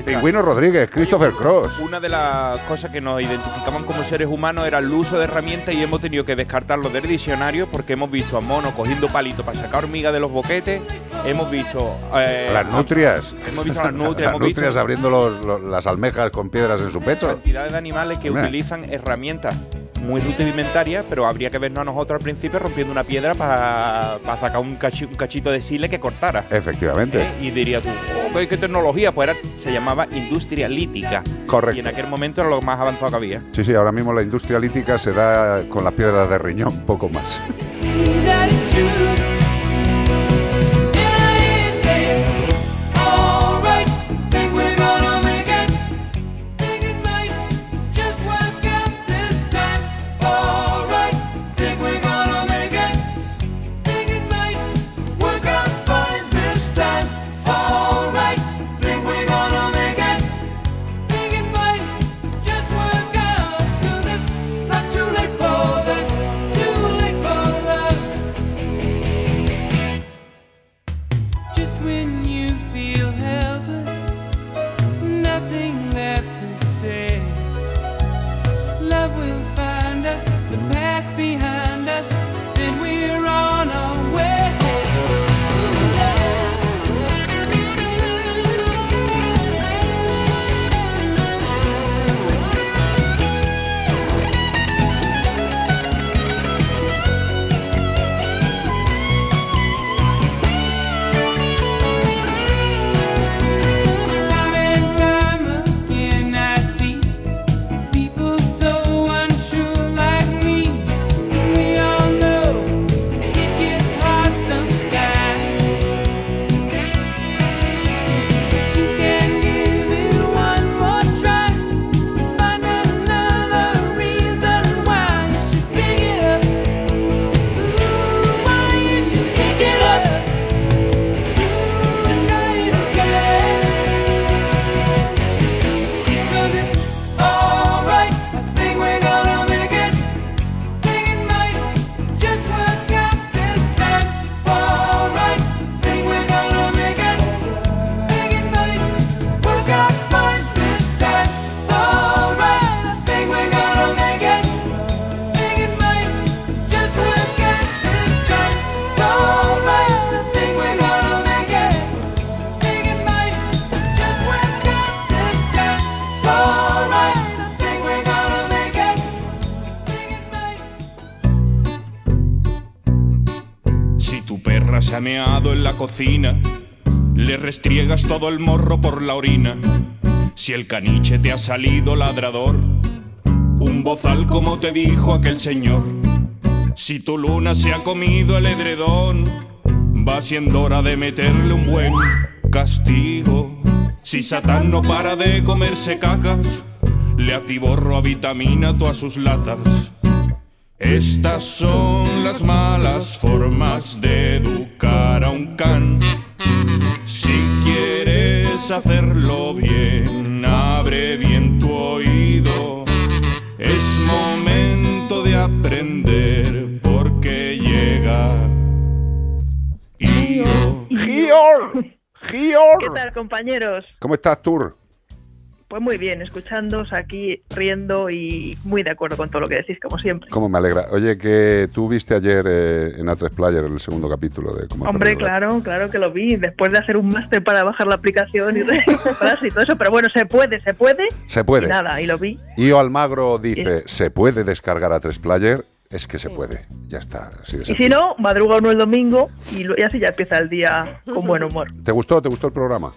Pingüino Rodríguez, Christopher Cross. Una de las cosas que nos identificaban como seres humanos era el uso de herramientas y hemos tenido que descartarlo del diccionario porque hemos visto a monos cogiendo palitos para sacar hormigas de los boquetes, hemos visto... eh, Las nutrias. Hemos visto a las nutrias, <laughs> Las hemos nutrias visto abriendo los- los- las almejas con piedras en su pecho. cantidades de animales que utilizan herramientas muy rudimentarias, pero habría que vernos a nosotros al principio rompiendo una piedra para sacar un, cachi- un cachito de sile que cortara. Efectivamente. ¿Eh? Y diría tú, oh, ¿qué, qué tecnología? Pues era- se llamaba industria lítica. Correcto. Y en aquel momento era lo más avanzado que había. Sí, sí, ahora mismo la industria lítica se da con las piedras de riñón, poco más. En la cocina, le restriegas todo el morro por la orina. Si el caniche te ha salido ladrador, un bozal como te dijo aquel señor. Si tu luna se ha comido el edredón, va siendo hora de meterle un buen castigo. Si Satán no para de comerse cacas, le atiborro a vitamina todas sus latas. Estas son las malas formas de compañeros? ¿Cómo estás, Tur? Pues muy bien, escuchándoos aquí, riendo y muy de acuerdo con todo lo que decís, como siempre. ¿Cómo me alegra? Oye, que tú viste ayer eh, en A3 Player el segundo capítulo de cómo Hombre, claro, claro que lo vi, después de hacer un máster para bajar la aplicación y, <laughs> y todo eso, pero bueno, se puede, se puede. Se puede. Y nada, y lo vi. Io Almagro dice, ¿se puede descargar A3 Player? Es que se puede. Ya está. Así de Y si no, madruga uno el domingo y, lo- y así ya empieza el día con buen humor. ¿Te gustó? ¿Te gustó el programa?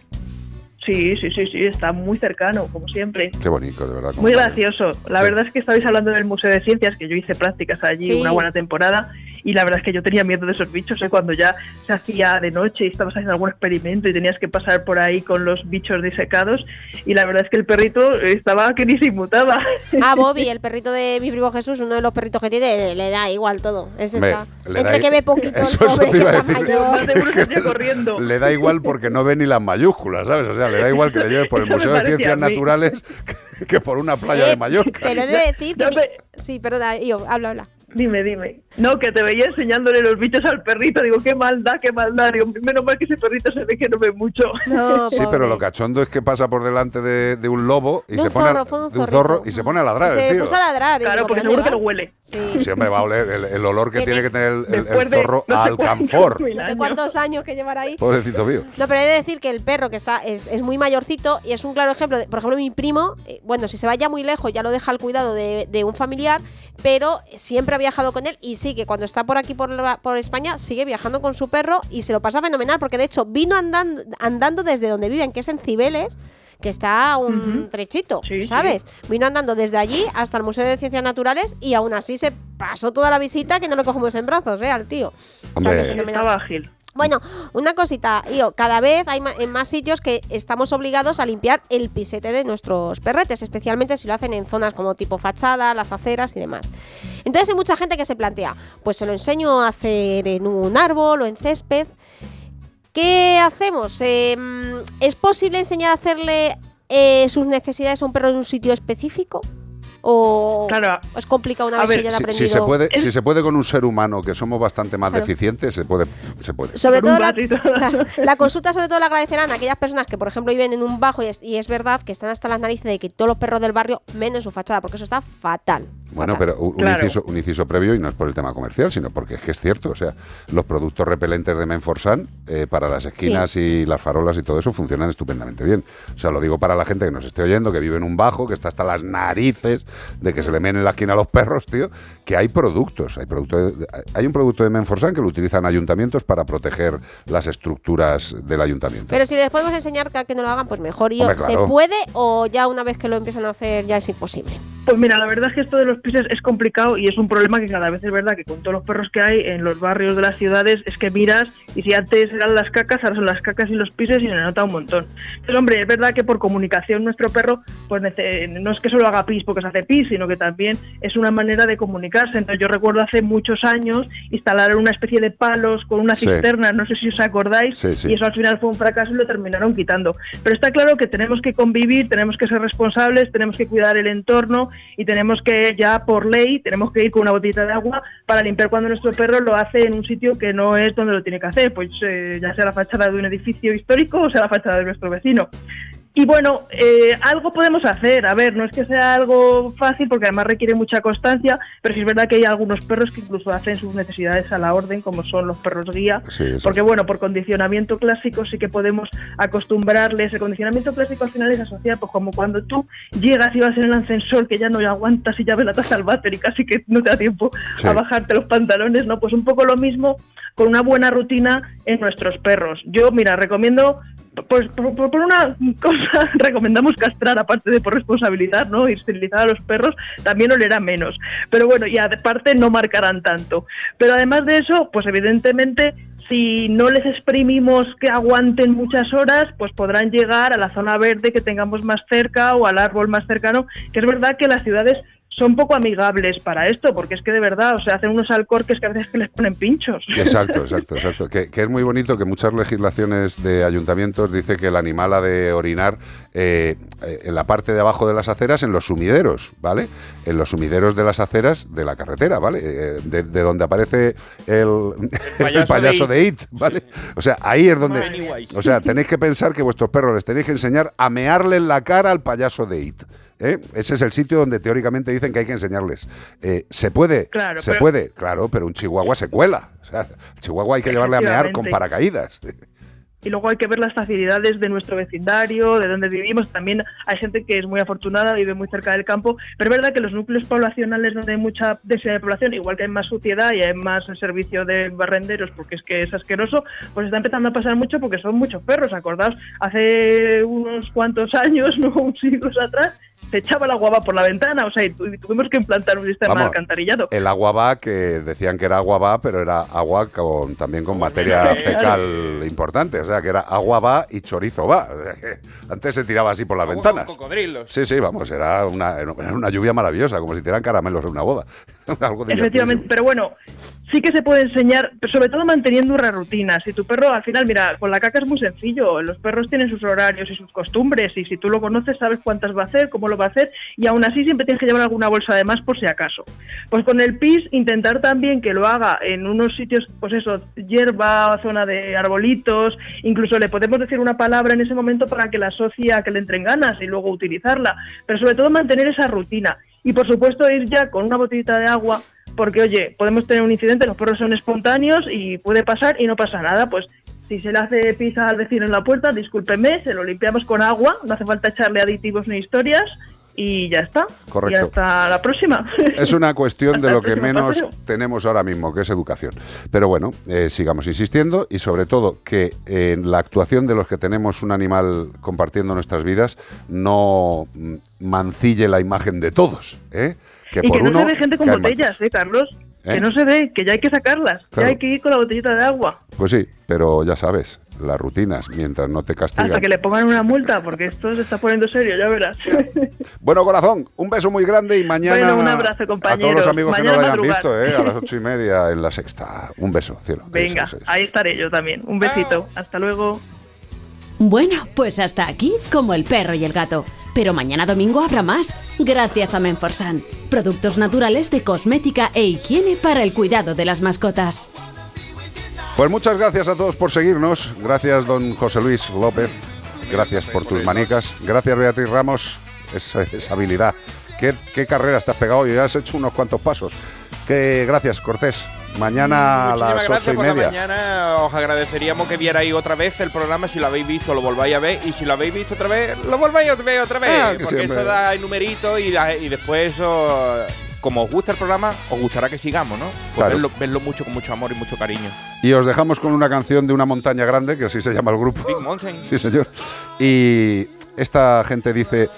Sí, sí, sí, sí, está muy cercano, como siempre. Qué bonito, de verdad. Muy gracioso. La verdad es que estabais hablando del Museo de Ciencias, que yo hice prácticas allí Sí. una buena temporada, y la verdad es que yo tenía miedo de esos bichos, ¿eh? cuando ya se hacía de noche y estabas haciendo algún experimento y tenías que pasar por ahí con los bichos disecados, y la verdad es que el perrito estaba que ni se inmutaba. Ah, <laughs> Bobby, el perrito de mi primo Jesús, uno de los perritos que tiene, le da igual todo. Ese está. le Entre que i- ve poquito Eso- el eso pobre te que iba a está decir. mayor. <laughs> Le da igual porque no ve ni las mayúsculas, ¿sabes? O sea, le da igual que le lleves por el <laughs> me Museo de Ciencias. Naturales que, que por una playa Eh, de Mallorca. Pero he de decir que. mi- Sí, perdona, yo, habla, habla. Dime, dime. No, que te veía enseñándole los bichos al perrito. Digo, qué maldad, qué maldad. Digo, menos mal que ese perrito se ve que no ve mucho. <laughs> Sí, pero lo cachondo es que pasa por delante de, de un lobo y De se un pone a, zorro, fue un de un zorro y se pone a ladrar se el tío. puso a ladrar. Claro, digo, porque ¿pero dónde seguro que lo huele. Sí. Sí, hombre, va a oler el, el olor que Tiene- que tener el, zorro no a sé alcanfor. No sé cuántos años que llevará ahí. Pobrecito mío. No, pero he de decir que el perro que está es, es muy mayorcito y es un claro ejemplo. De, por ejemplo, mi primo, eh, bueno, si se vaya muy lejos ya lo deja al cuidado de, de un familiar, pero siempre ha viajado con él y sí que cuando está por aquí por, la- por España sigue viajando con su perro y se lo pasa fenomenal porque de hecho vino andando, andando desde donde viven, que es en Cibeles. Que está un trechito, ¿sabes? Vino andando desde allí hasta el Museo de Ciencias Naturales y aún así se pasó toda la visita que no lo cogemos en brazos, ¿eh? Al tío. O sea, que Hombre. fenomenal. Estaba ágil. Bueno, una cosita, Io, cada vez hay en más sitios que estamos obligados a limpiar el pisete de nuestros perretes, especialmente si lo hacen en zonas como tipo fachada, las aceras y demás. Entonces hay mucha gente que se plantea, pues se lo enseño a hacer en un árbol o en césped. ¿Qué hacemos? Mm, ¿Es posible enseñar a hacerle eh, sus necesidades a un perro en un sitio específico? ¿O es complicado una vez que ya si, aprendido? si se puede, si se puede con un ser humano que somos bastante más Claro. deficientes, se puede. Se puede. Sobre todo la, la- <laughs> la consulta sobre todo la agradecerán a aquellas personas que, por ejemplo, viven en un bajo y es, y es verdad que están hasta las narices de que todos los perros del barrio venden su fachada, porque eso está fatal. Bueno, pero un, un Claro. inciso, un inciso previo y no es por el tema comercial, sino porque es que es cierto. O sea, los productos repelentes de Menforsan eh, para las esquinas y las farolas y todo eso funcionan estupendamente bien. O sea, lo digo para la gente que nos esté oyendo, que vive en un bajo, que está hasta las narices de que se le meen en la esquina a los perros, tío, que hay productos. Hay, productos de- hay un producto de Menforsan que lo utilizan ayuntamientos para proteger las estructuras del ayuntamiento. Pero si les podemos enseñar que, que no lo hagan, pues mejor. Y yo, Hombre, claro. ¿Se puede o ya una vez que lo empiezan a hacer ya es imposible? Pues mira, la verdad es que esto de los pises es complicado y es un problema que cada vez es verdad que con todos los perros que hay en los barrios de las ciudades es que miras y si antes eran las cacas, ahora son las cacas y los pises y se nota un montón. Entonces, hombre, es verdad que por comunicación nuestro perro pues no es que solo haga pis porque se hace sino que también es una manera de comunicarse. Entonces yo recuerdo hace muchos años instalaron una especie de palos con una Sí. cisterna, no sé si os acordáis, Sí, sí. y eso al final fue un fracaso y lo terminaron quitando. Pero está claro que tenemos que convivir, tenemos que ser responsables, tenemos que cuidar el entorno y tenemos que ya por ley, tenemos que ir con una botellita de agua para limpiar cuando nuestro perro lo hace en un sitio que no es donde lo tiene que hacer, pues eh, ya sea la fachada de un edificio histórico o sea la fachada de nuestro vecino. Y bueno, eh, algo podemos hacer. A ver, no es que sea algo fácil porque además requiere mucha constancia, pero sí es verdad que hay algunos perros que incluso hacen sus necesidades a la orden, como son los perros guía. Sí. Porque bueno, por condicionamiento clásico sí que podemos acostumbrarles. El condicionamiento clásico al final es asociado, pues como cuando tú llegas y vas en el ascensor que ya no aguantas y ya ves la taza al váter y casi que no te da tiempo Sí. a bajarte los pantalones, ¿no? Pues un poco lo mismo con una buena rutina en nuestros perros. Yo, mira, recomiendo por, por- una cosa <laughs> recomendamos castrar aparte de por responsabilidad, ¿no? Y esterilizar a los perros también olerá menos. Pero bueno, y aparte no marcarán tanto. Pero además de eso, pues evidentemente si no les exprimimos que aguanten muchas horas, pues podrán llegar a la zona verde que tengamos más cerca o al árbol más cercano, que es verdad que las ciudades son poco amigables para esto, porque es que de verdad, o sea, hacen unos alcorques que a veces que les ponen pinchos. Exacto, <laughs> exacto, exacto. Que, que es muy bonito que muchas legislaciones de ayuntamientos dice que el animal ha de orinar eh, eh, en la parte de abajo de las aceras, en los sumideros, ¿vale? En los sumideros de las aceras de la carretera, ¿vale? Eh, de, de donde aparece el, el payaso, <laughs> de de, It, ¿vale? O sea, ahí es donde... O sea, tenéis que pensar que vuestros perros les tenéis que enseñar a mearle en la cara al payaso de It. ¿Eh? Ese es el sitio donde teóricamente dicen que hay que enseñarles. Eh, se puede, Claro, se pero- puede, claro, pero un chihuahua se cuela. O sea, chihuahua hay que llevarle a mear con paracaídas. y luego hay que ver las facilidades de nuestro vecindario, de donde vivimos. También hay gente que es muy afortunada, vive muy cerca del campo, pero es verdad que los núcleos poblacionales donde hay mucha densidad de población, igual que hay más suciedad y hay más servicio de barrenderos, porque es que es asqueroso, pues está empezando a pasar mucho porque son muchos perros. Acordaos, hace unos cuantos años, <laughs> no un siglos atrás, se echaba la guava por la ventana, o sea, y tu- y tuvimos que implantar un sistema de Vamos, alcantarillado. El agua va, que decían que era agua va, pero era agua con también con materia <laughs> fecal importante. O sea, que era agua va y chorizo va. Antes se tiraba así por las ventanas. Cocodrilos. Sí, sí, vamos, era una, era una lluvia maravillosa, como si tiraran caramelos en una boda. <laughs> Algo. Efectivamente, pero bueno, sí que se puede enseñar, sobre todo manteniendo una rutina. Si tu perro, al final, mira, con la caca es muy sencillo. Los perros tienen sus horarios y sus costumbres, y si tú lo conoces, sabes cuántas va a hacer, cómo lo va a hacer, y aún así siempre tienes que llevar alguna bolsa de más por si acaso. Pues con el pis, intentar también que lo haga en unos sitios, pues eso, hierba, zona de arbolitos, incluso le podemos decir una palabra en ese momento para que la asocie a que le entren ganas y luego utilizarla. Pero sobre todo mantener esa rutina. Y por supuesto ir ya con una botellita de agua porque oye, podemos tener un incidente, los perros son espontáneos y puede pasar y no pasa nada, pues si se le hace pis al vecino en la puerta, discúlpeme, se lo limpiamos con agua, no hace falta echarle aditivos ni historias y ya está. Correcto. Y hasta la próxima. <laughs> Es una cuestión de lo que menos paseo. tenemos ahora mismo, que es educación. Pero bueno, eh, sigamos insistiendo y sobre todo que en la actuación de los que tenemos un animal compartiendo nuestras vidas no mm, mancille la imagen de todos. ¿eh? Que y por que no uno se ve gente con botellas, ¿eh, Carlos? ¿Eh? Que no se ve, que ya hay que sacarlas, Claro. ya hay que ir con la botellita de agua. Pues sí, pero ya sabes, las rutinas, mientras no te castigan. Hasta que le pongan una multa, porque esto se está poniendo serio, ya verás. <laughs> Bueno, corazón, un beso muy grande y mañana Bueno, un abrazo, a todos los amigos que no lo hayan visto, ¿eh? a las <laughs> ocho y media en la sexta. Un beso, cielo. Venga, ahí estaré yo también. Un besito. Hasta luego. Bueno, pues hasta aquí como el perro y el gato. Pero mañana domingo habrá más, gracias a Menforsan. Productos naturales de cosmética e higiene para el cuidado de las mascotas. Pues muchas gracias a todos por seguirnos. Gracias, don José Luis López. Gracias por tus manicas. Gracias, Beatriz Ramos. Esa, esa habilidad. ¿Qué, qué carreras te has pegado hoy? Has hecho unos cuantos pasos. Que gracias, Cortés. Mañana a las ocho y por la media. mañana. Os agradeceríamos que vierais otra vez el programa. Si lo habéis visto, lo volváis a ver. Y si lo habéis visto otra vez, lo volváis a ver otra vez. Ah, que porque siempre. eso da el numerito y, da- y después eso. Como os gusta el programa, os gustará que sigamos, ¿no? Pues Claro. verlo, verlo mucho con mucho amor y mucho cariño. Y os dejamos con una canción de una montaña grande, que así se llama el grupo. Big Mountain. Sí, señor. Y esta gente dice,